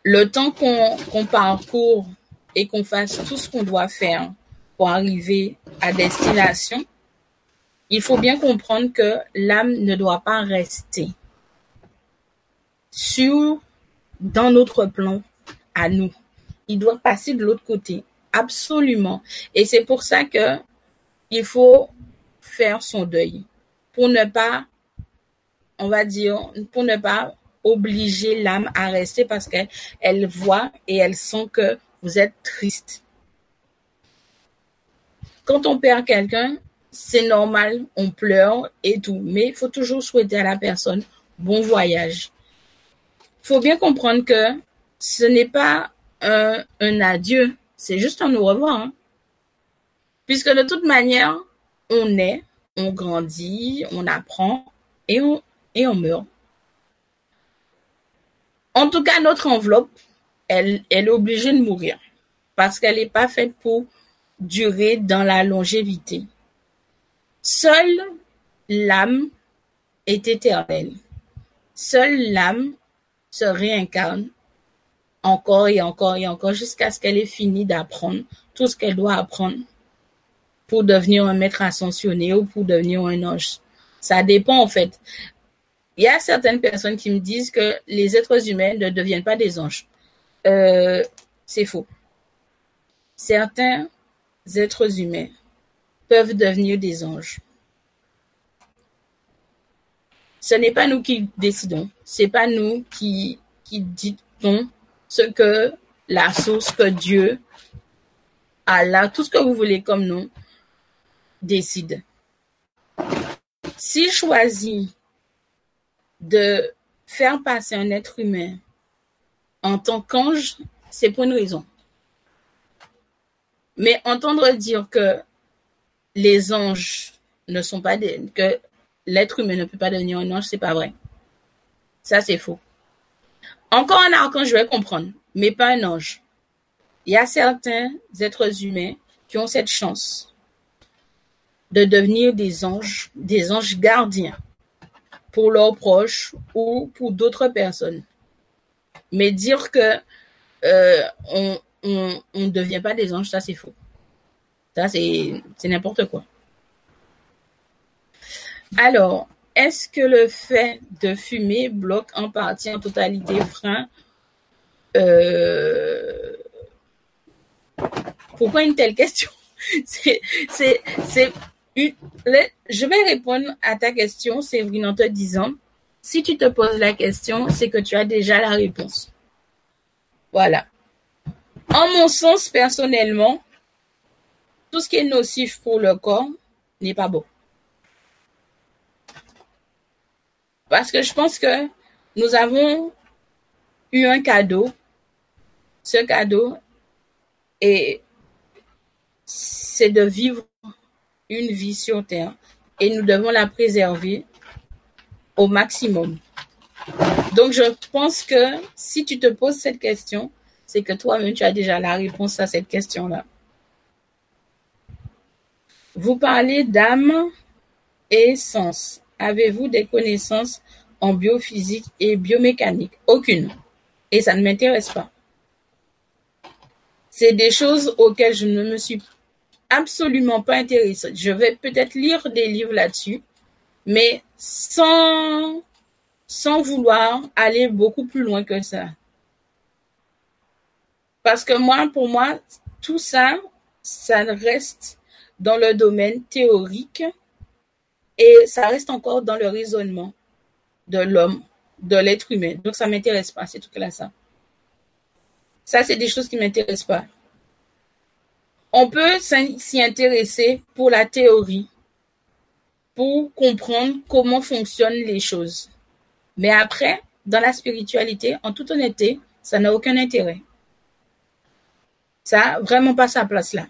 le temps qu'on qu'on parcourt et qu'on fasse tout ce qu'on doit faire pour arriver à destination, il faut bien comprendre que l'âme ne doit pas rester sur dans notre plan à nous. Il doit passer de l'autre côté, absolument. Et c'est pour ça que il faut faire son deuil pour ne pas, on va dire, pour ne pas obliger l'âme à rester parce qu'elle elle voit et elle sent que vous êtes triste. Quand on perd quelqu'un, c'est normal, on pleure et tout, mais il faut toujours souhaiter à la personne bon voyage. Faut bien comprendre que ce n'est pas un, un adieu, c'est juste un au revoir. Hein. Puisque de toute manière, on est, on grandit, on apprend et on, et on meurt. En tout cas, notre enveloppe, elle, elle est obligée de mourir parce qu'elle n'est pas faite pour durer dans la longévité. Seule l'âme est éternelle. Seule l'âme se réincarne encore et encore et encore jusqu'à ce qu'elle ait fini d'apprendre tout ce qu'elle doit apprendre pour devenir un maître ascensionné ou pour devenir un ange. Ça dépend en fait. Il y a certaines personnes qui me disent que les êtres humains ne deviennent pas des anges. Euh, c'est faux. Certains êtres humains peuvent devenir des anges. Ce n'est pas nous qui décidons, c'est pas nous qui, qui dictons ce que la source que Dieu, Allah, tout ce que vous voulez comme nom, décide. S'il choisit de faire passer un être humain en tant qu'ange, c'est pour une raison. Mais entendre dire que les anges ne sont pas des, l'être humain ne peut pas devenir un ange, c'est pas vrai. Ça, c'est faux. Encore un archange, je vais comprendre, mais pas un ange. Il y a certains êtres humains qui ont cette chance de devenir des anges, des anges gardiens pour leurs proches ou pour d'autres personnes. Mais dire que euh, on, ne devient pas des anges, ça c'est faux. Ça, c'est n'importe quoi. Alors, est-ce que le fait de fumer bloque en partie, en totalité, frein Euh, pourquoi une telle question? [laughs] C'est, c'est. Je vais répondre à ta question, Séverine, en te disant, si tu te poses la question, c'est que tu as déjà la réponse. Voilà. En mon sens, personnellement, tout ce qui est nocif pour le corps n'est pas bon. Parce que je pense que nous avons eu un cadeau. Ce cadeau est, c'est de vivre une vie sur Terre et nous devons la préserver au maximum. Donc, je pense que si tu te poses cette question, c'est que toi-même, tu as déjà la réponse à cette question-là. Vous parlez d'âme et sens. Avez-vous des connaissances en biophysique et biomécanique? Aucune. Et ça ne m'intéresse pas. C'est des choses auxquelles je ne me suis absolument pas intéressée. Je vais peut-être lire des livres là-dessus, mais sans, vouloir aller beaucoup plus loin que ça. Parce que moi, pour moi, tout ça, ça reste dans le domaine théorique et ça reste encore dans le raisonnement de l'homme, de l'être humain. Donc ça m'intéresse pas, c'est tout que là ça. Ça, c'est des choses qui m'intéressent pas. On peut s'y intéresser pour la théorie, pour comprendre comment fonctionnent les choses. Mais après, dans la spiritualité, en toute honnêteté, ça n'a aucun intérêt. Ça n'a vraiment pas sa place là.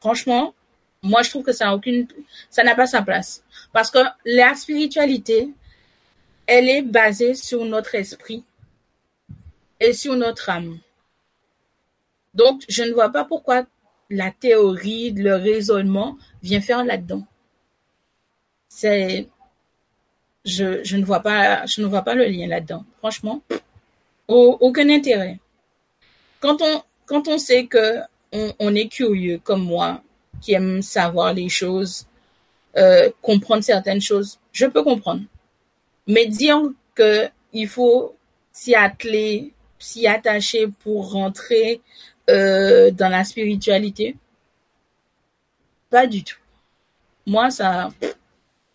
Franchement, moi je trouve que ça n'a aucune, ça n'a pas sa place. Parce que la spiritualité, elle est basée sur notre esprit et sur notre âme. Donc, je ne vois pas pourquoi la théorie, le raisonnement vient faire là-dedans. C'est, je, ne vois pas, je ne vois pas le lien là-dedans. Franchement, aucun intérêt. Quand on, quand on sait que on, est curieux comme moi, qui aime savoir les choses, euh, comprendre certaines choses, je peux comprendre. Mais dire que il faut s'y atteler, s'y attacher pour rentrer euh, dans la spiritualité, pas du tout. Moi, ça,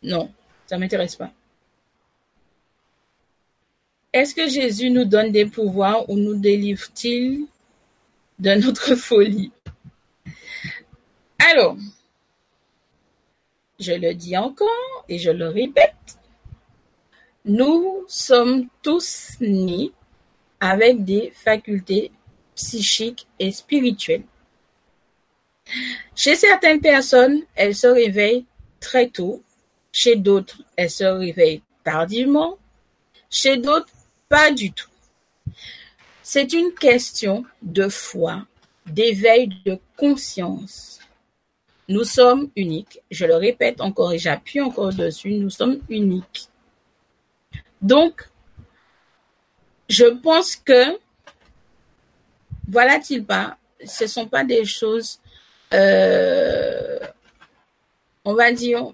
non, ça m'intéresse pas. Est-ce que Jésus nous donne des pouvoirs ou nous délivre-t-il de notre [laughs] folie? Alors, je le dis encore et je le répète, nous sommes tous nés avec des facultés psychiques et spirituelles. Chez certaines personnes, elles se réveillent très tôt, chez d'autres, elles se réveillent tardivement, chez d'autres, pas du tout. C'est une question de foi, d'éveil de conscience. Nous sommes uniques. Je le répète encore et j'appuie encore dessus. Nous sommes uniques. Donc, je pense que, voilà-t-il pas, ce ne sont pas des choses, euh, on va dire,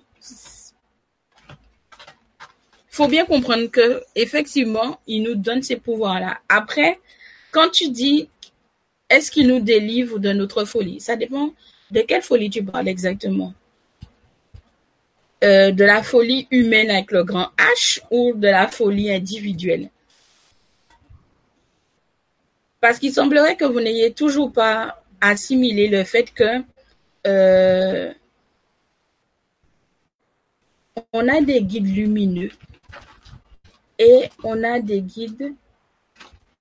faut bien comprendre que effectivement, il nous donne ces pouvoirs-là. Après, quand tu dis est-ce qu'il nous délivre de notre folie, ça dépend de quelle folie tu parles exactement? Euh, de la folie humaine avec le grand H ou de la folie individuelle? Parce qu'il semblerait que vous n'ayez toujours pas assimilé le fait que euh, on a des guides lumineux et on a des guides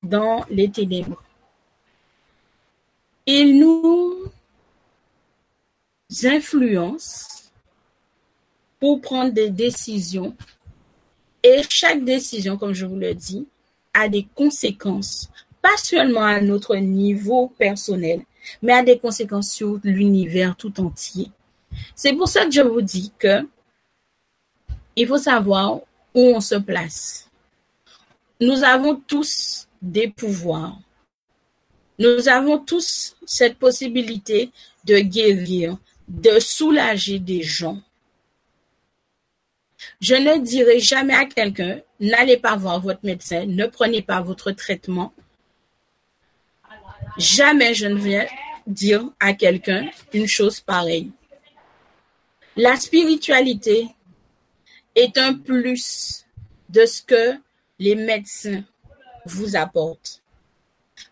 dans les ténèbres. Il nous influence pour prendre des décisions et chaque décision, comme je vous le dis, a des conséquences, pas seulement à notre niveau personnel, mais a des conséquences sur l'univers tout entier. C'est pour ça que je vous dis que il faut savoir où on se place. Nous avons tous des pouvoirs. Nous avons tous cette possibilité de guérir, de soulager des gens. Je ne dirai jamais à quelqu'un, n'allez pas voir votre médecin, ne prenez pas votre traitement. jamais je ne viens dire à quelqu'un une chose pareille. La spiritualité est un plus de ce que les médecins vous apportent.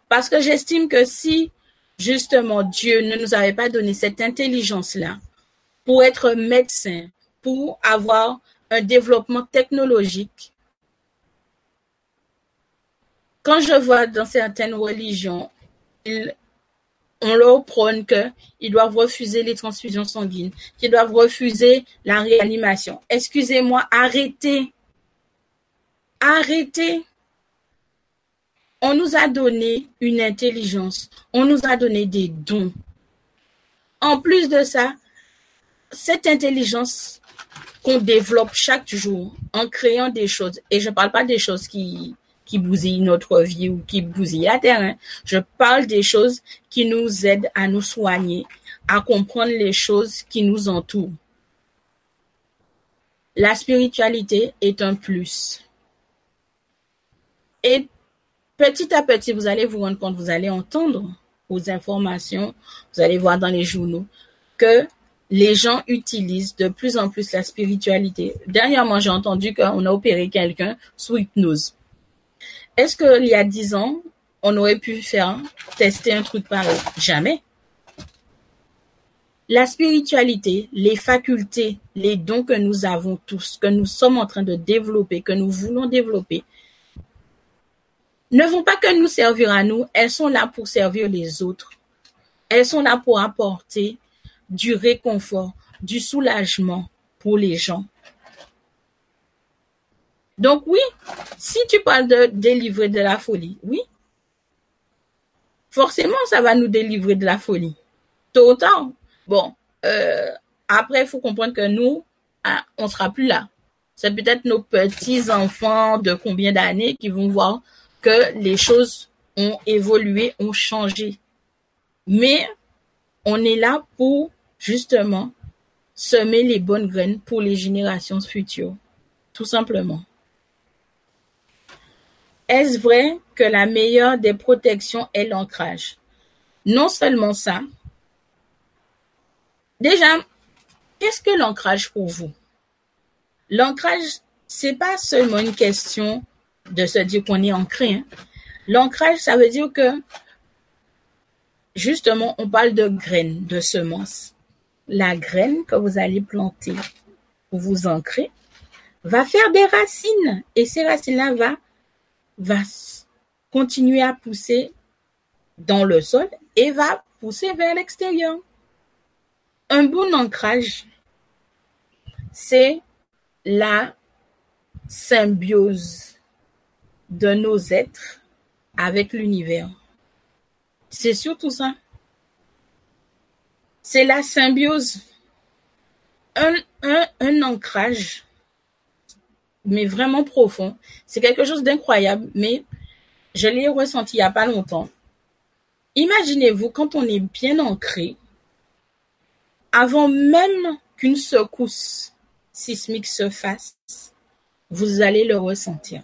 Parce que j'estime que si justement Dieu ne nous avait pas donné cette intelligence-là pour être médecin, pour avoir un développement technologique, quand je vois dans certaines religions, on leur prône qu'ils doivent refuser les transfusions sanguines, qu'ils doivent refuser la réanimation. Excusez-moi, arrêtez. Arrêtez. On nous a donné une intelligence, on nous a donné des dons. En plus de ça, cette intelligence qu'on développe chaque jour en créant des choses, et je ne parle pas des choses qui, qui bousillent notre vie ou qui bousillent la terre. Hein. Je parle des choses qui nous aident à nous soigner, à comprendre les choses qui nous entourent. La spiritualité est un plus. Petit à petit, vous allez vous rendre compte, vous allez entendre aux informations, vous allez voir dans les journaux que les gens utilisent de plus en plus la spiritualité. Dernièrement, j'ai entendu qu'on a opéré quelqu'un sous hypnose. Est-ce qu'il y a dix ans, on aurait pu faire tester un truc pareil? Jamais. La spiritualité, les facultés, les dons que nous avons tous, que nous sommes en train de développer, que nous voulons développer, ne vont pas que nous servir à nous, elles sont là pour servir les autres. Elles sont là pour apporter du réconfort, du soulagement pour les gens. Donc oui, si tu parles de délivrer de la folie, oui, forcément ça va nous délivrer de la folie. Tôt ou tard. Bon, euh, après il faut comprendre que nous, hein, on sera plus là. C'est peut-être nos petits enfants de combien d'années qui vont voir les choses ont évolué, ont changé. Mais on est là pour justement semer les bonnes graines pour les générations futures, tout simplement. Est-ce vrai que la meilleure des protections est l'ancrage? Non seulement ça. Déjà, qu'est-ce que l'ancrage pour vous? L'ancrage, c'est pas seulement une question de se dire qu'on est ancré. Hein. L'ancrage, ça veut dire que, justement, on parle de graines, de semences la graine que vous allez planter pour vous ancrer va faire des racines et ces racines-là va, va continuer à pousser dans le sol et va pousser vers l'extérieur. Un bon ancrage, c'est la symbiose de nos êtres avec l'univers. C'est surtout ça c'est la symbiose, un, ancrage, mais vraiment profond. C'est quelque chose d'incroyable, mais je l'ai ressenti il n'y a pas longtemps. Imaginez-vous quand on est bien ancré, avant même qu'une secousse sismique se fasse, vous allez le ressentir.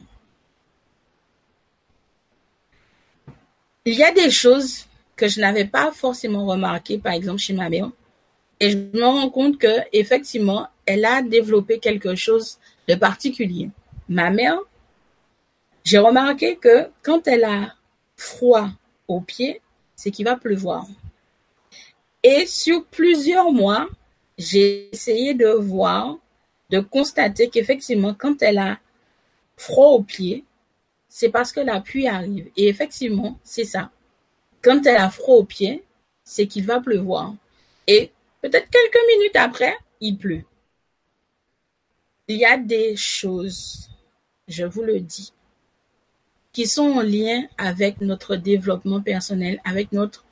Il y a des choses que je n'avais pas forcément remarqué, par exemple, chez ma mère. Et je me rends compte que, effectivement, elle a développé quelque chose de particulier. Ma mère, j'ai remarqué que quand elle a froid aux pieds, c'est qu'il va pleuvoir. Et sur plusieurs mois, j'ai essayé de voir, de constater qu'effectivement, quand elle a froid aux pieds, c'est parce que la pluie arrive. Et effectivement, c'est ça. Quand elle a froid aux pieds, c'est qu'il va pleuvoir. Et peut-être quelques minutes après, il pleut. Il y a des choses, je vous le dis, qui sont en lien avec notre développement personnel, avec notre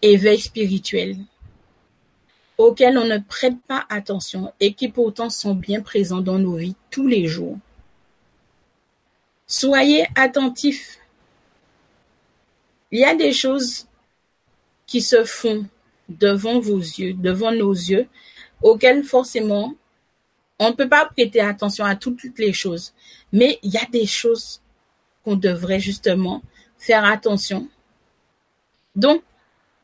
éveil spirituel, auxquels on ne prête pas attention et qui pourtant sont bien présents dans nos vies tous les jours. Soyez attentifs il y a des choses qui se font devant vos yeux, devant nos yeux, auxquelles forcément on ne peut pas prêter attention à toutes les choses. Mais il y a des choses qu'on devrait justement faire attention Donc,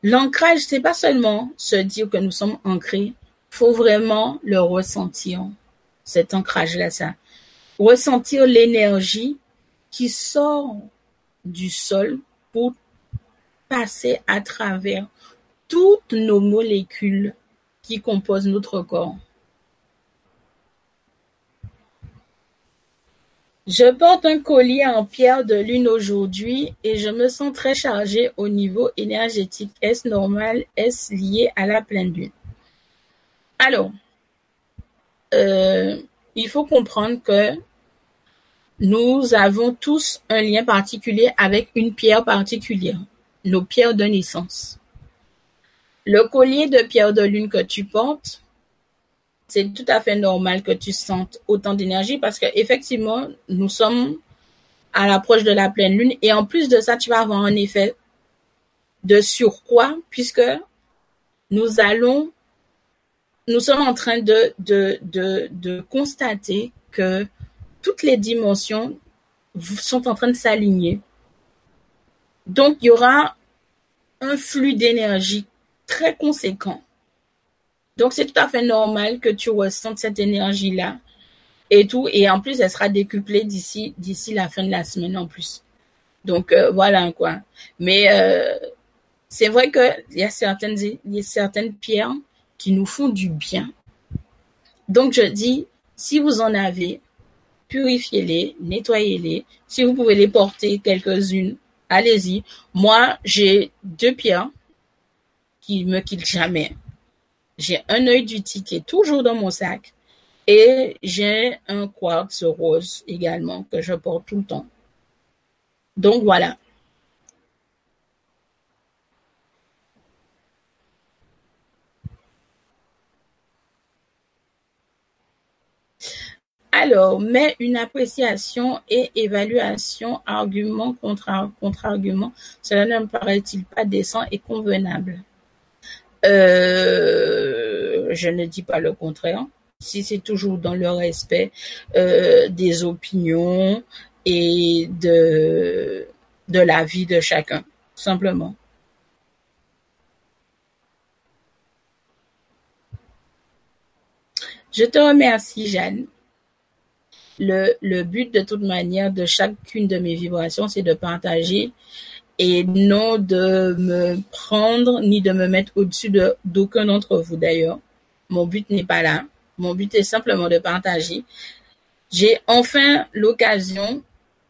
l'ancrage, c'est pas seulement se dire que nous sommes ancrés, faut vraiment le ressentir, cet ancrage-là, ça. Ressentir l'énergie qui sort du sol pour passer à travers toutes nos molécules qui composent notre corps. Je porte un collier en pierre de lune aujourd'hui et je me sens très chargée au niveau énergétique. Est-ce normal? Est-ce lié à la pleine lune? Alors, euh, il faut comprendre que nous avons tous un lien particulier avec une pierre particulière, nos pierres de naissance. Le collier de pierre de lune que tu portes, c'est tout à fait normal que tu sentes autant d'énergie parce que effectivement, nous sommes à l'approche de la pleine lune et en plus de ça, tu vas avoir un effet de surcroît puisque nous allons, nous sommes en train de, de, de, de constater que toutes les dimensions sont en train de s'aligner. Donc, il y aura un flux d'énergie très conséquent donc, c'est tout à fait normal que tu ressentes cette énergie-là et tout. Et en plus, elle sera décuplée d'ici, d'ici la fin de la semaine en plus. Donc, euh, voilà quoi. Mais euh, c'est vrai qu'il y y a certaines pierres qui nous font du bien. Donc, je dis, si vous en avez, purifiez-les, nettoyez-les. Si vous pouvez les porter quelques-unes, allez-y. Moi, j'ai deux pierres qui me quittent jamais. J'ai un œil du ticket toujours dans mon sac et j'ai un quartz rose également que je porte tout le temps. Donc voilà. Alors, mais une appréciation et évaluation, argument contre, argument, cela ne me paraît-il pas décent et convenable? Euh, je ne dis pas le contraire. Si c'est toujours dans le respect euh, des opinions et de de la vie de chacun, simplement. Je te remercie, Jeanne. Le, le but de toute manière de chacune de mes vibrations, c'est de partager et non de me prendre ni de me mettre au-dessus de d'aucun d'entre vous d'ailleurs. Mon but n'est pas là. Mon but est simplement de partager. J'ai enfin l'occasion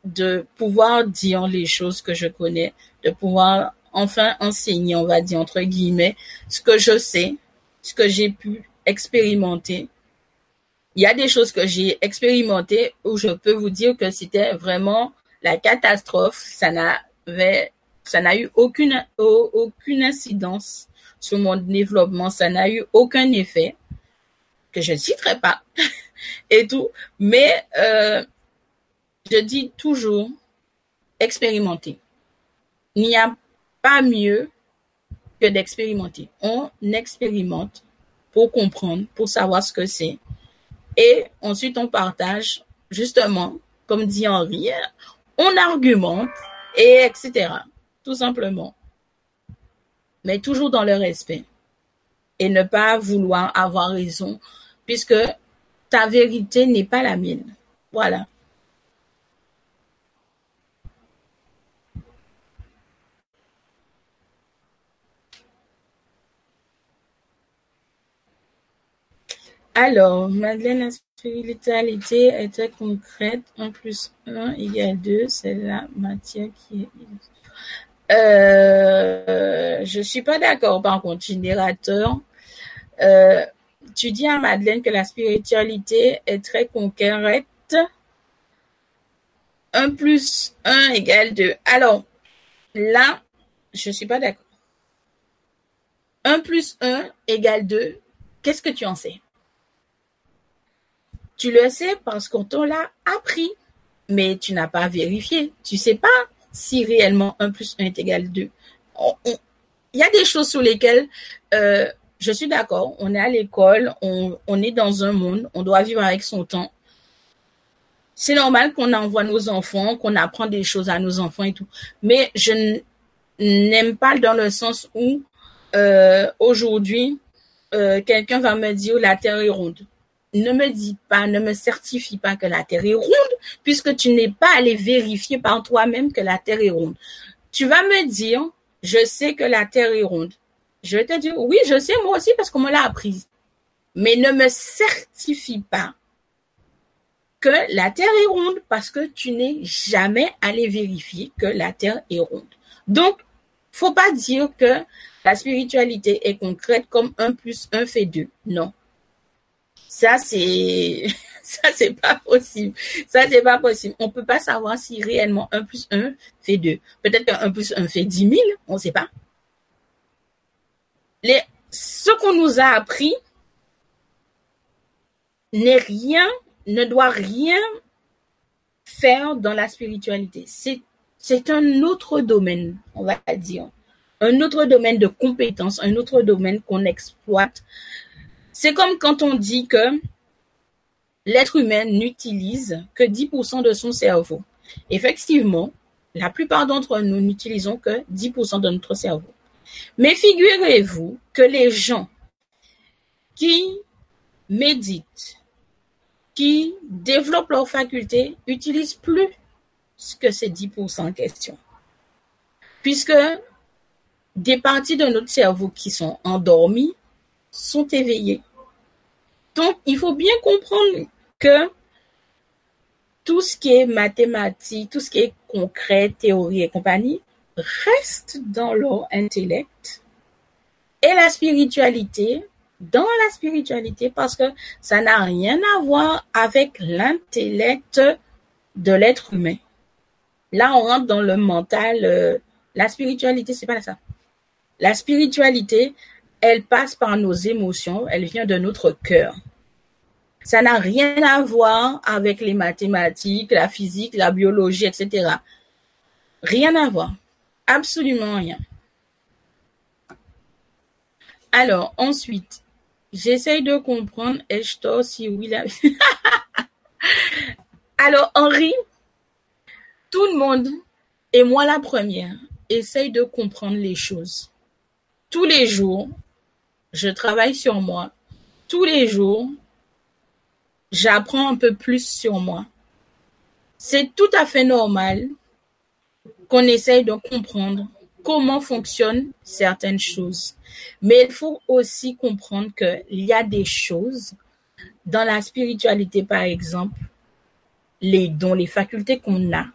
de pouvoir dire les choses que je connais, de pouvoir enfin enseigner, on va dire entre guillemets, ce que je sais, ce que j'ai pu expérimenter. Il y a des choses que j'ai expérimentées où je peux vous dire que c'était vraiment la catastrophe. Ça n'a eu aucune, aucune incidence sur mon développement, ça n'a eu aucun effet, que je ne citerai pas, [laughs] et tout. Mais euh, je dis toujours, expérimenter. Il n'y a pas mieux que d'expérimenter. On expérimente pour comprendre, pour savoir ce que c'est. Et ensuite, on partage, justement, comme dit Henri, on argumente, et etc tout simplement. Mais toujours dans le respect. Et ne pas vouloir avoir raison, puisque ta vérité n'est pas la mienne. Voilà. Alors, Madeleine, la spiritualité était concrète. 1 plus 1 égale 2, c'est la matière qui est euh, je suis pas d'accord par contre, générateur. Euh, tu dis à Madeleine que la spiritualité est très concrète. 1 plus 1 égale 2. Alors, là, je suis pas d'accord. 1 plus 1 égale 2. Qu'est-ce que tu en sais? Tu le sais parce qu'on te l'a appris, mais tu n'as pas vérifié. Tu sais pas si réellement 1 plus 1 est égal 2. Il y a des choses sur lesquelles euh, je suis d'accord. On est à l'école, on, on est dans un monde, on doit vivre avec son temps. C'est normal qu'on envoie nos enfants, qu'on apprend des choses à nos enfants et tout. Mais je n'aime pas dans le sens où euh, aujourd'hui, euh, quelqu'un va me dire la Terre est ronde. Ne me dis pas, ne me certifie pas que la Terre est ronde, puisque tu n'es pas allé vérifier par toi-même que la Terre est ronde. Tu vas me dire, je sais que la Terre est ronde. Je vais te dire, oui, je sais moi aussi parce qu'on me l'a appris. Mais ne me certifie pas que la Terre est ronde parce que tu n'es jamais allé vérifier que la Terre est ronde. Donc, faut pas dire que la spiritualité est concrète comme un plus un fait deux. Non. Ça, c'est, [laughs] ça, c'est pas possible. Ça, c'est pas possible. On peut pas savoir si réellement un plus un fait deux. Peut-être qu'un plus un fait dix mille, on sait pas. Les, ce qu'on nous a appris n'est rien, ne doit rien faire dans la spiritualité. C'est, c'est un autre domaine, on va dire un autre domaine de compétence, un autre domaine qu'on exploite. C'est comme quand on dit que l'être humain n'utilise que 10% de son cerveau. Effectivement, la plupart d'entre nous n'utilisons que 10% de notre cerveau. Mais figurez-vous que les gens qui méditent, qui développent leurs facultés, utilisent plus que ces 10% en question. Puisque des parties de notre cerveau qui sont endormies sont éveillées. Donc, il faut bien comprendre que tout ce qui est mathématique, tout ce qui est concret, théorie et compagnie, reste dans leur intellect. Et la spiritualité, dans la spiritualité, parce que ça n'a rien à voir avec l'intellect de l'être humain. Là, on rentre dans le mental. Euh, la spiritualité, c'est pas ça. La spiritualité, elle passe par nos émotions, elle vient de notre cœur. Ça n'a rien à voir avec les mathématiques, la physique, la biologie, etc. Rien à voir. Absolument rien. Alors, ensuite, j'essaye de comprendre Eshtor si oui [laughs] Alors, Henri, tout le monde, et moi la première, essaye de comprendre les choses tous les jours, je travaille sur moi. Tous les jours, j'apprends un peu plus sur moi. C'est tout à fait normal qu'on essaye de comprendre comment fonctionnent certaines choses. Mais il faut aussi comprendre qu'il y a des choses dans la spiritualité, par exemple, les dons, les facultés qu'on a.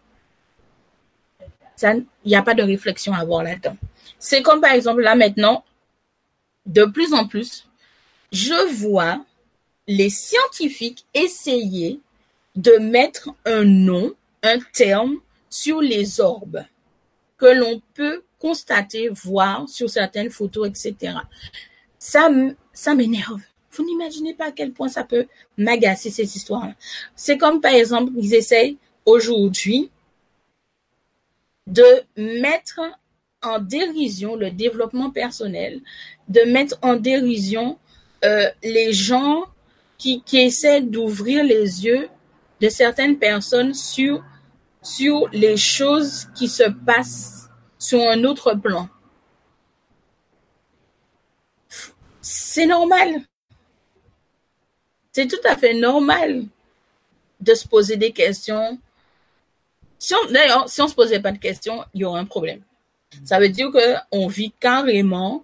Il n'y a pas de réflexion à avoir là-dedans. C'est comme par exemple là maintenant, de plus en plus, je vois les scientifiques essayer de mettre un nom, un terme sur les orbes que l'on peut constater, voir sur certaines photos, etc. Ça, ça m'énerve. Vous n'imaginez pas à quel point ça peut m'agacer ces histoires-là. C'est comme par exemple, ils essayent aujourd'hui de mettre en dérision le développement personnel, de mettre en dérision euh, les gens qui, essaient d'ouvrir les yeux de certaines personnes sur, sur les choses qui se passent sur un autre plan. C'est normal. C'est tout à fait normal de se poser des questions. Si d'ailleurs, si on se posait pas de questions, il y aurait un problème. Ça veut dire qu'on vit carrément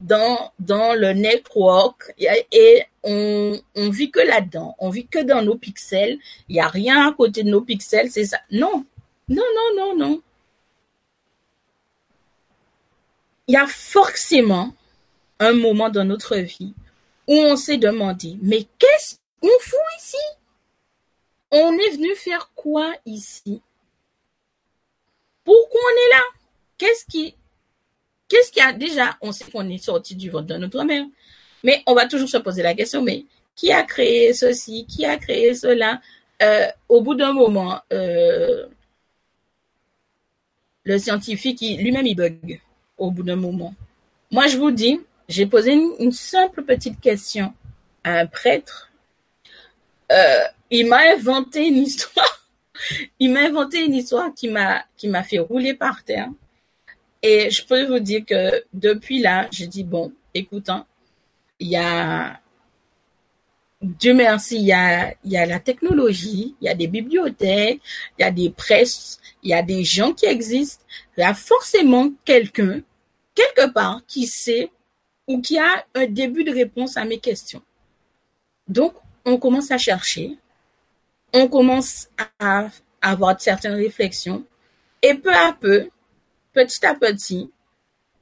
dans, dans le network et on, on vit que là-dedans. On vit que dans nos pixels. Il n'y a rien à côté de nos pixels, c'est ça. Non, non, non, non, non. Il y a forcément un moment dans notre vie où on s'est demandé, mais qu'est-ce qu'on fout ici? On est venu faire quoi ici? Pourquoi on est là? Qu'est-ce qui, qu'est-ce qui a déjà, on sait qu'on est sorti du ventre de notre mère, mais on va toujours se poser la question, mais qui a créé ceci, qui a créé cela euh, Au bout d'un moment, euh, le scientifique, lui-même, il bug au bout d'un moment. Moi, je vous dis, j'ai posé une, simple petite question à un prêtre. Euh, il m'a inventé une histoire. [laughs] il m'a inventé une histoire qui m'a qui m'a fait rouler par terre. Et je peux vous dire que depuis là, je dis bon, écoute, hein, il y a Dieu merci, il y a, il y a la technologie, il y a des bibliothèques, il y a des presses, il y a des gens qui existent. Il y a forcément quelqu'un, quelque part, qui sait ou qui a un début de réponse à mes questions. Donc, on commence à chercher, on commence à avoir certaines réflexions, et peu à peu, petit à petit,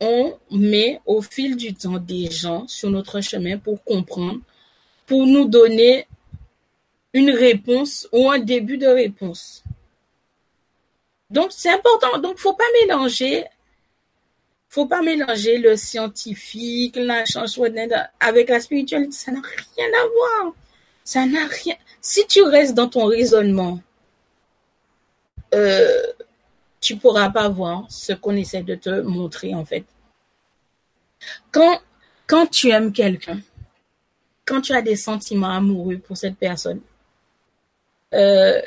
on met au fil du temps des gens sur notre chemin pour comprendre, pour nous donner une réponse ou un début de réponse. Donc, c'est important. Donc, faut pas mélanger, faut pas mélanger le scientifique, la avec la spiritualité. Ça n'a rien à voir. Ça n'a rien. Si tu restes dans ton raisonnement, euh, tu pourras pas voir ce qu'on essaie de te montrer en fait. Quand, quand tu aimes quelqu'un, quand tu as des sentiments amoureux pour cette personne, euh,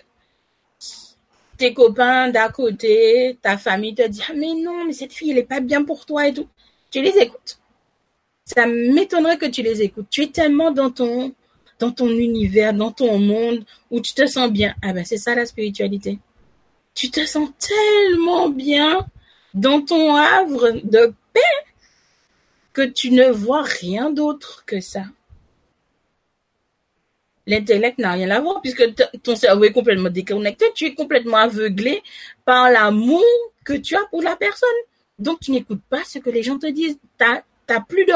tes copains d'à côté, ta famille te dit ah mais non mais cette fille elle est pas bien pour toi et tout, tu les écoutes. Ça m'étonnerait que tu les écoutes. Tu es tellement dans ton dans ton univers, dans ton monde où tu te sens bien. Ah ben c'est ça la spiritualité tu te sens tellement bien dans ton havre de paix que tu ne vois rien d'autre que ça. L'intellect n'a rien à voir puisque ton cerveau est complètement déconnecté, tu es complètement aveuglé par l'amour que tu as pour la personne. Donc tu n'écoutes pas ce que les gens te disent. T'as, plus de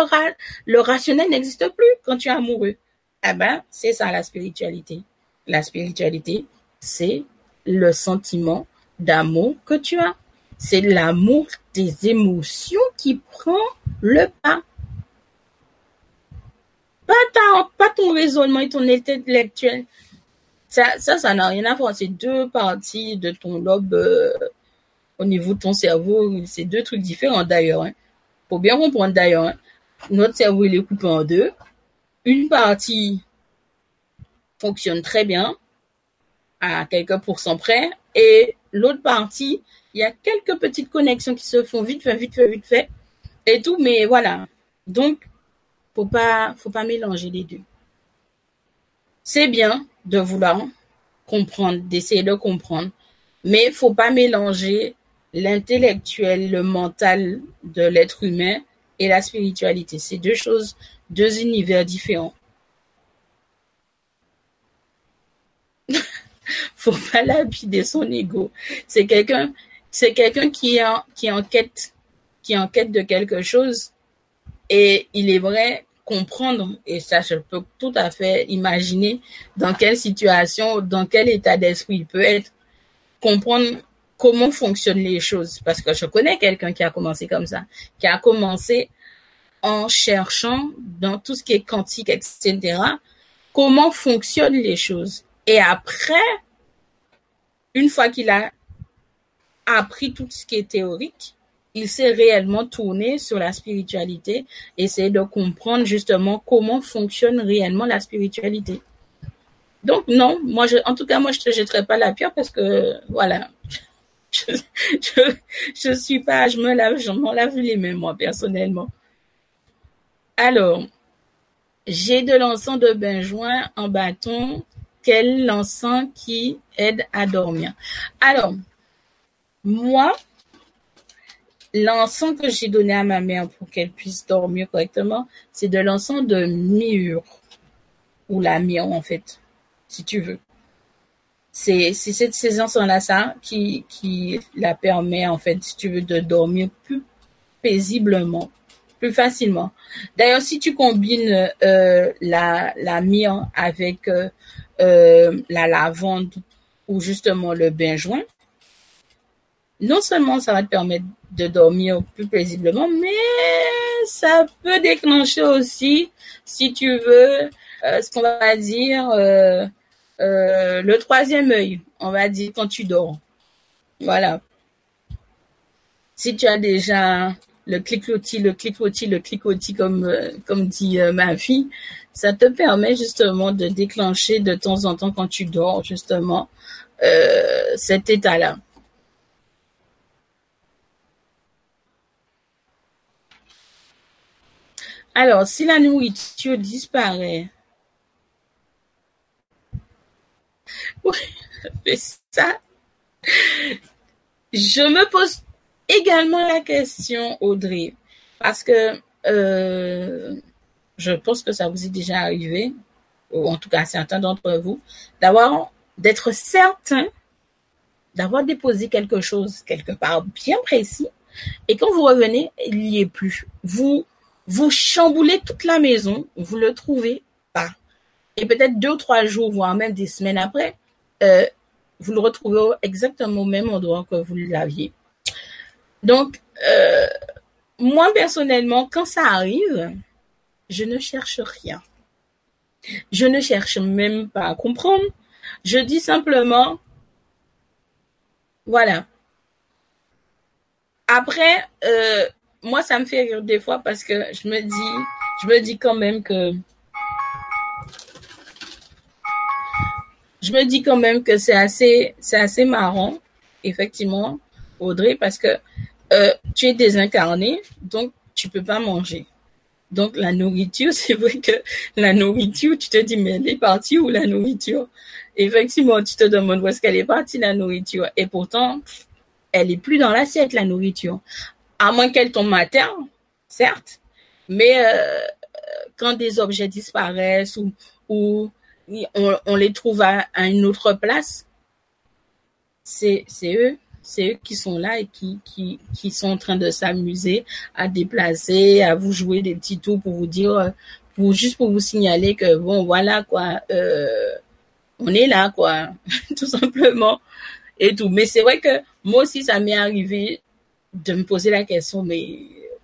le rationnel n'existe plus quand tu es amoureux. Eh ben, c'est ça la spiritualité. La spiritualité, c'est le sentiment d'amour que tu as. C'est l'amour des émotions qui prend le pas. Pas, ton raisonnement et ton intellectuel. Ça, ça, ça n'a rien à voir. C'est deux parties de ton lobe euh, au niveau de ton cerveau. C'est deux trucs différents d'ailleurs. Hein. Faut bien comprendre d'ailleurs. Hein. Notre cerveau, il est coupé en deux. Une partie fonctionne très bien à quelques pourcents près et l'autre partie, il y a quelques petites connexions qui se font vite fait, vite fait, vite fait et tout, mais voilà. Donc, faut pas, faut pas mélanger les deux. C'est bien de vouloir comprendre, d'essayer de comprendre, mais faut pas mélanger l'intellectuel, le mental de l'être humain et la spiritualité. C'est deux choses, deux univers différents. [laughs] [laughs] faut pas lapider son ego. C'est quelqu'un, qui qui en quête, qui est en quête de quelque chose. Et il est vrai comprendre, et ça, je peux tout à fait imaginer dans quelle situation, dans quel état d'esprit il peut être, comprendre comment fonctionnent les choses. Parce que je connais quelqu'un qui a commencé comme ça, qui a commencé en cherchant dans tout ce qui est quantique, etc., comment fonctionnent les choses. Et après, une fois qu'il a appris tout ce qui est théorique, il s'est réellement tourné sur la spiritualité, essayer de comprendre justement comment fonctionne réellement la spiritualité. Donc non, moi je, en tout cas moi je te jetterai pas la pierre parce que voilà, [laughs] je, je, suis pas, je me lave, je m'en lave les mains moi personnellement. Alors, j'ai de l'encens de benjoin en bâton quel l'encens qui aide à dormir. Alors, moi, l'encens que j'ai donné à ma mère pour qu'elle puisse dormir correctement, c'est de l'encens de myrrhe, ou la myrrhe en fait, si tu veux. C'est ces encens-là, ça, qui, qui la permet en fait, si tu veux, de dormir plus paisiblement, plus facilement. D'ailleurs, si tu combines euh, la, la avec euh, euh, la lavande ou justement le benjoin, non seulement ça va te permettre de dormir plus paisiblement, mais ça peut déclencher aussi, si tu veux, euh, ce qu'on va dire, euh, le troisième œil, on va dire quand tu dors. Voilà. Si tu as déjà le clicotis, le clicotis, le clicotis, comme, comme dit ma fille, ça te permet justement de déclencher de temps en temps quand tu dors justement euh, cet état-là. Alors, si la nourriture disparaît, oui, [laughs] mais ça, je me pose également la question, Audrey, parce que euh, je pense que ça vous est déjà arrivé, ou en tout cas certains d'entre vous, d'avoir, d'être certain d'avoir déposé quelque chose quelque part bien précis, et quand vous revenez, il n'y est plus. Vous, vous chamboulez toute la maison, vous le trouvez pas. Et peut-être deux ou trois jours, voire même des semaines après, euh, vous le retrouvez exactement au même endroit que vous l'aviez. Donc, euh, moi personnellement, quand ça arrive, je ne cherche rien. Je ne cherche même pas à comprendre. Je dis simplement, voilà. Après, euh, moi, ça me fait rire des fois parce que je me dis, je me dis quand même que, je me dis quand même que c'est assez, c'est marrant, effectivement, Audrey, parce que euh, tu es désincarné, donc tu peux pas manger. Donc la nourriture, [laughs] c'est vrai que la nourriture, tu te dis mais elle est partie où la nourriture? Effectivement, tu te demandes où est-ce qu'elle est partie la nourriture. Et pourtant elle est plus dans l'assiette la nourriture. À moins qu'elle tombe à terre, certes, mais euh, quand des objets disparaissent ou, ou on, les trouve à, une autre place, c'est eux, c'est eux qui sont là et qui, qui, qui sont en train de s'amuser à déplacer, à vous jouer des petits tours pour vous dire, pour juste pour vous signaler que bon voilà quoi, euh, on est là quoi, [laughs] tout simplement et tout. Mais c'est vrai que moi aussi ça m'est arrivé de me poser la question, mais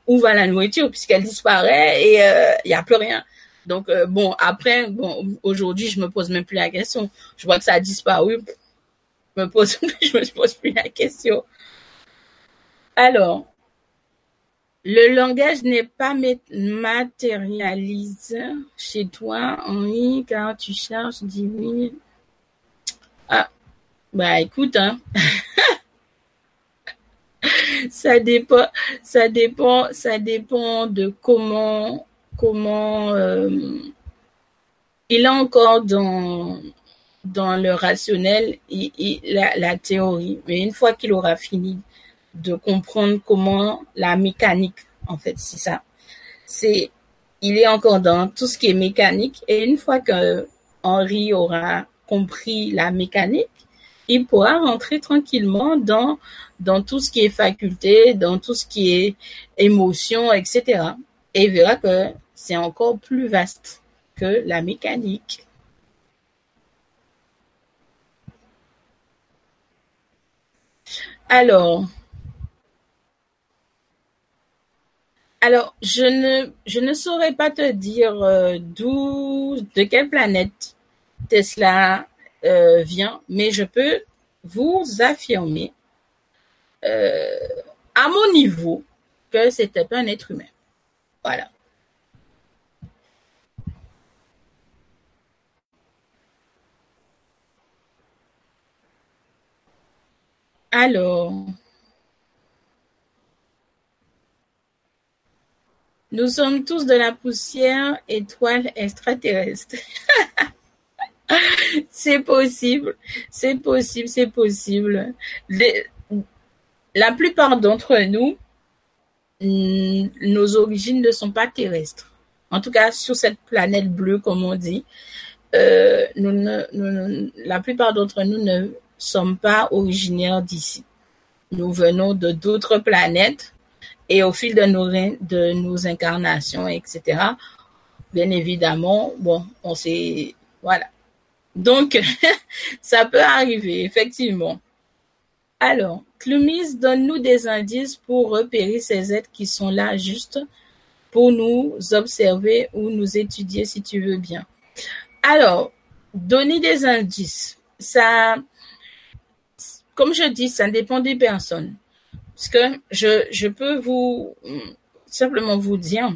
où va la nourriture puisqu'elle disparaît et il euh, n'y a plus rien. Donc euh, bon, après, bon, aujourd'hui, je me pose même plus la question. Je vois que ça a disparu. Me pose, [laughs] je me pose plus la question. Alors, le langage n'est pas matérialisé chez toi ligne car tu cherches dis oui. Ah, bah écoute, hein. [laughs] ça dépend, ça dépend, ça dépend de comment, comment euh, il est encore dans dans le rationnel et, la, la, théorie. Mais une fois qu'il aura fini de comprendre comment la mécanique, en fait, c'est ça. C'est, il est encore dans tout ce qui est mécanique. Et une fois que Henri aura compris la mécanique, il pourra rentrer tranquillement dans dans tout ce qui est faculté, dans tout ce qui est émotion, etc. Et il verra que c'est encore plus vaste que la mécanique. Alors, alors je ne saurais pas te dire euh, d'où de quelle planète Tesla euh, vient, mais je peux vous affirmer euh, à mon niveau que c'était un être humain. Voilà. Alors, nous sommes tous de la poussière étoile extraterrestre. [laughs] c'est possible, c'est possible, c'est possible. la plupart d'entre nous, nos origines ne sont pas terrestres. En tout cas, sur cette planète bleue, comme on dit, euh, la plupart d'entre nous ne sommes pas originaires d'ici. Nous venons de d'autres planètes et au fil de nos, de nos incarnations, etc., bien évidemment, bon, on s'est, voilà, donc, [laughs] ça peut arriver, effectivement. Alors, Clumis, donne-nous des indices pour repérer ces êtres qui sont là juste pour nous observer ou nous étudier si tu veux bien. Alors, donner des indices, ça, comme je dis, ça dépend des personnes. Parce que je, peux vous, simplement vous dire,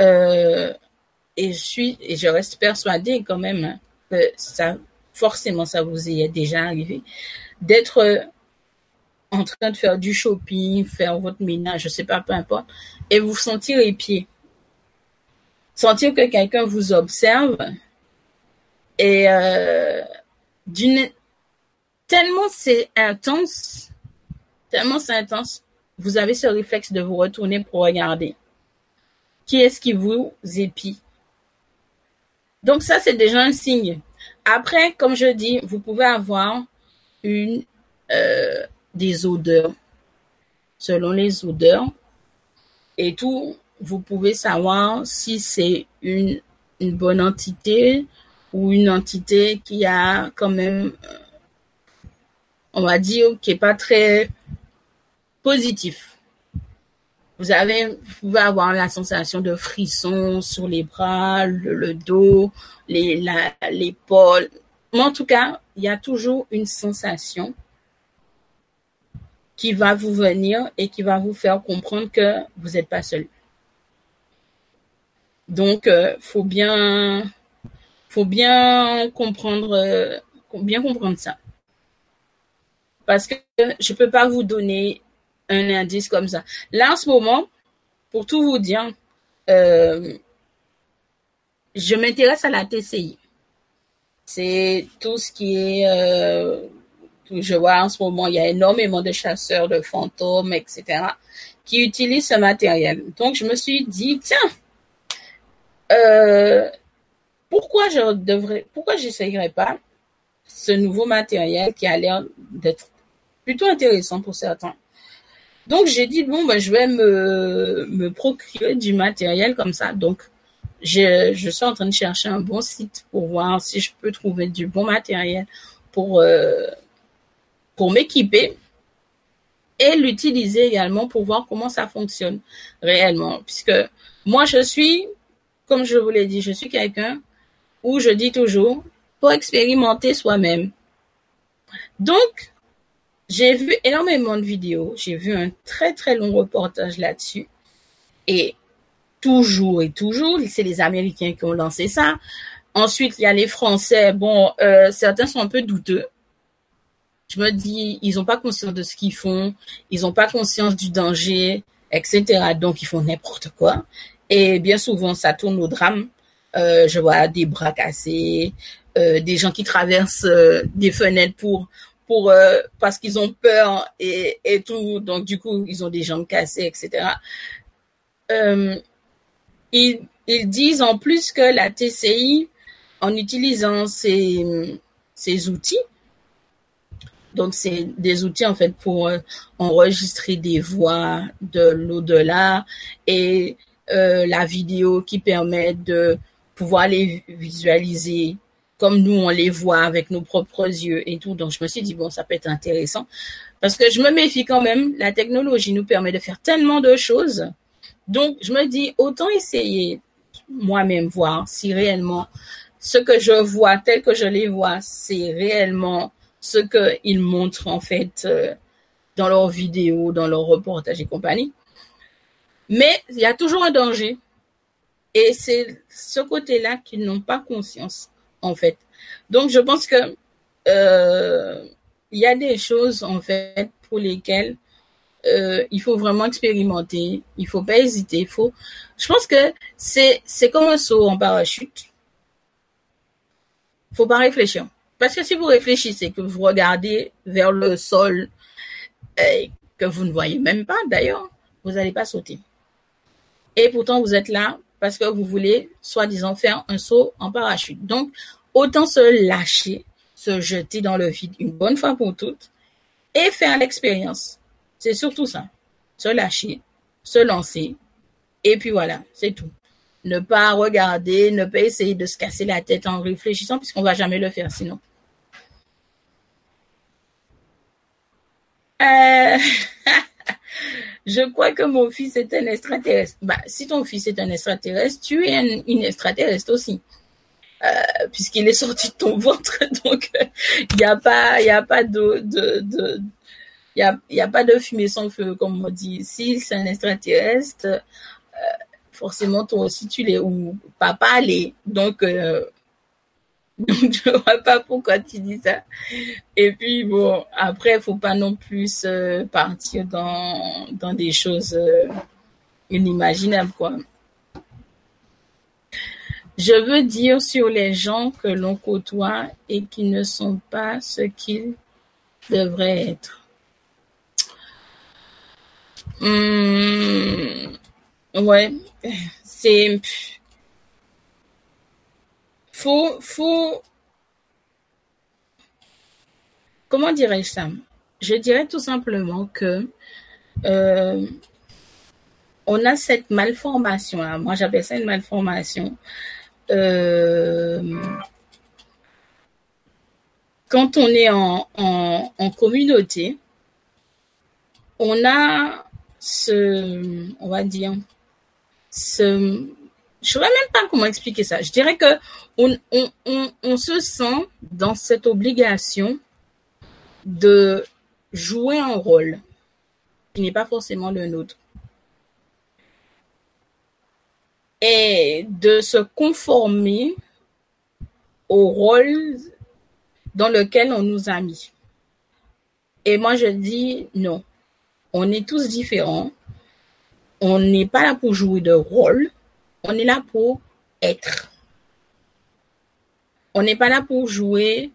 euh, et je suis et je reste persuadée quand même hein, que ça forcément ça vous est déjà arrivé d'être en train de faire du shopping, faire votre ménage, je sais pas, peu importe, et vous sentir les pieds. Sentir que quelqu'un vous observe et euh, d'une tellement c'est intense, tellement c'est intense, vous avez ce réflexe de vous retourner pour regarder. Qui est-ce qui vous épie? Donc ça, c'est déjà un signe. Après, comme je dis, vous pouvez avoir une euh, des odeurs. Selon les odeurs et tout, vous pouvez savoir si c'est une, bonne entité ou une entité qui a quand même, euh, on va dire, qui est pas très positif. Vous vous pouvez avoir la sensation de frisson sur les bras, le, dos, les, l'épaule. Mais en tout cas, il y a toujours une sensation qui va vous venir et qui va vous faire comprendre que vous n'êtes pas seul. Donc, euh, faut bien, faut bien comprendre, euh, bien comprendre ça. Parce que je peux pas vous donner un indice comme ça. Là, en ce moment, pour tout vous dire, euh, je m'intéresse à la TCI. C'est tout ce qui est, euh, je vois en ce moment, il y a énormément de chasseurs de fantômes, etc., qui utilisent ce matériel. Donc, je me suis dit, tiens, euh, pourquoi je devrais, pourquoi pas ce nouveau matériel qui a l'air d'être plutôt intéressant pour certains. Donc j'ai dit bon ben je vais me me procurer du matériel comme ça. Donc je je suis en train de chercher un bon site pour voir si je peux trouver du bon matériel pour euh, pour m'équiper et l'utiliser également pour voir comment ça fonctionne réellement puisque moi je suis comme je vous l'ai dit, je suis quelqu'un où je dis toujours pour expérimenter soi-même. Donc j'ai vu énormément de vidéos, j'ai vu un très très long reportage là-dessus. Et toujours et toujours, c'est les Américains qui ont lancé ça. Ensuite, il y a les Français. Bon, euh, certains sont un peu douteux. Je me dis, ils n'ont pas conscience de ce qu'ils font, ils n'ont pas conscience du danger, etc. Donc, ils font n'importe quoi. Et bien souvent, ça tourne au drame. Euh, je vois des bras cassés, euh, des gens qui traversent des fenêtres pour pour euh, parce qu'ils ont peur et, et tout, donc du coup ils ont des jambes cassées, etc. Euh, ils, ils disent en plus que la TCI, en utilisant ces, ces outils, donc c'est des outils en fait pour euh, enregistrer des voix de l'au-delà et la vidéo qui permet de pouvoir les visualiser comme nous on les voit avec nos propres yeux et tout. Donc je me suis dit bon ça peut être intéressant parce que je me méfie quand même. La technologie nous permet de faire tellement de choses. Donc je me dis autant essayer moi-même voir si réellement ce que je vois tel que je les vois c'est réellement ce qu'ils montrent en fait euh, dans leurs vidéos, dans leurs reportages et compagnie. Mais il y a toujours un danger. Et c'est ce côté-là qu'ils n'ont pas conscience en fait. Donc, je pense que euh, il y a des choses en fait pour lesquelles euh, il faut vraiment expérimenter. Il faut pas hésiter. Il faut. Je pense que c'est comme un saut en parachute. Faut pas réfléchir. Parce que si vous réfléchissez, que vous regardez vers le sol, que vous ne voyez même pas d'ailleurs, vous n'allez pas sauter. Et pourtant, vous êtes là parce que vous voulez, soi-disant, faire un saut en parachute. Donc, autant se lâcher, se jeter dans le vide une bonne fois pour toutes et faire l'expérience. C'est surtout ça. Se lâcher, se lancer. Et puis voilà, c'est tout. Ne pas regarder, ne pas essayer de se casser la tête en réfléchissant puisqu'on va jamais le faire sinon. Euh... [laughs] je crois que mon fils est un extraterrestre. Bah, si ton fils est un extraterrestre, tu es un, une extraterrestre aussi. Euh, puisqu'il est sorti de ton ventre, [laughs] donc il n'y a pas, a pas de, de, il a, a pas de fumée sans feu, comme on dit. Si c'est un extraterrestre, euh, forcément toi aussi tu l'es ou papa l'est. Donc euh, [laughs] Donc, je vois pas pourquoi tu dis ça. Et puis, bon, après, faut pas non plus partir dans, dans des choses euh, inimaginables, quoi. Je veux dire sur les gens que l'on côtoie et qui ne sont pas ce qu'ils devraient être. Hmm, ouais, c'est faut, faut, comment dirais-je ça? Je dirais tout simplement que euh, on a cette malformation. Là. Moi, j'appelle ça une malformation. Euh, quand on est en, en, communauté, on a ce, on va dire, je ne sais même pas comment expliquer ça. Je dirais que on, se sent dans cette obligation de jouer un rôle qui n'est pas forcément le nôtre. Et de se conformer au rôle dans lequel on nous a mis. Et moi, je dis non. On est tous différents. On n'est pas là pour jouer de rôle. On est là pour être. On n'est pas là pour jouer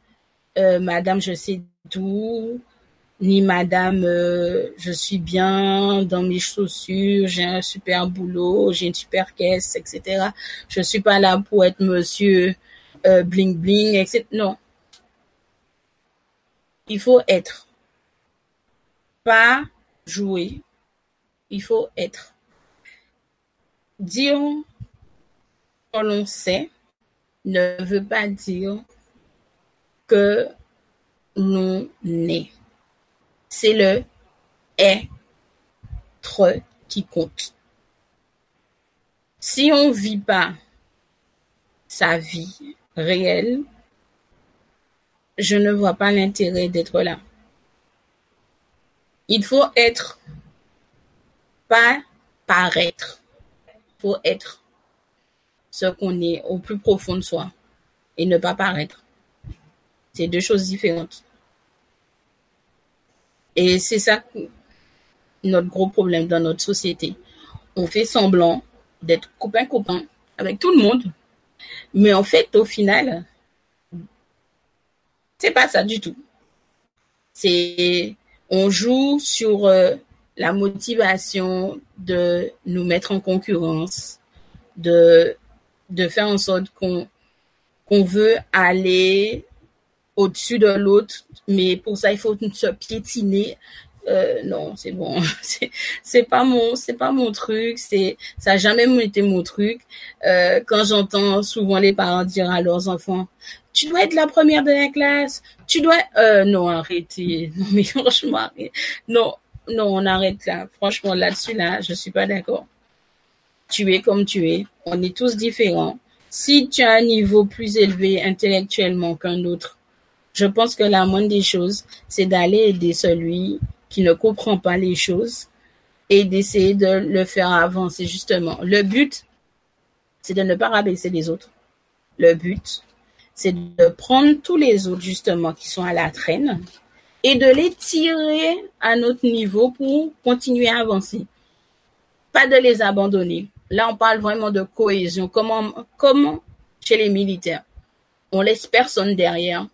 euh, Madame je sais tout, ni Madame euh, je suis bien dans mes chaussures, j'ai un super boulot, j'ai une super caisse, etc. Je suis pas là pour être Monsieur euh, bling bling, etc. Non, il faut être, pas jouer. Il faut être. Dire l'on sait ne veut pas dire que l'on est. C'est le être qui compte. Si on vit pas sa vie réelle, je ne vois pas l'intérêt d'être là. Il faut être, pas paraître. Faut être ce qu'on est au plus profond de soi et ne pas paraître. C'est deux choses différentes. Et c'est ça notre gros problème dans notre société. On fait semblant d'être copain-copain avec tout le monde, mais en fait, au final, c'est pas ça du tout. C'est on joue sur euh, la motivation de nous mettre en concurrence, de de faire en sorte qu'on veut aller au-dessus de l'autre, mais pour ça il faut se piétiner. Euh, non, c'est bon, [laughs] c'est c'est pas mon c'est pas mon truc, c'est ça a jamais été mon truc. Euh, quand j'entends souvent les parents dire à leurs enfants, tu dois être la première de la classe, tu dois euh, non arrêtez, [laughs] non mais franchement non non on arrête là, franchement là-dessus là je suis pas d'accord. Tu es comme tu es, on est tous différents. Si tu as un niveau plus élevé intellectuellement qu'un autre, je pense que la moindre des choses, c'est d'aller aider celui qui ne comprend pas les choses et d'essayer de le faire avancer justement. Le but, c'est de ne pas rabaisser les autres. Le but, c'est de prendre tous les autres justement qui sont à la traîne et de les tirer à notre niveau pour continuer à avancer. Pas de les abandonner. Là, on parle vraiment de cohésion. Comment, comment chez les militaires, on laisse personne derrière,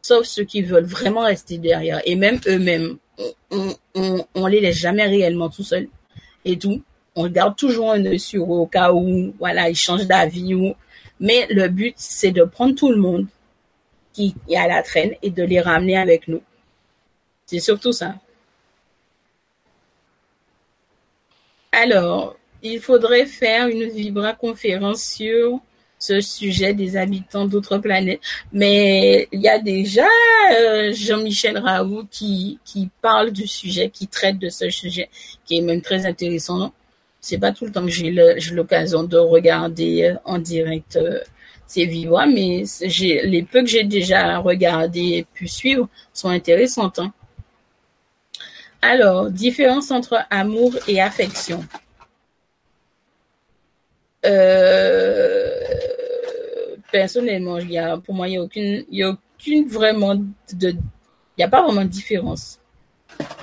sauf ceux qui veulent vraiment rester derrière. Et même eux-mêmes, on, on, on, les laisse jamais réellement tout seuls et tout. On garde toujours un œil sur eux au cas où, voilà, ils changent d'avis mais le but, c'est de prendre tout le monde qui est à la traîne et de les ramener avec nous. C'est surtout ça. Alors, il faudrait faire une vibra-conférence sur ce sujet des habitants d'autres planètes. Mais il y a déjà euh, Jean-Michel Raoult qui, qui parle du sujet, qui traite de ce sujet, qui est même très intéressant. C'est pas tout le temps que j'ai l'occasion de regarder euh, en direct euh, ces vidéos, mais les peu que j'ai déjà regardé et pu suivre sont intéressantes. Hein. Alors, différence entre amour et affection. Euh, personnellement, il y a, pour moi, il y a aucune, il y a aucune vraiment de, il y a pas vraiment de différence.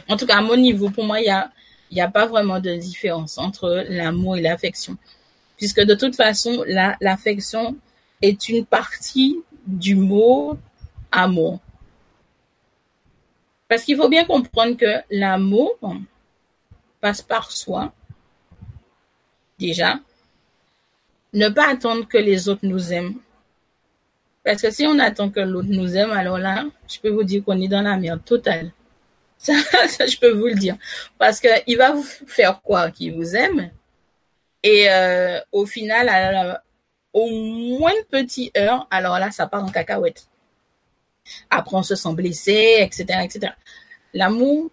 En tout cas, à mon niveau, pour moi, il y a, y a pas vraiment de différence entre l'amour et l'affection. Puisque de toute façon, la, l'affection est une partie du mot amour. Parce qu'il faut bien comprendre que l'amour passe par soi, déjà. Ne pas attendre que les autres nous aiment. Parce que si on attend que l'autre nous aime, alors là, je peux vous dire qu'on est dans la merde totale. [laughs] Ça, je peux vous le dire. Parce que il va vous faire quoi qu'il vous aime. Et euh, au final, au moins de petit heure, alors là, ça part en cacahuète. Après, on se sent blessé, etc., etc. L'amour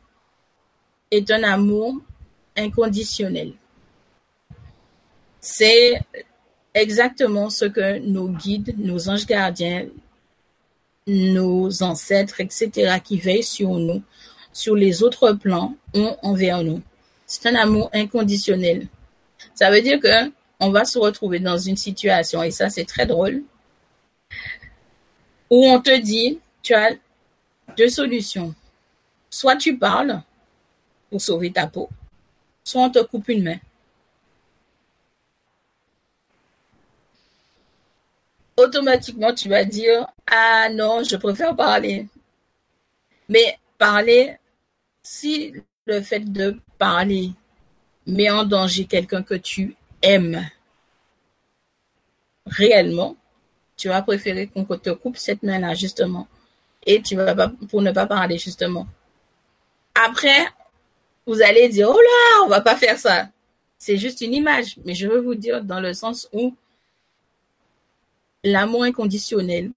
est un amour inconditionnel. C'est exactement ce que nos guides, nos anges gardiens, nos ancêtres, etc., qui veillent sur nous, sur les autres plans, ont envers nous. C'est un amour inconditionnel. Ça veut dire que on va se retrouver dans une situation, et ça c'est très drôle, où on te dit, tu as deux solutions. Soit tu parles pour sauver ta peau, soit on te coupe une main. Automatiquement, tu vas dire, ah non, je préfère parler. Mais parler, si le fait de parler met en danger quelqu'un que tu aimes réellement, tu vas préférer qu'on te coupe cette main-là, justement. Et tu vas pas, pour ne pas parler, justement. Après, vous allez dire, oh là, on va pas faire ça. C'est juste une image. Mais je veux vous dire dans le sens où l'amour inconditionnel,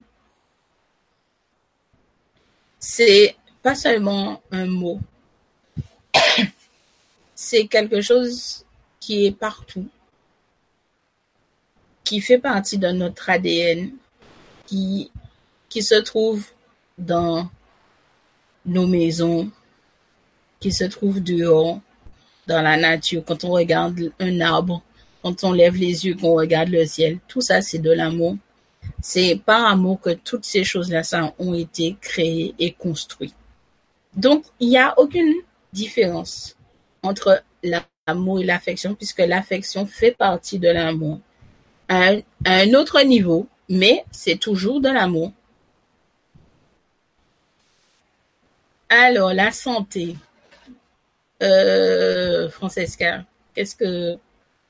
c'est pas seulement un mot. [coughs] C'est quelque chose qui est partout, qui fait partie de notre ADN, qui, qui se trouve dans nos maisons, qui se trouve dehors, dans la nature, quand on regarde un arbre, quand on lève les yeux, qu'on regarde le ciel, tout ça c'est de l'amour. C'est par amour que toutes ces choses-là ont été créées et construites. Donc, il n'y a aucune différence entre l'amour et l'affection, puisque l'affection fait partie de l'amour. À un autre niveau, mais c'est toujours de l'amour. Alors, la santé. Euh, Francesca, qu'est-ce que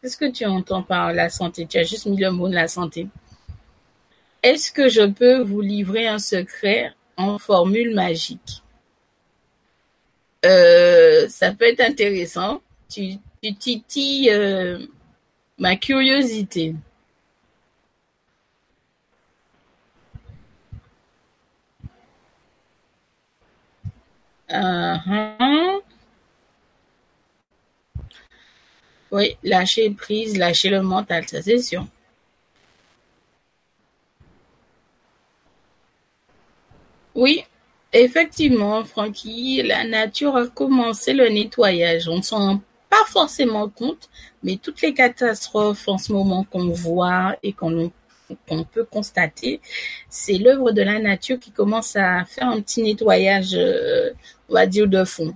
qu'est-ce que tu entends par la santé? Tu as juste mis le mot de la santé. Est-ce que je peux vous livrer un secret en formule magique? Euh, ça peut être intéressant. Tu, titilles euh, ma curiosité. Uh-huh. Oui, lâcher prise, lâcher le mental, ça c'est sûr. Oui, effectivement, Francky, la nature a commencé le nettoyage. On ne s'en rend pas forcément compte, mais toutes les catastrophes en ce moment qu'on voit et qu'on peut constater, c'est l'œuvre de la nature qui commence à faire un petit nettoyage, euh, on va dire, de fond.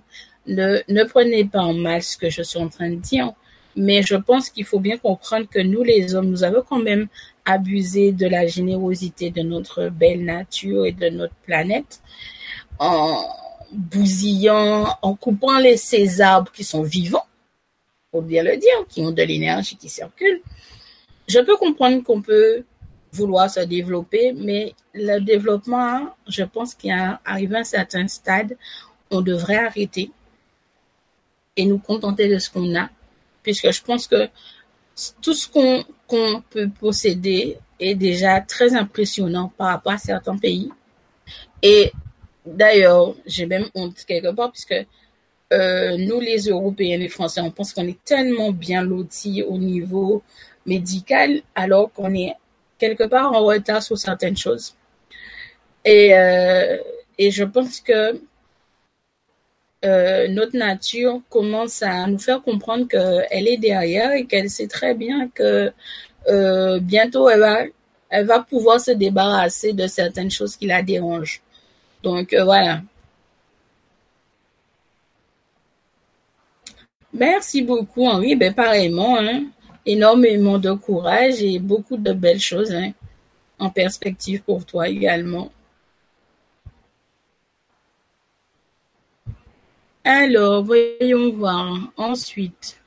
Ne, ne prenez pas en mal ce que je suis en train de dire, mais je pense qu'il faut bien comprendre que nous, les hommes, nous avons quand même abusé de la générosité de notre belle nature et de notre planète en bousillant, en coupant les, ces arbres qui sont vivants, faut bien le dire, qui ont de l'énergie qui circule. Je peux comprendre qu'on peut vouloir se développer, mais le développement, je pense qu'il a arrivé à un certain stade, on devrait arrêter et nous contenter de ce qu'on a, puisque je pense que tout ce qu'on qu'on peut posséder est déjà très impressionnant par rapport à certains pays. Et d'ailleurs, j'ai même honte quelque part, puisque euh, nous, les Européens, les Français, on pense qu'on est tellement bien lotis au niveau médical, alors qu'on est quelque part en retard sur certaines choses. Et, euh, et je pense que euh, notre nature commence à nous faire comprendre qu'elle est derrière et qu'elle sait très bien que euh, bientôt elle va elle va pouvoir se débarrasser de certaines choses qui la dérangent. Donc euh, voilà. Merci beaucoup Henri, ben pareillement, hein. énormément de courage et beaucoup de belles choses hein, en perspective pour toi également. Alors, voyons voir ensuite.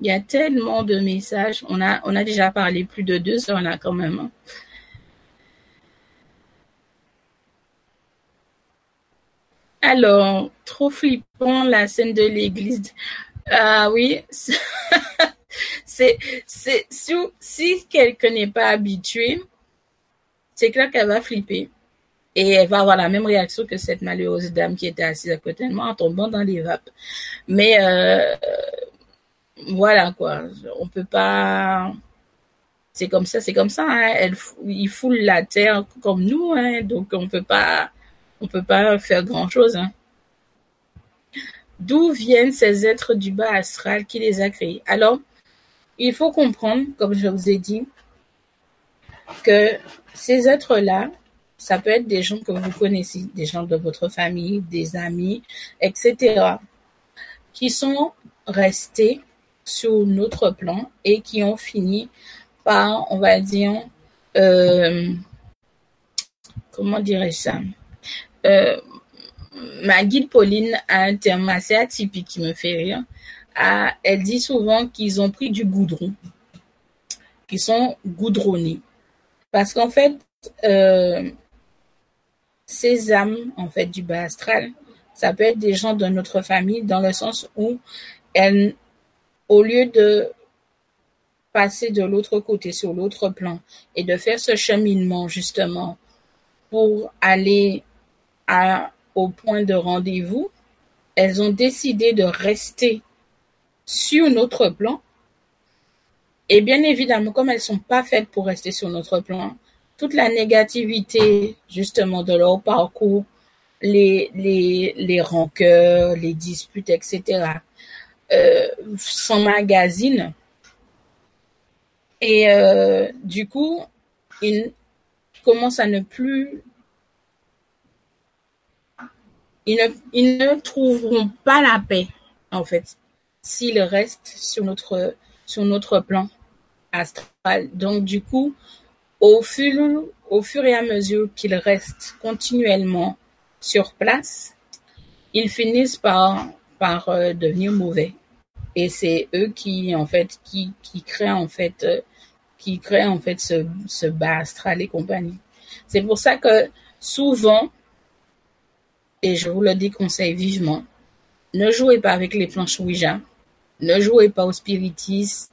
Il y a tellement de messages. On a, déjà parlé plus de deux heures là quand même. Alors, trop flippant la scène de l'église. Ah oui, [laughs] c'est, c'est, si quelqu'un n'est pas habitué, c'est clair qu'elle va flipper. Et elle va avoir la même réaction que cette malheureuse dame qui était assise à côté de moi en tombant dans les vapes. Mais euh, voilà quoi, on peut pas. C'est comme ça, c'est comme ça. Hein. Elle, il foule la terre comme nous, hein. donc on peut pas, on peut pas faire grand chose. Hein. D'où viennent ces êtres du bas astral qui les a créés? Alors, il faut comprendre, comme je vous ai dit, que ces êtres-là, ça peut être des gens que vous connaissez, des gens de votre famille, des amis, etc., qui sont restés sur notre plan et qui ont fini par, on va dire, euh, comment dirais-je ça? Euh, Ma guide Pauline a un terme assez atypique qui me fait rire. Ah, elle dit souvent qu'ils ont pris du goudron, qu'ils sont goudronnés. Parce qu'en fait, euh, ces âmes, en fait, du bas astral, ça peut être des gens de notre famille dans le sens où elles, au lieu de passer de l'autre côté, sur l'autre plan, et de faire ce cheminement, justement, pour aller au point de rendez-vous, elles ont décidé de rester sur notre plan. Et bien évidemment, comme elles sont pas faites pour rester sur notre plan, toute la négativité justement de leur parcours, les, les, les rancœurs, les disputes, etc., euh, s'emmagasinent. Et euh, du coup, ils commencent à ne plus... Ils ne, trouveront pas la paix, en fait, s'ils restent sur notre plan astral. Donc, du coup, au fur, et à mesure qu'ils restent continuellement sur place, ils finissent par, par euh, devenir mauvais. Et c'est eux qui, en fait, qui, qui créent, en fait, euh, qui créent, en fait, ce, ce bas astral et compagnie. C'est pour ça que souvent, et je vous le déconseille vivement, ne jouez pas avec les planches Ouija, ne jouez pas au spiritisme,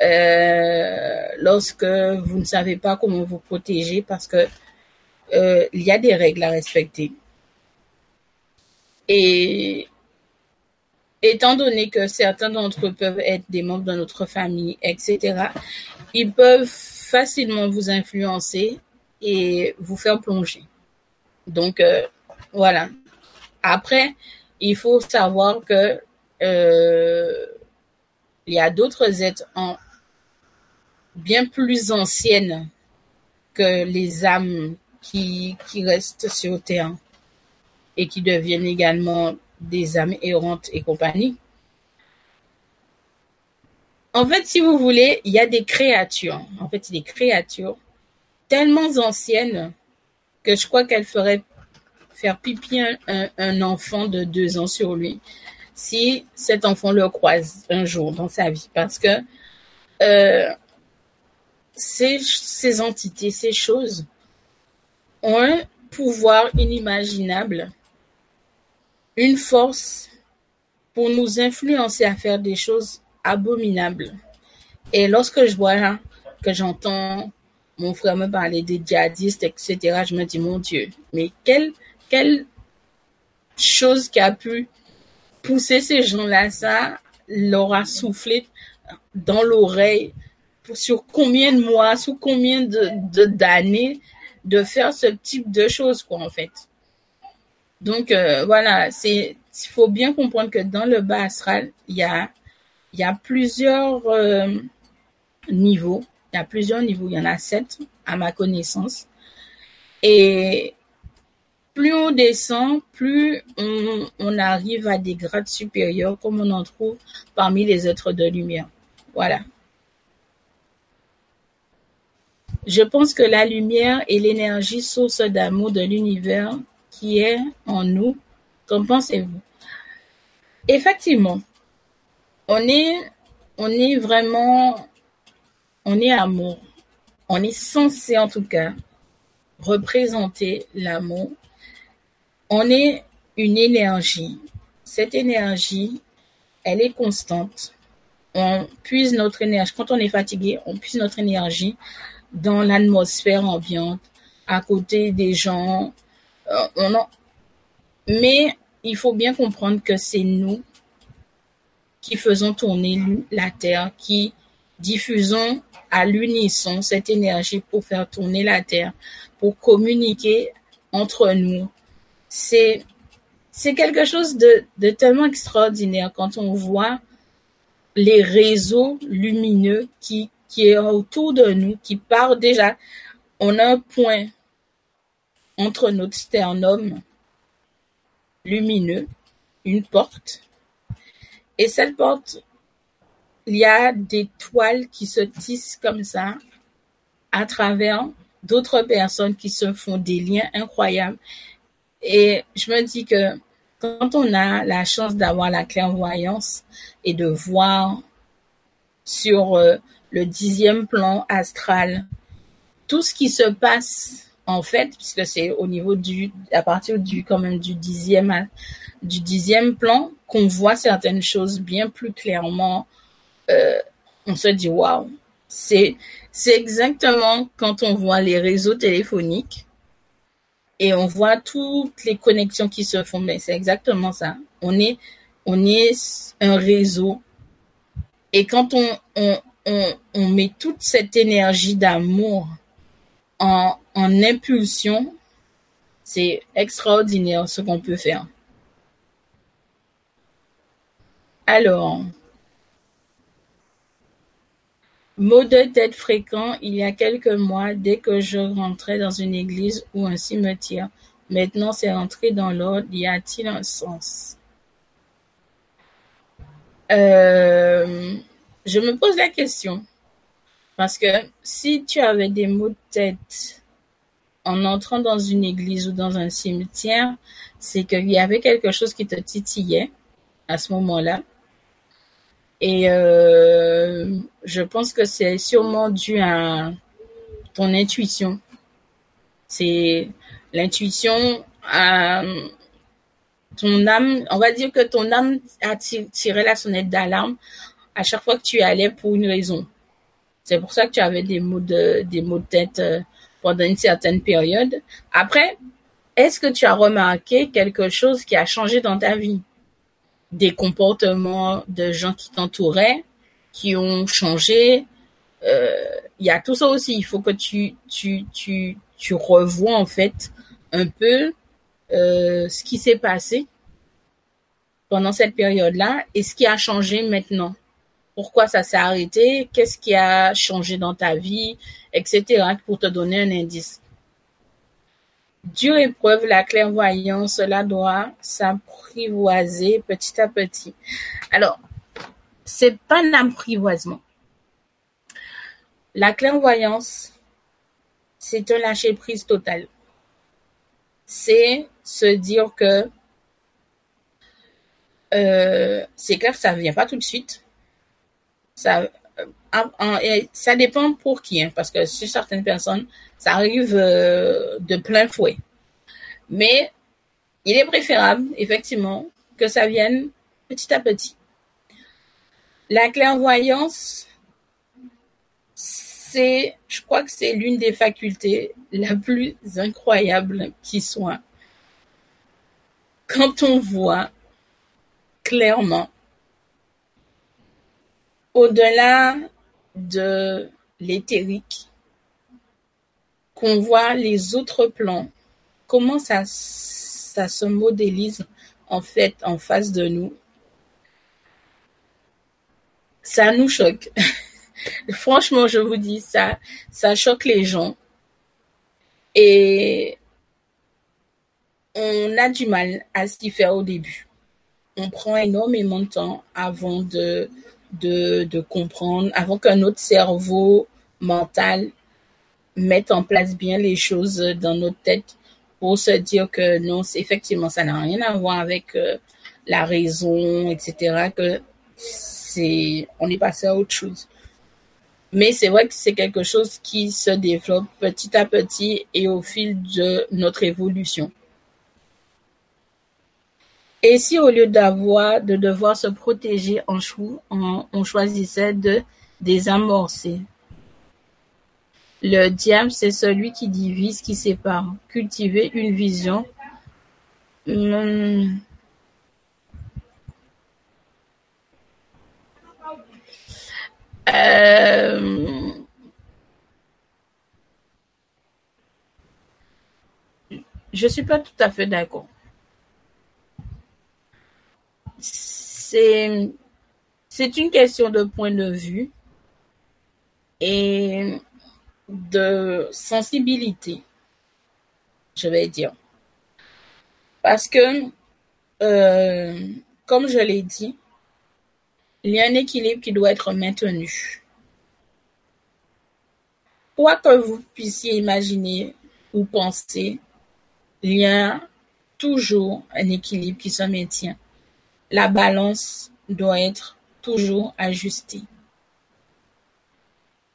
euh, lorsque vous ne savez pas comment vous protéger parce que euh, il y a des règles à respecter. Et étant donné que certains d'entre eux peuvent être des membres de notre famille, etc., ils peuvent facilement vous influencer et vous faire plonger. Donc euh, voilà. Après, il faut savoir que il y a d'autres êtres en, bien plus anciennes que les âmes qui, qui restent sur terre et qui deviennent également des âmes errantes et compagnie. En fait, si vous voulez, il y a des créatures, en fait, des créatures tellement anciennes que je crois qu'elles feraient faire pipi un, un, enfant de deux ans sur lui si cet enfant le croise un jour dans sa vie. Parce que euh, ces, entités, ces choses ont un pouvoir inimaginable, une force pour nous influencer à faire des choses abominables. Et lorsque je vois que j'entends mon frère me parler des djihadistes, etc., je me dis, mon Dieu, mais quelle, quelle chose qui a pu pousser ces gens-là, ça leur a soufflé dans l'oreille sur combien de mois, sur combien de d'années de, faire ce type de choses, quoi, en fait. Donc, euh, voilà, il faut bien comprendre que dans le bas astral, il y a, il y a plusieurs euh, niveaux Il y a plusieurs niveaux. Il y en a sept à ma connaissance. Et plus on descend, plus on, arrive à des grades supérieurs, comme on en trouve parmi les êtres de lumière. Voilà. Je pense que la lumière est l'énergie source d'amour de l'univers qui est en nous. Qu'en pensez-vous? Effectivement, on est, vraiment, on est amour. On est censé en tout cas représenter l'amour. On est une énergie. Cette énergie, elle est constante. On puise notre énergie. Quand on est fatigué, on puise notre énergie dans l'atmosphère ambiante, à côté des gens. Euh, mais il faut bien comprendre que c'est nous qui faisons tourner la Terre, qui diffusons à l'unisson cette énergie pour faire tourner la Terre, pour communiquer entre nous. C'est c'est quelque chose de, de tellement extraordinaire quand on voit les réseaux lumineux qui qui est autour de nous, qui part déjà. On a un point entre notre sternum lumineux, une porte, et cette porte, il y a des toiles qui se tissent comme ça à travers d'autres personnes qui se font des liens incroyables. Et je me dis que quand on a la chance d'avoir la clairvoyance et de voir sur euh, le dixième plan astral, tout ce qui se passe en fait, puisque c'est au niveau du, à partir du quand même du dixième, du dixième plan qu'on voit certaines choses bien plus clairement. Euh, on se dit waouh, c'est c'est exactement quand on voit les réseaux téléphoniques et on voit toutes les connexions qui se font. Mais c'est exactement ça. On est on est un réseau et quand on, on, on, met toute cette énergie d'amour en, impulsion, c'est extraordinaire ce qu'on peut faire. Alors, mot de tête fréquent il y a quelques mois dès que je rentrais dans une église ou un cimetière. Maintenant, c'est rentré dans l'ordre. Y a-t-il un sens? Euh, je me pose la question. Parce que si tu avais des maux de tête en entrant dans une église ou dans un cimetière, c'est qu'il y avait quelque chose qui te titillait à ce moment-là. Et euh, je pense que c'est sûrement dû à ton intuition. C'est l'intuition à ton âme, on va dire que ton âme a tiré la sonnette d'alarme à chaque fois que tu allais pour une raison. C'est pour ça que tu avais des maux de, des maux de tête euh, pendant une certaine période. Après, est-ce que tu as remarqué quelque chose qui a changé dans ta vie? Des comportements de gens qui t'entouraient, qui ont changé. Euh, il y a tout ça aussi. Il faut que tu, tu, tu, tu revois en fait un peu euh, ce qui s'est passé pendant cette période-là et ce qui a changé maintenant pourquoi ça s'est arrêté, qu'est-ce qui a changé dans ta vie, etc., pour te donner un indice. Dure épreuve, la clairvoyance, cela doit s'apprivoiser petit à petit. Alors, c'est pas un apprivoisement. La clairvoyance, c'est un lâcher prise total. C'est se dire que euh, c'est clair ça vient pas tout de suite. Ça, euh, ça dépend pour qui, hein, parce que sur certaines personnes, ça arrive euh, de plein fouet. Mais il est préférable, effectivement, que ça vienne petit à petit. La clairvoyance, c'est, je crois que c'est l'une des facultés la plus incroyable qui soit. Quand on voit clairement au-delà de l'éthérique, qu'on voit les autres plans, comment ça, se modélise en fait en face de nous, ça nous choque. [laughs] Franchement, je vous dis ça, ça choque les gens. Et on a du mal à s'y faire au début. On prend énormément de temps avant de, de, de comprendre, avant qu'un autre cerveau mental mette en place bien les choses dans notre tête pour se dire que non, effectivement, ça n'a rien à voir avec euh, la raison, etc., que c'est, on est passé à autre chose. Mais c'est vrai que c'est quelque chose qui se développe petit à petit et au fil de notre évolution. Et si au lieu d'avoir, de devoir se protéger en chou, on, choisissait de désamorcer. Le diable, c'est celui qui divise, qui sépare. Cultiver une vision. Hmm. Euh, je suis pas tout à fait d'accord. C'est c'est une question de point de vue et de sensibilité, je vais dire. Parce que, euh, comme je l'ai dit, il y a un équilibre qui doit être maintenu. Quoi que vous puissiez imaginer ou penser, il y a toujours un équilibre qui se maintient. La balance doit être toujours ajustée.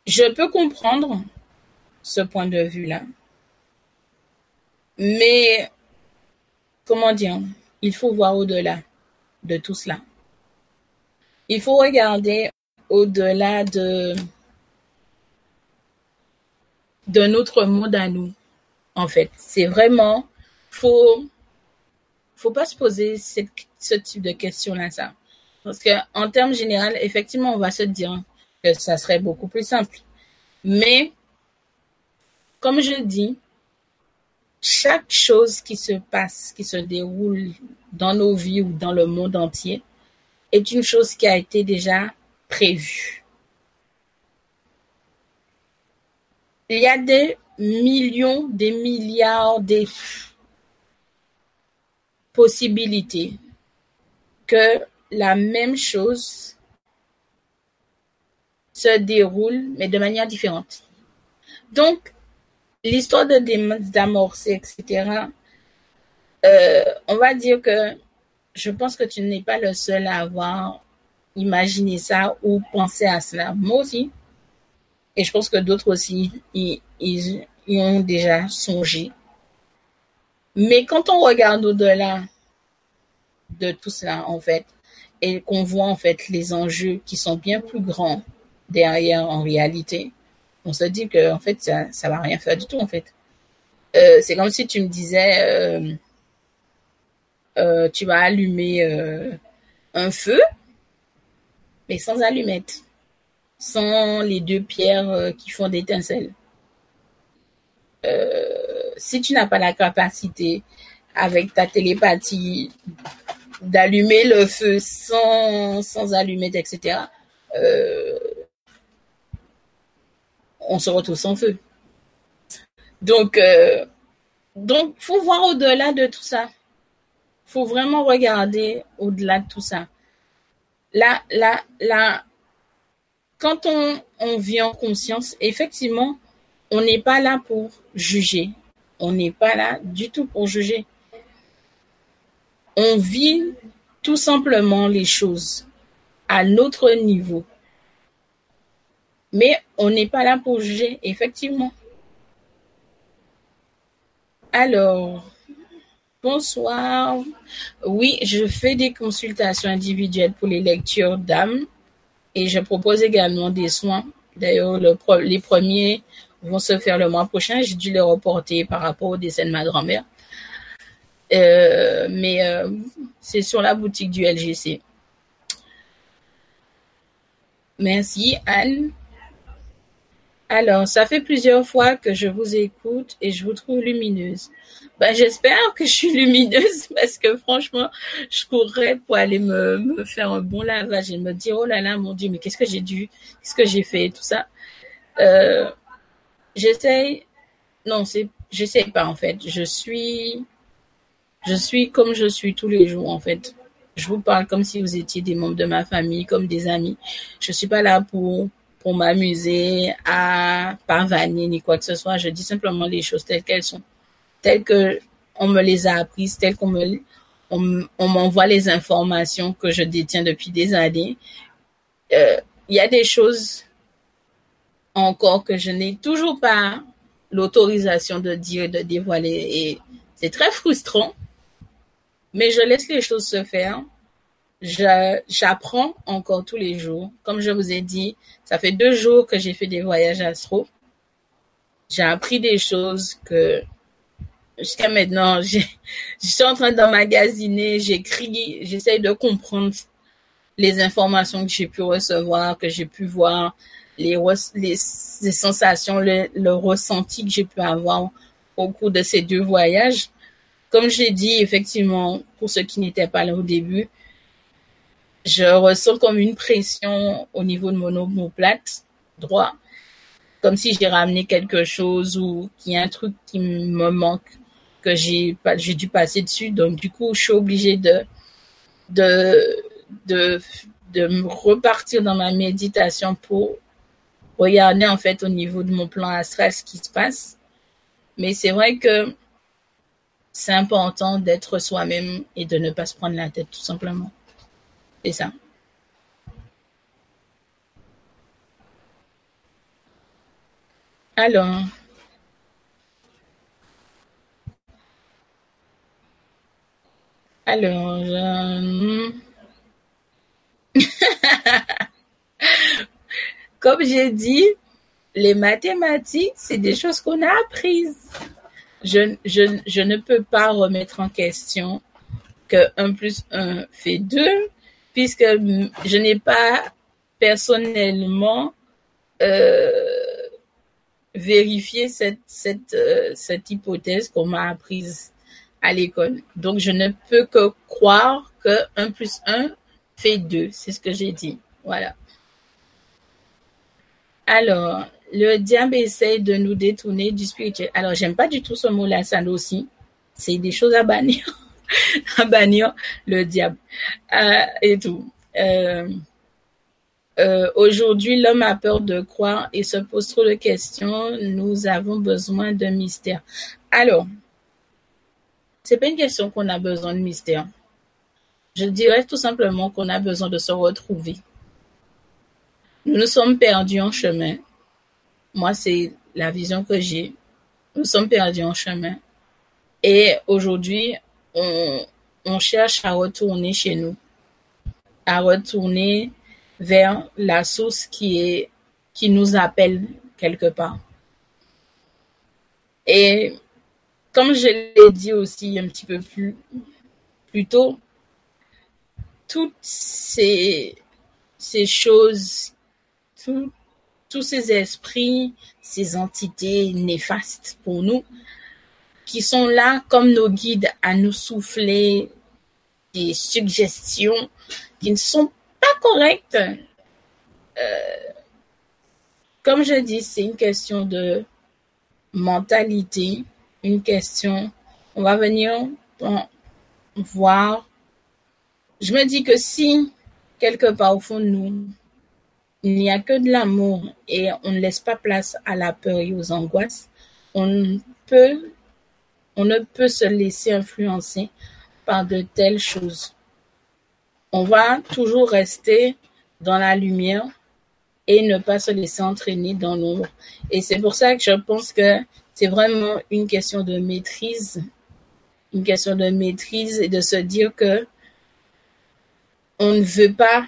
Je peux comprendre ce point de vue-là. Mais, comment dire, il faut voir au-delà de tout cela. Il faut regarder au-delà de, de notre monde à nous, en fait. C'est vraiment, faut, faut pas se poser ce type de questions-là, ça. Parce que, en termes généraux, effectivement, on va se dire que ça serait beaucoup plus simple. Mais, comme je dis, chaque chose qui se passe, qui se déroule dans nos vies ou dans le monde entier, est une chose qui a été déjà prévue. Il y a des millions, des milliards, des possibilités que la même chose se déroule, mais de manière différente. Donc, l'histoire de etc., euh, on va dire que je pense que tu n'es pas le seul à avoir imaginé ça ou pensé à cela. Moi aussi. Et je pense que d'autres aussi y, ont déjà songé. Mais quand on regarde au-delà de tout cela, en fait, et qu'on voit en fait les enjeux qui sont bien plus grands derrière en réalité, on se dit que en fait ça ça va rien faire du tout en fait. Euh, c'est comme si tu me disais euh, euh, tu vas allumer un feu mais sans allumette, sans les deux pierres qui font des étincelles. si tu n'as pas la capacité avec ta télépathie d'allumer le feu sans, sans etc., on se retrouve sans feu. Donc, euh, faut voir au-delà de tout ça. Faut vraiment regarder au-delà de tout ça. Là, là, là, quand on, on vit en conscience, effectivement, on n'est pas là pour juger. On n'est pas là du tout pour juger. On vit tout simplement les choses à notre niveau. Mais on n'est pas là pour juger, effectivement. Alors, bonsoir. Oui, je fais des consultations individuelles pour les lectures d'âme et je propose également des soins. D'ailleurs, les premiers vont se faire le mois prochain. J'ai dû les reporter par rapport au décès de ma grand-mère. Euh, mais euh, c'est sur la boutique du LGC. Merci, Anne. Alors, ça fait plusieurs fois que je vous écoute et je vous trouve lumineuse. Ben, j'espère que je suis lumineuse [laughs] parce que franchement, je courrais pour aller me, me faire un bon lavage et me dire, oh là là, mon Dieu, mais qu'est-ce que j'ai dû, qu'est-ce que j'ai fait, tout ça. Euh, j'essaye, non, c'est, j'essaye pas, en fait. Je suis, je suis comme je suis tous les jours, en fait. Je vous parle comme si vous étiez des membres de ma famille, comme des amis. Je suis pas là pour, pour m'amuser à pavaner ni quoi que ce soit. Je dis simplement les choses telles qu'elles sont telles que on me les a apprises, telles qu'on me, m'envoie les informations que je détiens depuis des années. Euh, il y a des choses encore que je n'ai toujours pas l'autorisation de dire, de dévoiler, et c'est très frustrant. Mais je laisse les choses se faire. J'apprends encore tous les jours. Comme je vous ai dit, ça fait deux jours que j'ai fait des voyages astro. J'ai appris des choses que jusqu'à maintenant, [laughs] je suis en train d'emmagasiner, j'écris, j'essaye de comprendre les informations que j'ai pu recevoir, que j'ai pu voir, les, les, sensations, le, ressenti que j'ai pu avoir au cours de ces deux voyages. Comme j'ai dit, effectivement, pour ceux qui n'étaient pas là au début, je ressens comme une pression au niveau de mon omoplate droit, comme si j'ai ramené quelque chose ou qu'il y a un truc qui me manque que j'ai dû passer dessus. Donc du coup, je suis obligée de de de de repartir dans ma méditation pour regarder en fait au niveau de mon plan astral ce qui se passe. Mais c'est vrai que c'est important d'être soi-même et de ne pas se prendre la tête tout simplement. C'est ça. Alors, Alors, euh, [laughs] [laughs] comme j'ai dit, les mathématiques, c'est des choses qu'on a apprises. Je, je, je ne peux pas remettre en question que 1 plus 1 fait 2, puisque je n'ai pas personnellement euh, vérifié cette, cette, euh, cette hypothèse qu'on m'a apprise à l'école. Donc, je ne peux que croire que 1 plus 1 fait 2. C'est ce que j'ai dit. Voilà. Alors, le diable essaye de nous détourner du spirituel. Alors, j'aime pas du tout ce mot-là, ça aussi. C'est des choses à bannir. [laughs] à bannir le diable. Euh, et tout. Euh, euh, aujourd'hui, l'homme a peur de croire et se pose trop de questions. Nous avons besoin de mystère. Alors, c'est pas une question qu'on a besoin de mystère. Je dirais tout simplement qu'on a besoin de se retrouver. Nous nous sommes perdus en chemin. Moi, c'est la vision que j'ai. Nous sommes perdus en chemin. Et aujourd'hui, on, cherche à retourner chez nous, à retourner vers la source qui est, qui nous appelle quelque part. Et comme je l'ai dit aussi un petit peu plus, plus tôt, toutes ces, ces choses, tous ces esprits, ces entités néfastes pour nous, qui sont là comme nos guides à nous souffler des suggestions qui ne sont pas correctes. Euh, comme je dis, c'est une question de mentalité, une question. On va venir voir. Je me dis que si, quelque part au fond de nous, il n'y a que de l'amour et on ne laisse pas place à la peur et aux angoisses, on peut, on ne peut se laisser influencer par de telles choses. On va toujours rester dans la lumière et ne pas se laisser entraîner dans l'ombre. Et c'est pour ça que je pense que c'est vraiment une question de maîtrise, une question de maîtrise et de se dire que on ne veut pas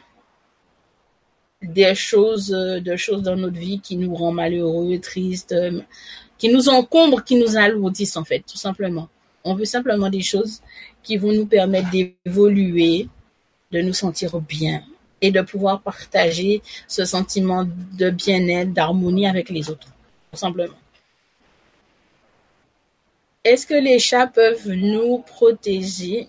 des choses, de choses dans notre vie qui nous rendent malheureux, tristes, qui nous encombrent, qui nous alourdissent en fait, tout simplement. On veut simplement des choses qui vont nous permettre d'évoluer, de nous sentir bien et de pouvoir partager ce sentiment de bien-être, d'harmonie avec les autres. tout simplement. Est-ce que les chats peuvent nous protéger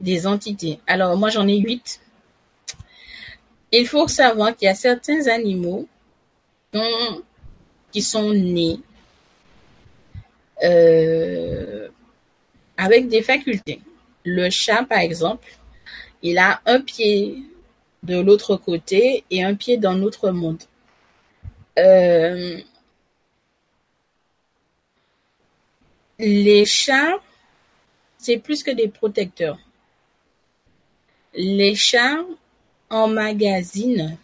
des entités? Alors, moi, j'en ai huit. Il faut savoir qu'il y a certains animaux qui sont nés euh, avec des facultés. Le chat, par exemple, il a un pied de l'autre côté et un pied dans notre monde. Euh, les chats, c'est plus que des protecteurs. Les chats emmagasinent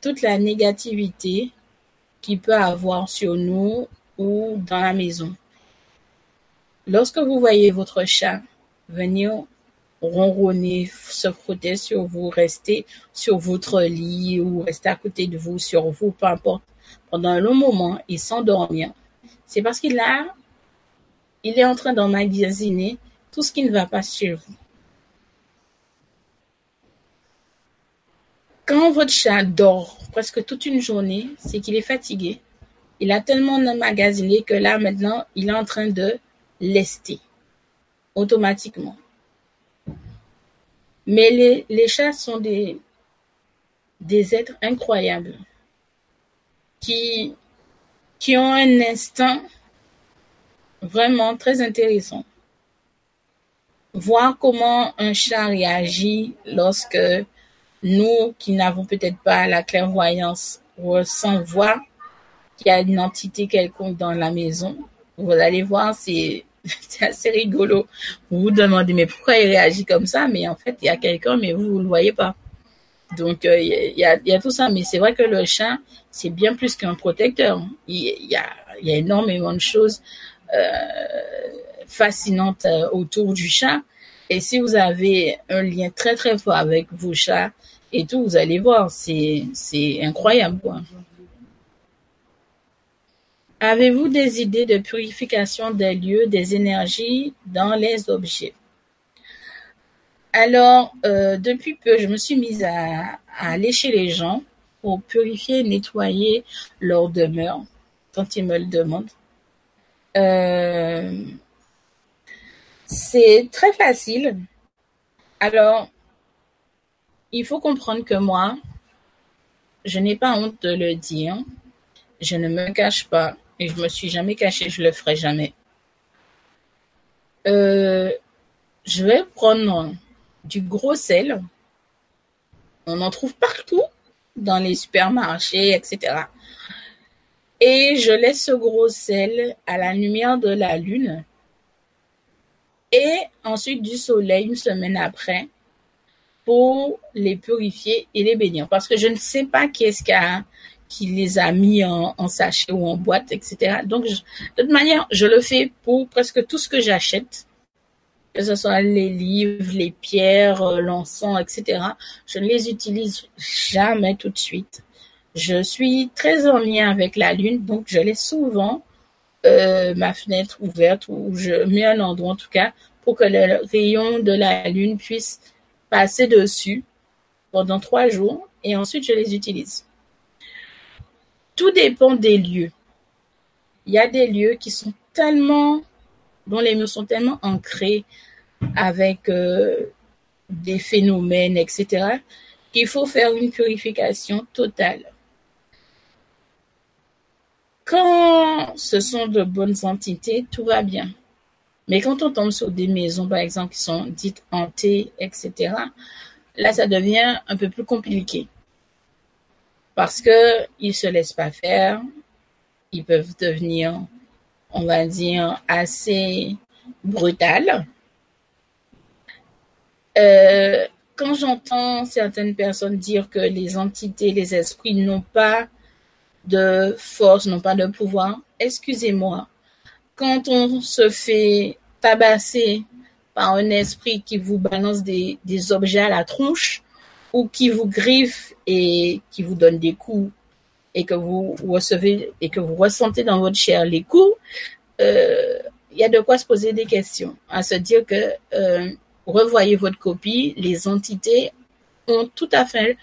toute la négativité qu'il peut avoir sur nous ou dans la maison. Lorsque vous voyez votre chat venir ronronner, se frotter sur vous, rester sur votre lit ou rester à côté de vous, sur vous, peu importe, pendant un long moment et s'endormir, c'est parce qu'il a, il est en train d'emmagasiner tout ce qui ne va pas chez vous. Quand votre chat dort presque toute une journée, c'est qu'il est fatigué. Il a tellement emmagasiné que là, maintenant, il est en train de lester automatiquement. Mais les, les chats sont des, des êtres incroyables qui, qui ont un instinct vraiment très intéressant. Voir comment un chat réagit lorsque nous, qui n'avons peut-être pas la clairvoyance, ressent voir qu'il y a une entité quelconque dans la maison, vous allez voir, [laughs] c'est assez rigolo. Vous vous demandez, mais pourquoi il réagit comme ça? Mais en fait, il y a quelqu'un, mais vous ne le voyez pas. Donc, euh, il y, a, tout ça. Mais c'est vrai que le chat, c'est bien plus qu'un protecteur. Il, y a, y a énormément de choses euh, fascinantes euh, autour du chat. Et si vous avez un lien très, très fort avec vos chats et tout, vous allez voir, c'est incroyable. Quoi. Avez-vous des idées de purification des lieux, des énergies dans les objets? Alors, euh, depuis peu, je me suis mise à, aller chez les gens pour purifier, nettoyer leur demeure quand ils me le demandent. Euh, c'est très facile. Alors, il faut comprendre que moi, je n'ai pas honte de le dire. Je ne me cache pas et je me suis jamais cachée, je le ferai jamais. Euh, je vais prendre du gros sel. On en trouve partout dans les supermarchés, etc. Et je laisse ce gros sel à la lumière de la lune. Et ensuite du soleil une semaine après pour les purifier et les bénir. Parce que je ne sais pas qui est-ce qui qui les a mis en, sachet ou en boîte, etc. Donc, de toute manière, je le fais pour presque tout ce que j'achète, que ce soit les livres, les pierres, euh, l'encens, etc. Je ne les utilise jamais tout de suite. Je suis très en lien avec la lune, donc je laisse souvent euh, ma fenêtre ouverte ou je mets un endroit en tout cas pour que le rayon de la lune puisse passer dessus pendant trois jours et ensuite je les utilise tout dépend des lieux. Il y a des lieux qui sont tellement, dont les murs sont tellement ancrés avec euh, des phénomènes, etc., qu'il faut faire une purification totale. Quand ce sont de bonnes entités, tout va bien. Mais quand on tombe sur des maisons, par exemple, qui sont dites hantées, etc., là, ça devient un peu plus compliqué parce que ils se laissent pas faire. Ils peuvent devenir, on va dire, assez brutal. Euh, quand j'entends certaines personnes dire que les entités, les esprits n'ont pas de force, n'ont pas de pouvoir, excusez-moi, quand on se fait tabasser par un esprit qui vous balance des, des objets à la tronche, ou qui vous griffe et qui vous donne des coups et que vous recevez et que vous ressentez dans votre chair les coups, euh, il y a de quoi se poser des questions, à se dire que euh, revoyez votre copie, les entités ont tout à fait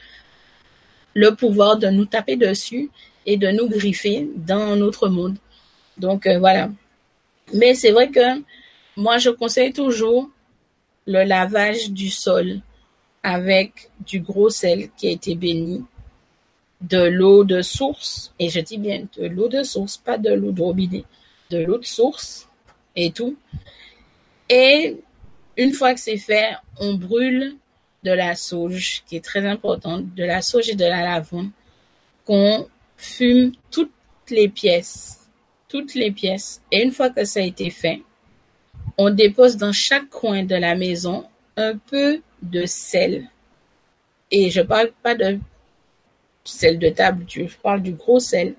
le pouvoir de nous taper dessus et de nous griffer dans notre monde. Donc euh, voilà. Mais c'est vrai que moi, je conseille toujours le lavage du sol avec du gros sel qui a été béni, de l'eau de source, et je dis bien de l'eau de source, pas de l'eau de robinet, de l'eau de source et tout. Et une fois que c'est fait, on brûle de la sauge, qui est très importante, de la sauge et de la lavande, qu'on fume toutes les pièces, toutes les pièces. Et une fois que ça a été fait, on dépose dans chaque coin de la maison un peu de sel. Et je parle pas de sel de table, je parle du gros sel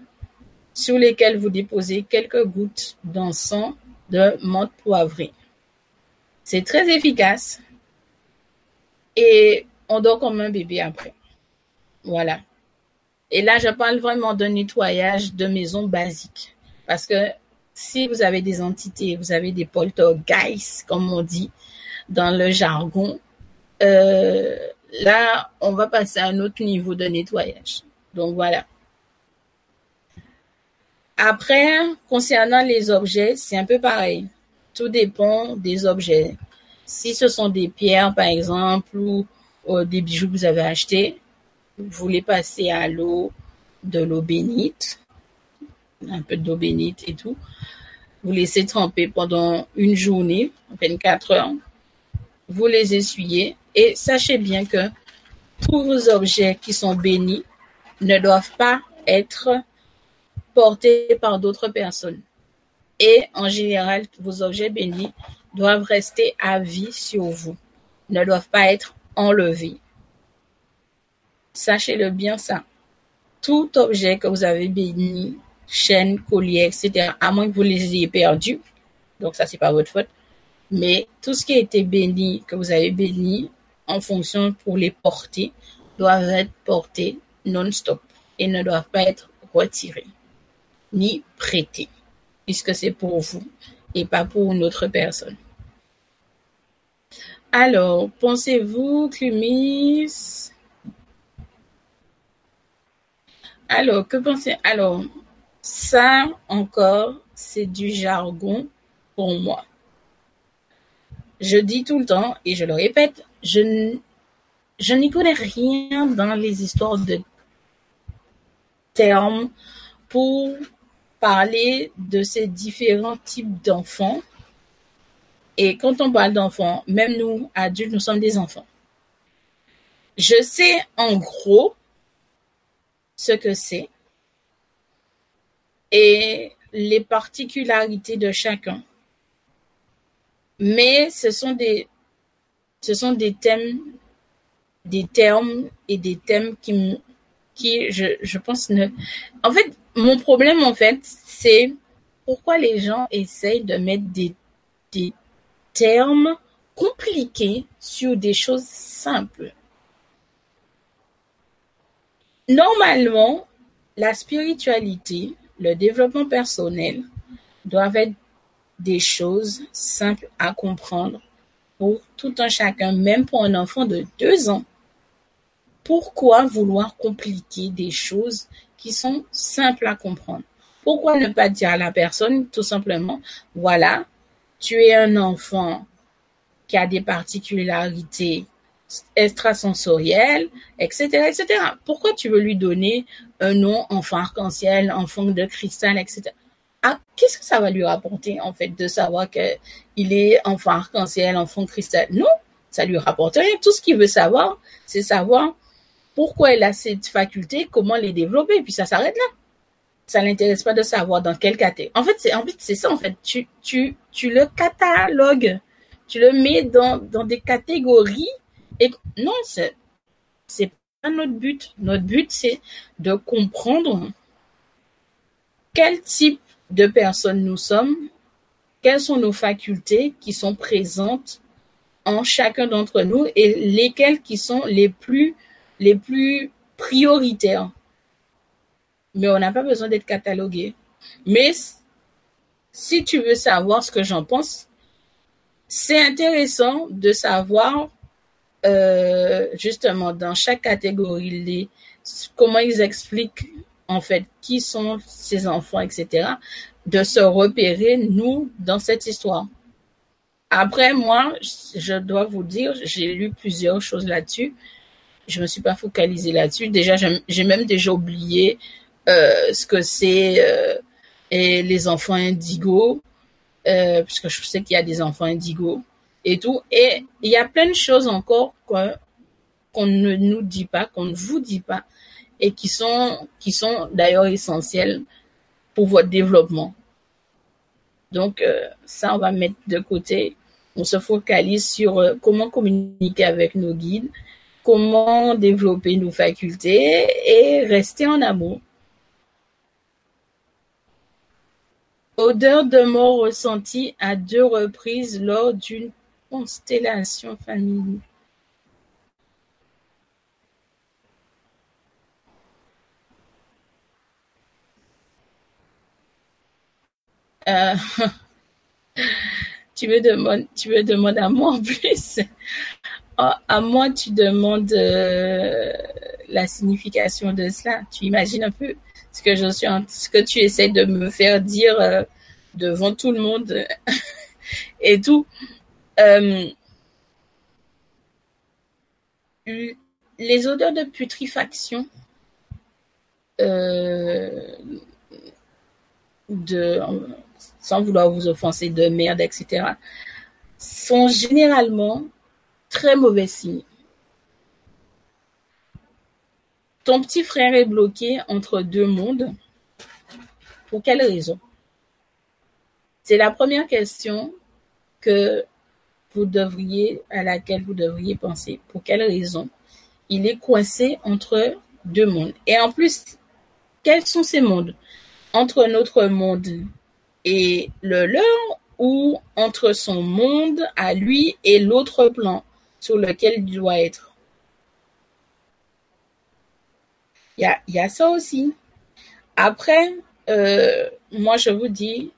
sur lesquels vous déposez quelques gouttes d'encens de menthe poivrée. C'est très efficace et on dort comme un bébé après. Voilà. Et là, je parle vraiment d'un nettoyage de maison basique. Parce que si vous avez des entités, vous avez des poltergeists, comme on dit dans le jargon, euh, là, on va passer à un autre niveau de nettoyage. Donc voilà. Après, concernant les objets, c'est un peu pareil. Tout dépend des objets. Si ce sont des pierres, par exemple, ou, des bijoux que vous avez achetés, vous les passez à l'eau, de l'eau bénite, un peu d'eau bénite et tout. Vous laissez tremper pendant une journée, 24 heures. Vous les essuyez et sachez bien que tous vos objets qui sont bénis ne doivent pas être portés par d'autres personnes. Et en général, vos objets bénis doivent rester à vie sur vous, ne doivent pas être enlevés. Sachez-le bien ça. Tout objet que vous avez béni, chaîne, collier, etc., à moins que vous les ayez perdus, donc ça c'est pas votre faute, mais tout ce qui a été béni, que vous avez béni, en fonction pour les porter, doivent être portés non-stop et ne doivent pas être retirés ni prêtés, puisque c'est pour vous et pas pour une autre personne. Alors, pensez-vous, Clumis Alors, que pensez Alors, ça encore, c'est du jargon pour moi. Je dis tout le temps, et je le répète, je, je n'y connais rien dans les histoires de termes pour parler de ces différents types d'enfants. Et quand on parle d'enfants, même nous, adultes, nous sommes des enfants. Je sais en gros ce que c'est et les particularités de chacun. Mais ce sont des, ce sont des thèmes, des termes et des thèmes qui, je pense ne, en fait, mon problème, en fait, c'est pourquoi les gens essayent de mettre des, des termes compliqués sur des choses simples. Normalement, la spiritualité, le développement personnel doivent être des choses simples à comprendre pour tout un chacun, même pour un enfant de deux ans. Pourquoi vouloir compliquer des choses qui sont simples à comprendre? Pourquoi ne pas dire à la personne tout simplement, voilà, tu es un enfant qui a des particularités extrasensorielles, etc., etc. Pourquoi tu veux lui donner un nom enfant arc-en-ciel, enfant de cristal, etc. Ah, qu'est-ce que ça va lui rapporter, en fait, de savoir qu'il est enfant arc-en-ciel, enfant cristal? Non, ça lui rapporte rien. Tout ce qu'il veut savoir, c'est savoir pourquoi il a cette faculté, comment les développer, puis ça s'arrête là. Ça l'intéresse pas de savoir dans quel catégorie. En fait, c'est, en fait, c'est ça, en fait. Tu, tu, tu le catalogues. Tu le mets dans, dans des catégories. Et non, c'est, c'est pas notre but. Notre but, c'est de comprendre quel type de personne nous sommes, quelles sont nos facultés qui sont présentes en chacun d'entre nous et lesquelles qui sont les plus, les plus prioritaires mais on n'a pas besoin d'être catalogué. Mais si tu veux savoir ce que j'en pense, c'est intéressant de savoir euh, justement dans chaque catégorie les, comment ils expliquent en fait qui sont ces enfants, etc., de se repérer, nous, dans cette histoire. Après, moi, je dois vous dire, j'ai lu plusieurs choses là-dessus. Je me suis pas focalisée là-dessus. Déjà, j'ai même déjà oublié euh, ce que c'est euh, et les enfants indigos, puisque je sais qu'il y a des enfants indigos et tout. Et il y a plein de choses encore qu'on ne nous dit pas, qu'on ne vous dit pas, et qui sont, d'ailleurs essentielles pour votre développement. Donc euh, ça, on va mettre de côté. On se focalise sur euh, comment communiquer avec nos guides, comment développer nos facultés et rester en amour. Odeur de mort ressentie à deux reprises lors d'une constellation familiale. Euh, [laughs] tu me demandes, à moi en plus. Ah, [laughs] à moi, tu demandes euh, la signification de cela. Tu imagines un peu ce que je suis, ce que tu essaies de me faire dire euh, devant tout le monde [laughs] et tout. Les odeurs de putréfaction de sans vouloir vous offenser, de merde, etc., sont généralement très mauvais signes. Ton petit frère est bloqué entre deux mondes. Pour quelle raison? C'est la première question que vous devriez, à laquelle vous devriez penser. Pour quelle raison? Il est coincé entre deux mondes Et en plus, quels sont ces mondes? Entre notre monde et le leur ou entre son monde à lui et l'autre plan sur lequel il doit être? Il y a, y a, ça aussi. Après, euh, moi je vous dis,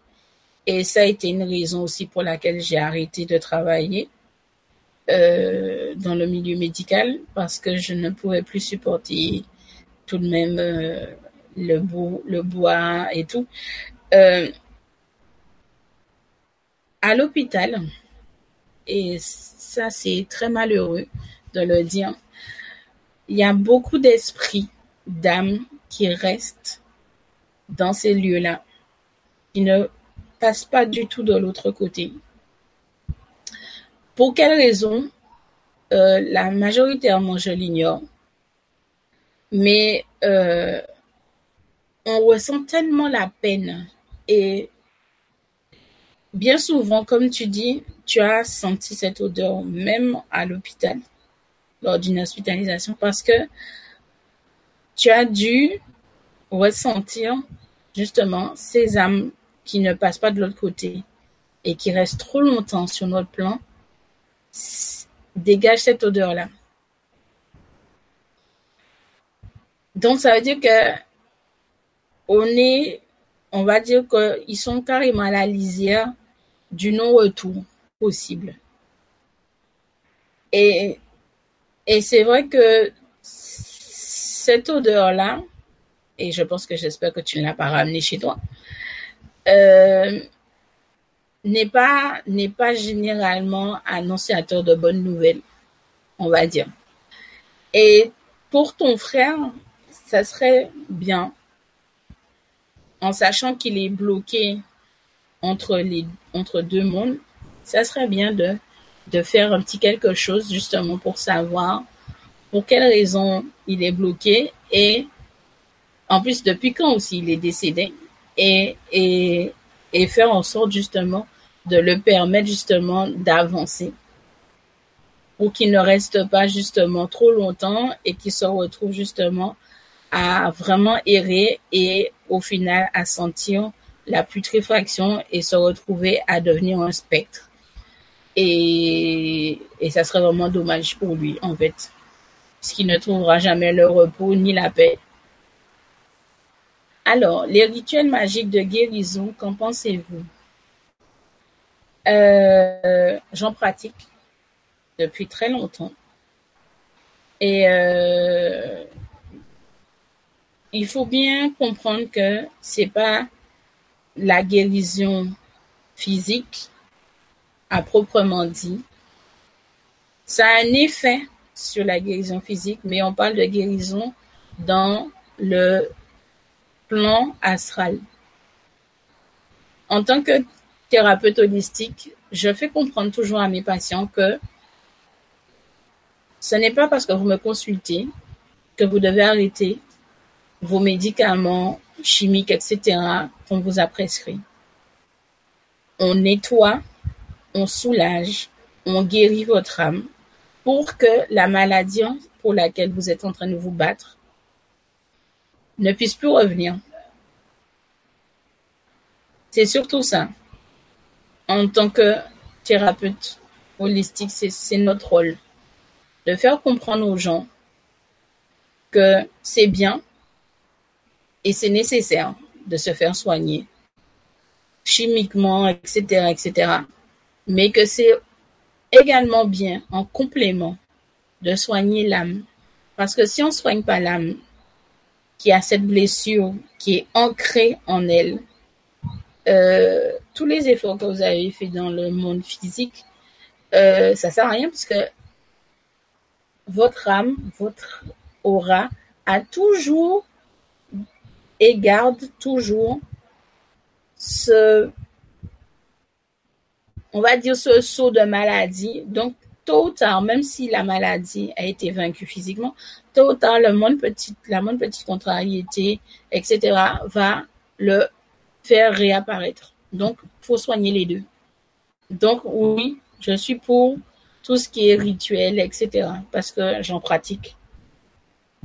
et ça a été une raison aussi pour laquelle j'ai arrêté de travailler euh, dans le milieu médical, parce que je ne pouvais plus supporter tout de même euh, le, bois et tout. Euh, à l'hôpital, et ça c'est très malheureux de le dire, il y a beaucoup d'esprits, d'âmes qui restent dans ces lieux-là, qui ne passent pas du tout de l'autre côté. Pour quelle raison? Euh, La majoritairement, je l'ignore. Mais euh, on ressent tellement la peine et Bien souvent, comme tu dis, tu as senti cette odeur même à l'hôpital, lors d'une hospitalisation, parce que tu as dû ressentir justement ces âmes qui ne passent pas de l'autre côté et qui restent trop longtemps sur notre plan, dégagent cette odeur-là. Donc, ça veut dire que on est, on va dire qu'ils sont carrément à la lisière du non-retour possible. Et, et c'est vrai que cette odeur-là, et je pense que j'espère que tu ne l'as pas ramenée chez toi, euh, n'est pas n'est pas généralement annonciateur de bonnes nouvelles, on va dire. Et pour ton frère, ça serait bien, en sachant qu'il est bloqué entre les entre deux mondes, ça serait bien de de faire un petit quelque chose justement pour savoir pour quelle raison il est bloqué et en plus depuis quand aussi il est décédé et et faire en sorte justement de le permettre justement d'avancer pour qu'il ne reste pas justement trop longtemps et qu'il se retrouve justement à vraiment errer et au final à sentir la putréfaction et se retrouver à devenir un spectre. Et, et ça serait vraiment dommage pour lui, en fait. Parce qu'il ne trouvera jamais le repos ni la paix. Alors, les rituels magiques de guérison, qu'en pensez-vous? Euh, J'en pratique depuis très longtemps. Et euh, il faut bien comprendre que c'est pas la guérison physique à proprement dit. Ça a un effet sur la guérison physique, mais on parle de guérison dans le plan astral. En tant que thérapeute holistique, je fais comprendre toujours à mes patients que ce n'est pas parce que vous me consultez que vous devez arrêter vos médicaments chimiques, etc., qu'on vous a prescrits. On nettoie, on soulage, on guérit votre âme pour que la maladie pour laquelle vous êtes en train de vous battre ne puisse plus revenir. C'est surtout ça. En tant que thérapeute holistique, c'est notre rôle de faire comprendre aux gens que c'est bien et c'est nécessaire de se faire soigner chimiquement, etc., etc. Mais que c'est également bien en complément de soigner l'âme. Parce que si on ne soigne pas l'âme qui a cette blessure qui est ancrée en elle, euh, tous les efforts que vous avez faits dans le monde physique, euh, ça sert à rien parce que votre âme, votre aura a toujours et garde toujours ce, on va dire ce saut de maladie. Donc, tôt ou tard, même si la maladie a été vaincue physiquement, tôt petite, la monde petite contrariété, etc., va le faire réapparaître. Donc, faut soigner les deux. Donc, oui, je suis pour tout ce qui est rituel, etc., parce que j'en pratique.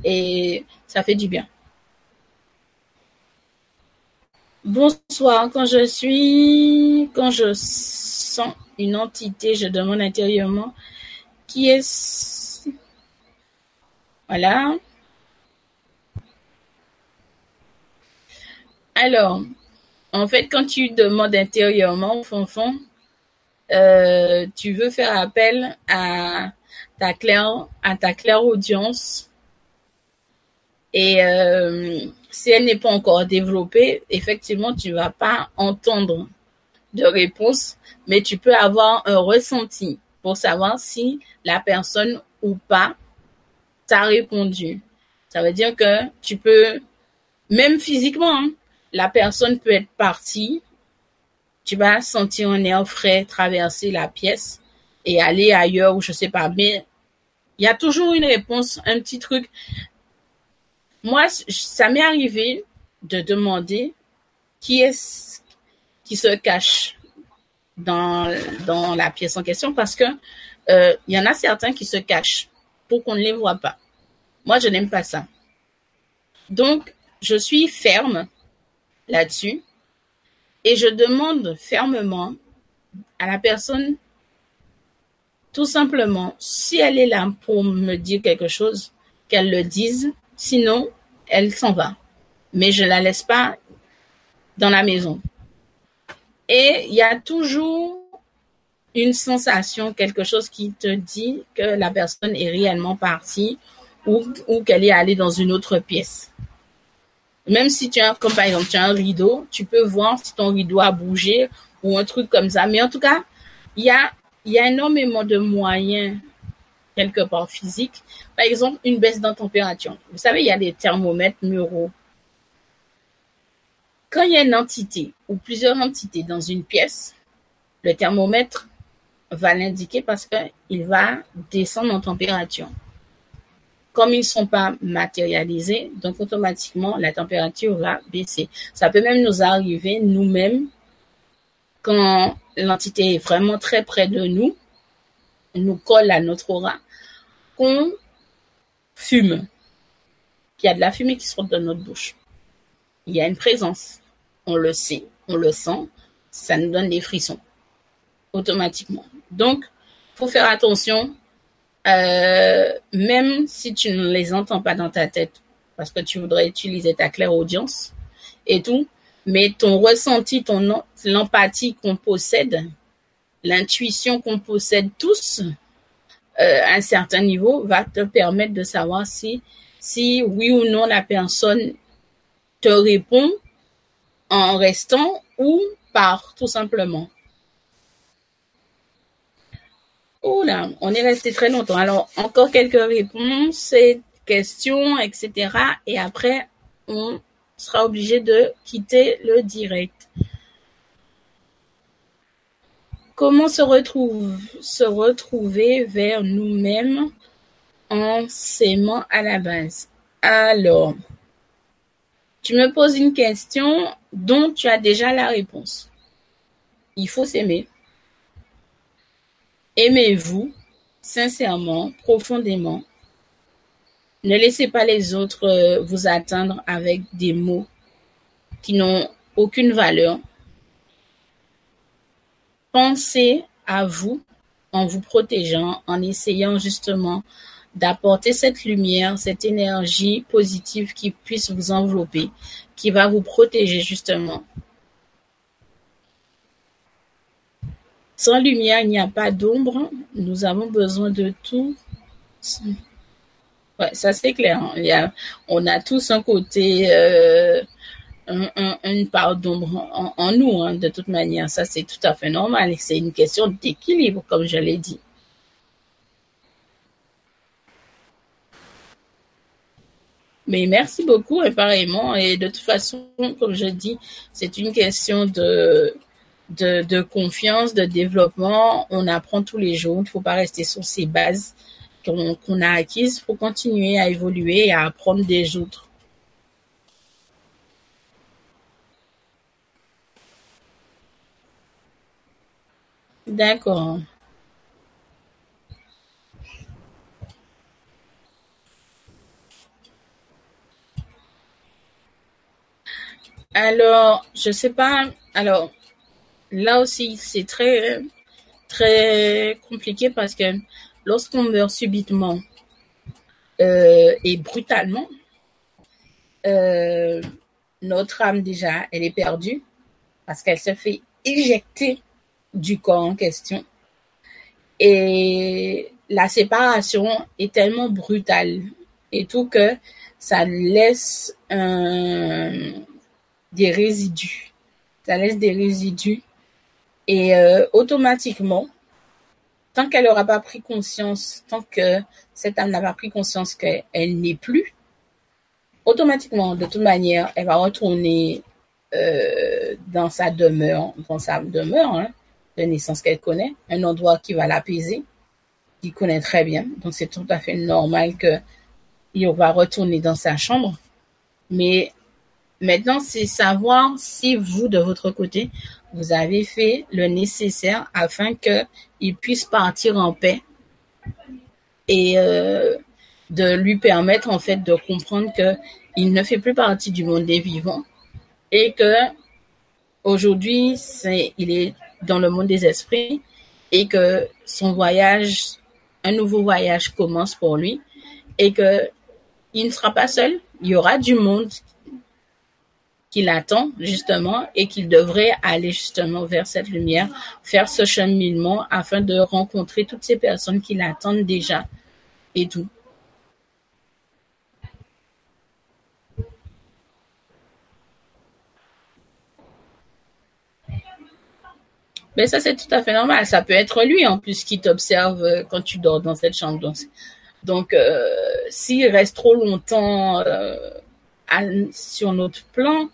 Et ça fait du bien. Bonsoir. Quand je suis, quand je sens une entité, je demande intérieurement qui est. Voilà. Alors, en fait, quand tu demandes intérieurement, fond, euh, tu veux faire appel à ta claire, audience et euh, si elle n'est pas encore développée, effectivement, tu vas pas entendre de réponse, mais tu peux avoir un ressenti pour savoir si la personne ou pas t'a répondu. Ça veut dire que tu peux, même physiquement, hein, la personne peut être partie, tu vas sentir un air frais traverser la pièce et aller ailleurs ou je sais pas, mais il y a toujours une réponse, un petit truc. Moi, ça m'est arrivé de demander qui est qui se cache dans, la pièce en question parce que euh, il y en a certains qui se cachent pour qu'on ne les voit pas. Moi, je n'aime pas ça. Donc, je suis ferme là-dessus et je demande fermement à la personne tout simplement si elle est là pour me dire quelque chose, qu'elle le dise Sinon, elle s'en va. Mais je la laisse pas dans la maison. Et il y a toujours une sensation, quelque chose qui te dit que la personne est réellement partie ou, qu'elle est allée dans une autre pièce. Même si tu as, comme par exemple, tu as un rideau, tu peux voir si ton rideau a bougé ou un truc comme ça. Mais en tout cas, il y a, y énormément de moyens quelque part physique. Par exemple, une baisse dans température. Vous savez, il y a des thermomètres muraux. Quand il y a une entité ou plusieurs entités dans une pièce, le thermomètre va l'indiquer parce qu'il va descendre en température. Comme ils ne sont pas matérialisés, donc automatiquement la température va baisser. Ça peut même nous arriver nous-mêmes quand l'entité est vraiment très près de nous, nous colle à notre aura, qu'on fume, qu'il y a de la fumée qui sort de notre bouche. Il y a une présence. On le sait, on le sent, ça nous donne des frissons automatiquement. Donc, faut faire attention, euh, même si tu ne les entends pas dans ta tête, parce que tu voudrais utiliser ta claire audience et tout, mais ton ressenti, ton l'empathie qu'on possède, l'intuition qu'on possède tous, euh, à un certain niveau va te permettre de savoir si, si oui ou non la personne te réponds en restant ou par tout simplement. Oh on est resté très longtemps. Alors, encore quelques réponses, questions, etc. Et après, on sera obligé de quitter le direct. Comment se, se retrouver vers nous-mêmes en s'aimant à la base? Alors, tu me poses une question dont tu as déjà la réponse. Il faut s'aimer. Aimez-vous sincèrement, profondément. Ne laissez pas les autres euh, vous atteindre avec des mots qui n'ont aucune valeur. Pensez à vous en vous protégeant, en essayant justement d'apporter cette lumière, cette énergie positive qui puisse vous envelopper, qui va vous protéger justement. Sans lumière, il n'y a pas d'ombre. Nous avons besoin de tout. Ouais, ça c'est clair. Hein. On a tous un côté, euh, une part d'ombre en, nous, hein, de toute manière. Ça c'est tout à fait normal. C'est une question d'équilibre, comme je l'ai dit. Mais merci beaucoup, et pareillement. Et de toute façon, comme je dis, c'est une question de, de, confiance, de développement. On apprend tous les jours. Il ne faut pas rester sur ces bases qu'on a acquises. Il faut continuer à évoluer et à apprendre des autres. D'accord. Alors, je sais pas. Alors, là aussi, c'est très, très compliqué parce que lorsqu'on meurt subitement euh, et brutalement, euh, notre âme déjà, elle est perdue parce qu'elle se fait éjecter du corps en question. Et la séparation est tellement brutale et tout que ça laisse des résidus. Ça laisse des résidus. Et euh, automatiquement, tant qu'elle n'aura pas pris conscience, tant que cette âme n'a pas pris conscience qu'elle n'est plus, automatiquement, de toute manière, elle va retourner euh, dans sa demeure, dans sa demeure hein, de naissance qu'elle connaît, un endroit qui va l'apaiser, qu'il connaît très bien. Donc c'est tout à fait normal que il va retourner dans sa chambre. Mais Maintenant, c'est savoir si vous, de votre côté, vous avez fait le nécessaire afin qu'il puisse partir en paix et euh, de lui permettre en fait de comprendre que il ne fait plus partie du monde des vivants et que aujourd'hui il est dans le monde des esprits et que son voyage un nouveau voyage commence pour lui et que il ne sera pas seul. Il y aura du monde qu'il attend justement et qu'il devrait aller justement vers cette lumière, faire ce cheminement afin de rencontrer toutes ces personnes qui l'attendent déjà et tout. Mais ça, c'est tout à fait normal. Ça peut être lui, en plus, qui t'observe euh, quand tu dors dans cette chambre. Donc, donc euh, s'il reste trop longtemps euh, sur notre plan,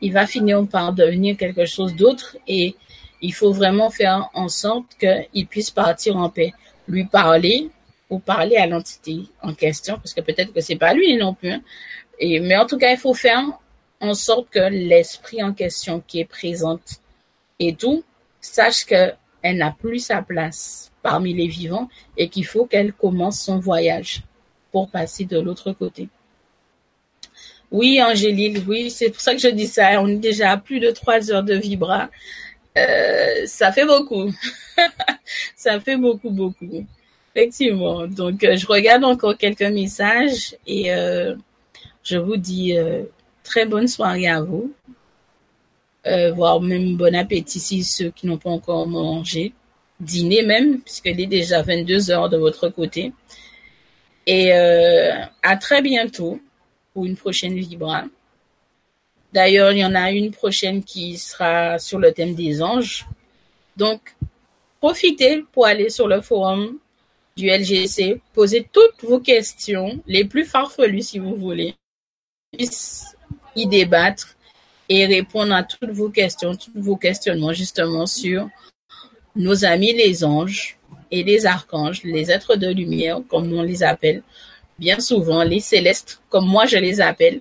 il va finir par devenir quelque chose d'autre et il faut vraiment faire en sorte qu'il puisse partir en paix, lui parler ou parler à l'entité en question, parce que peut-être que c'est pas lui non plus. Hein. Et, mais en tout cas, il faut faire en sorte que l'esprit en question qui est présente et tout sache qu'elle n'a plus sa place parmi les vivants et qu'il faut qu'elle commence son voyage pour passer de l'autre côté. Oui, Angélique, oui, c'est pour ça que je dis ça. On est déjà à plus de trois heures de vibra. Euh, ça fait beaucoup. [laughs] ça fait beaucoup, beaucoup. Effectivement. Donc, euh, je regarde encore quelques messages et euh, je vous dis très bonne soirée à vous. voire même bon appétit si ceux qui n'ont pas encore mangé. Dîner même, puisqu'il est déjà 22 heures de votre côté. Et à très bientôt une prochaine Vibra. D'ailleurs, il y en a une prochaine qui sera sur le thème des anges. Donc, profitez pour aller sur le forum du LGC, poser toutes vos questions, les plus farfelues si vous voulez, y débattre et répondre à toutes vos questions, tous vos questionnements justement sur nos amis les anges et les archanges, les êtres de lumière comme on les appelle, bien souvent les célestes comme moi je les appelle.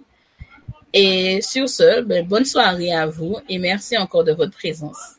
Et sur ce, ben, bonne soirée à vous et merci encore de votre présence.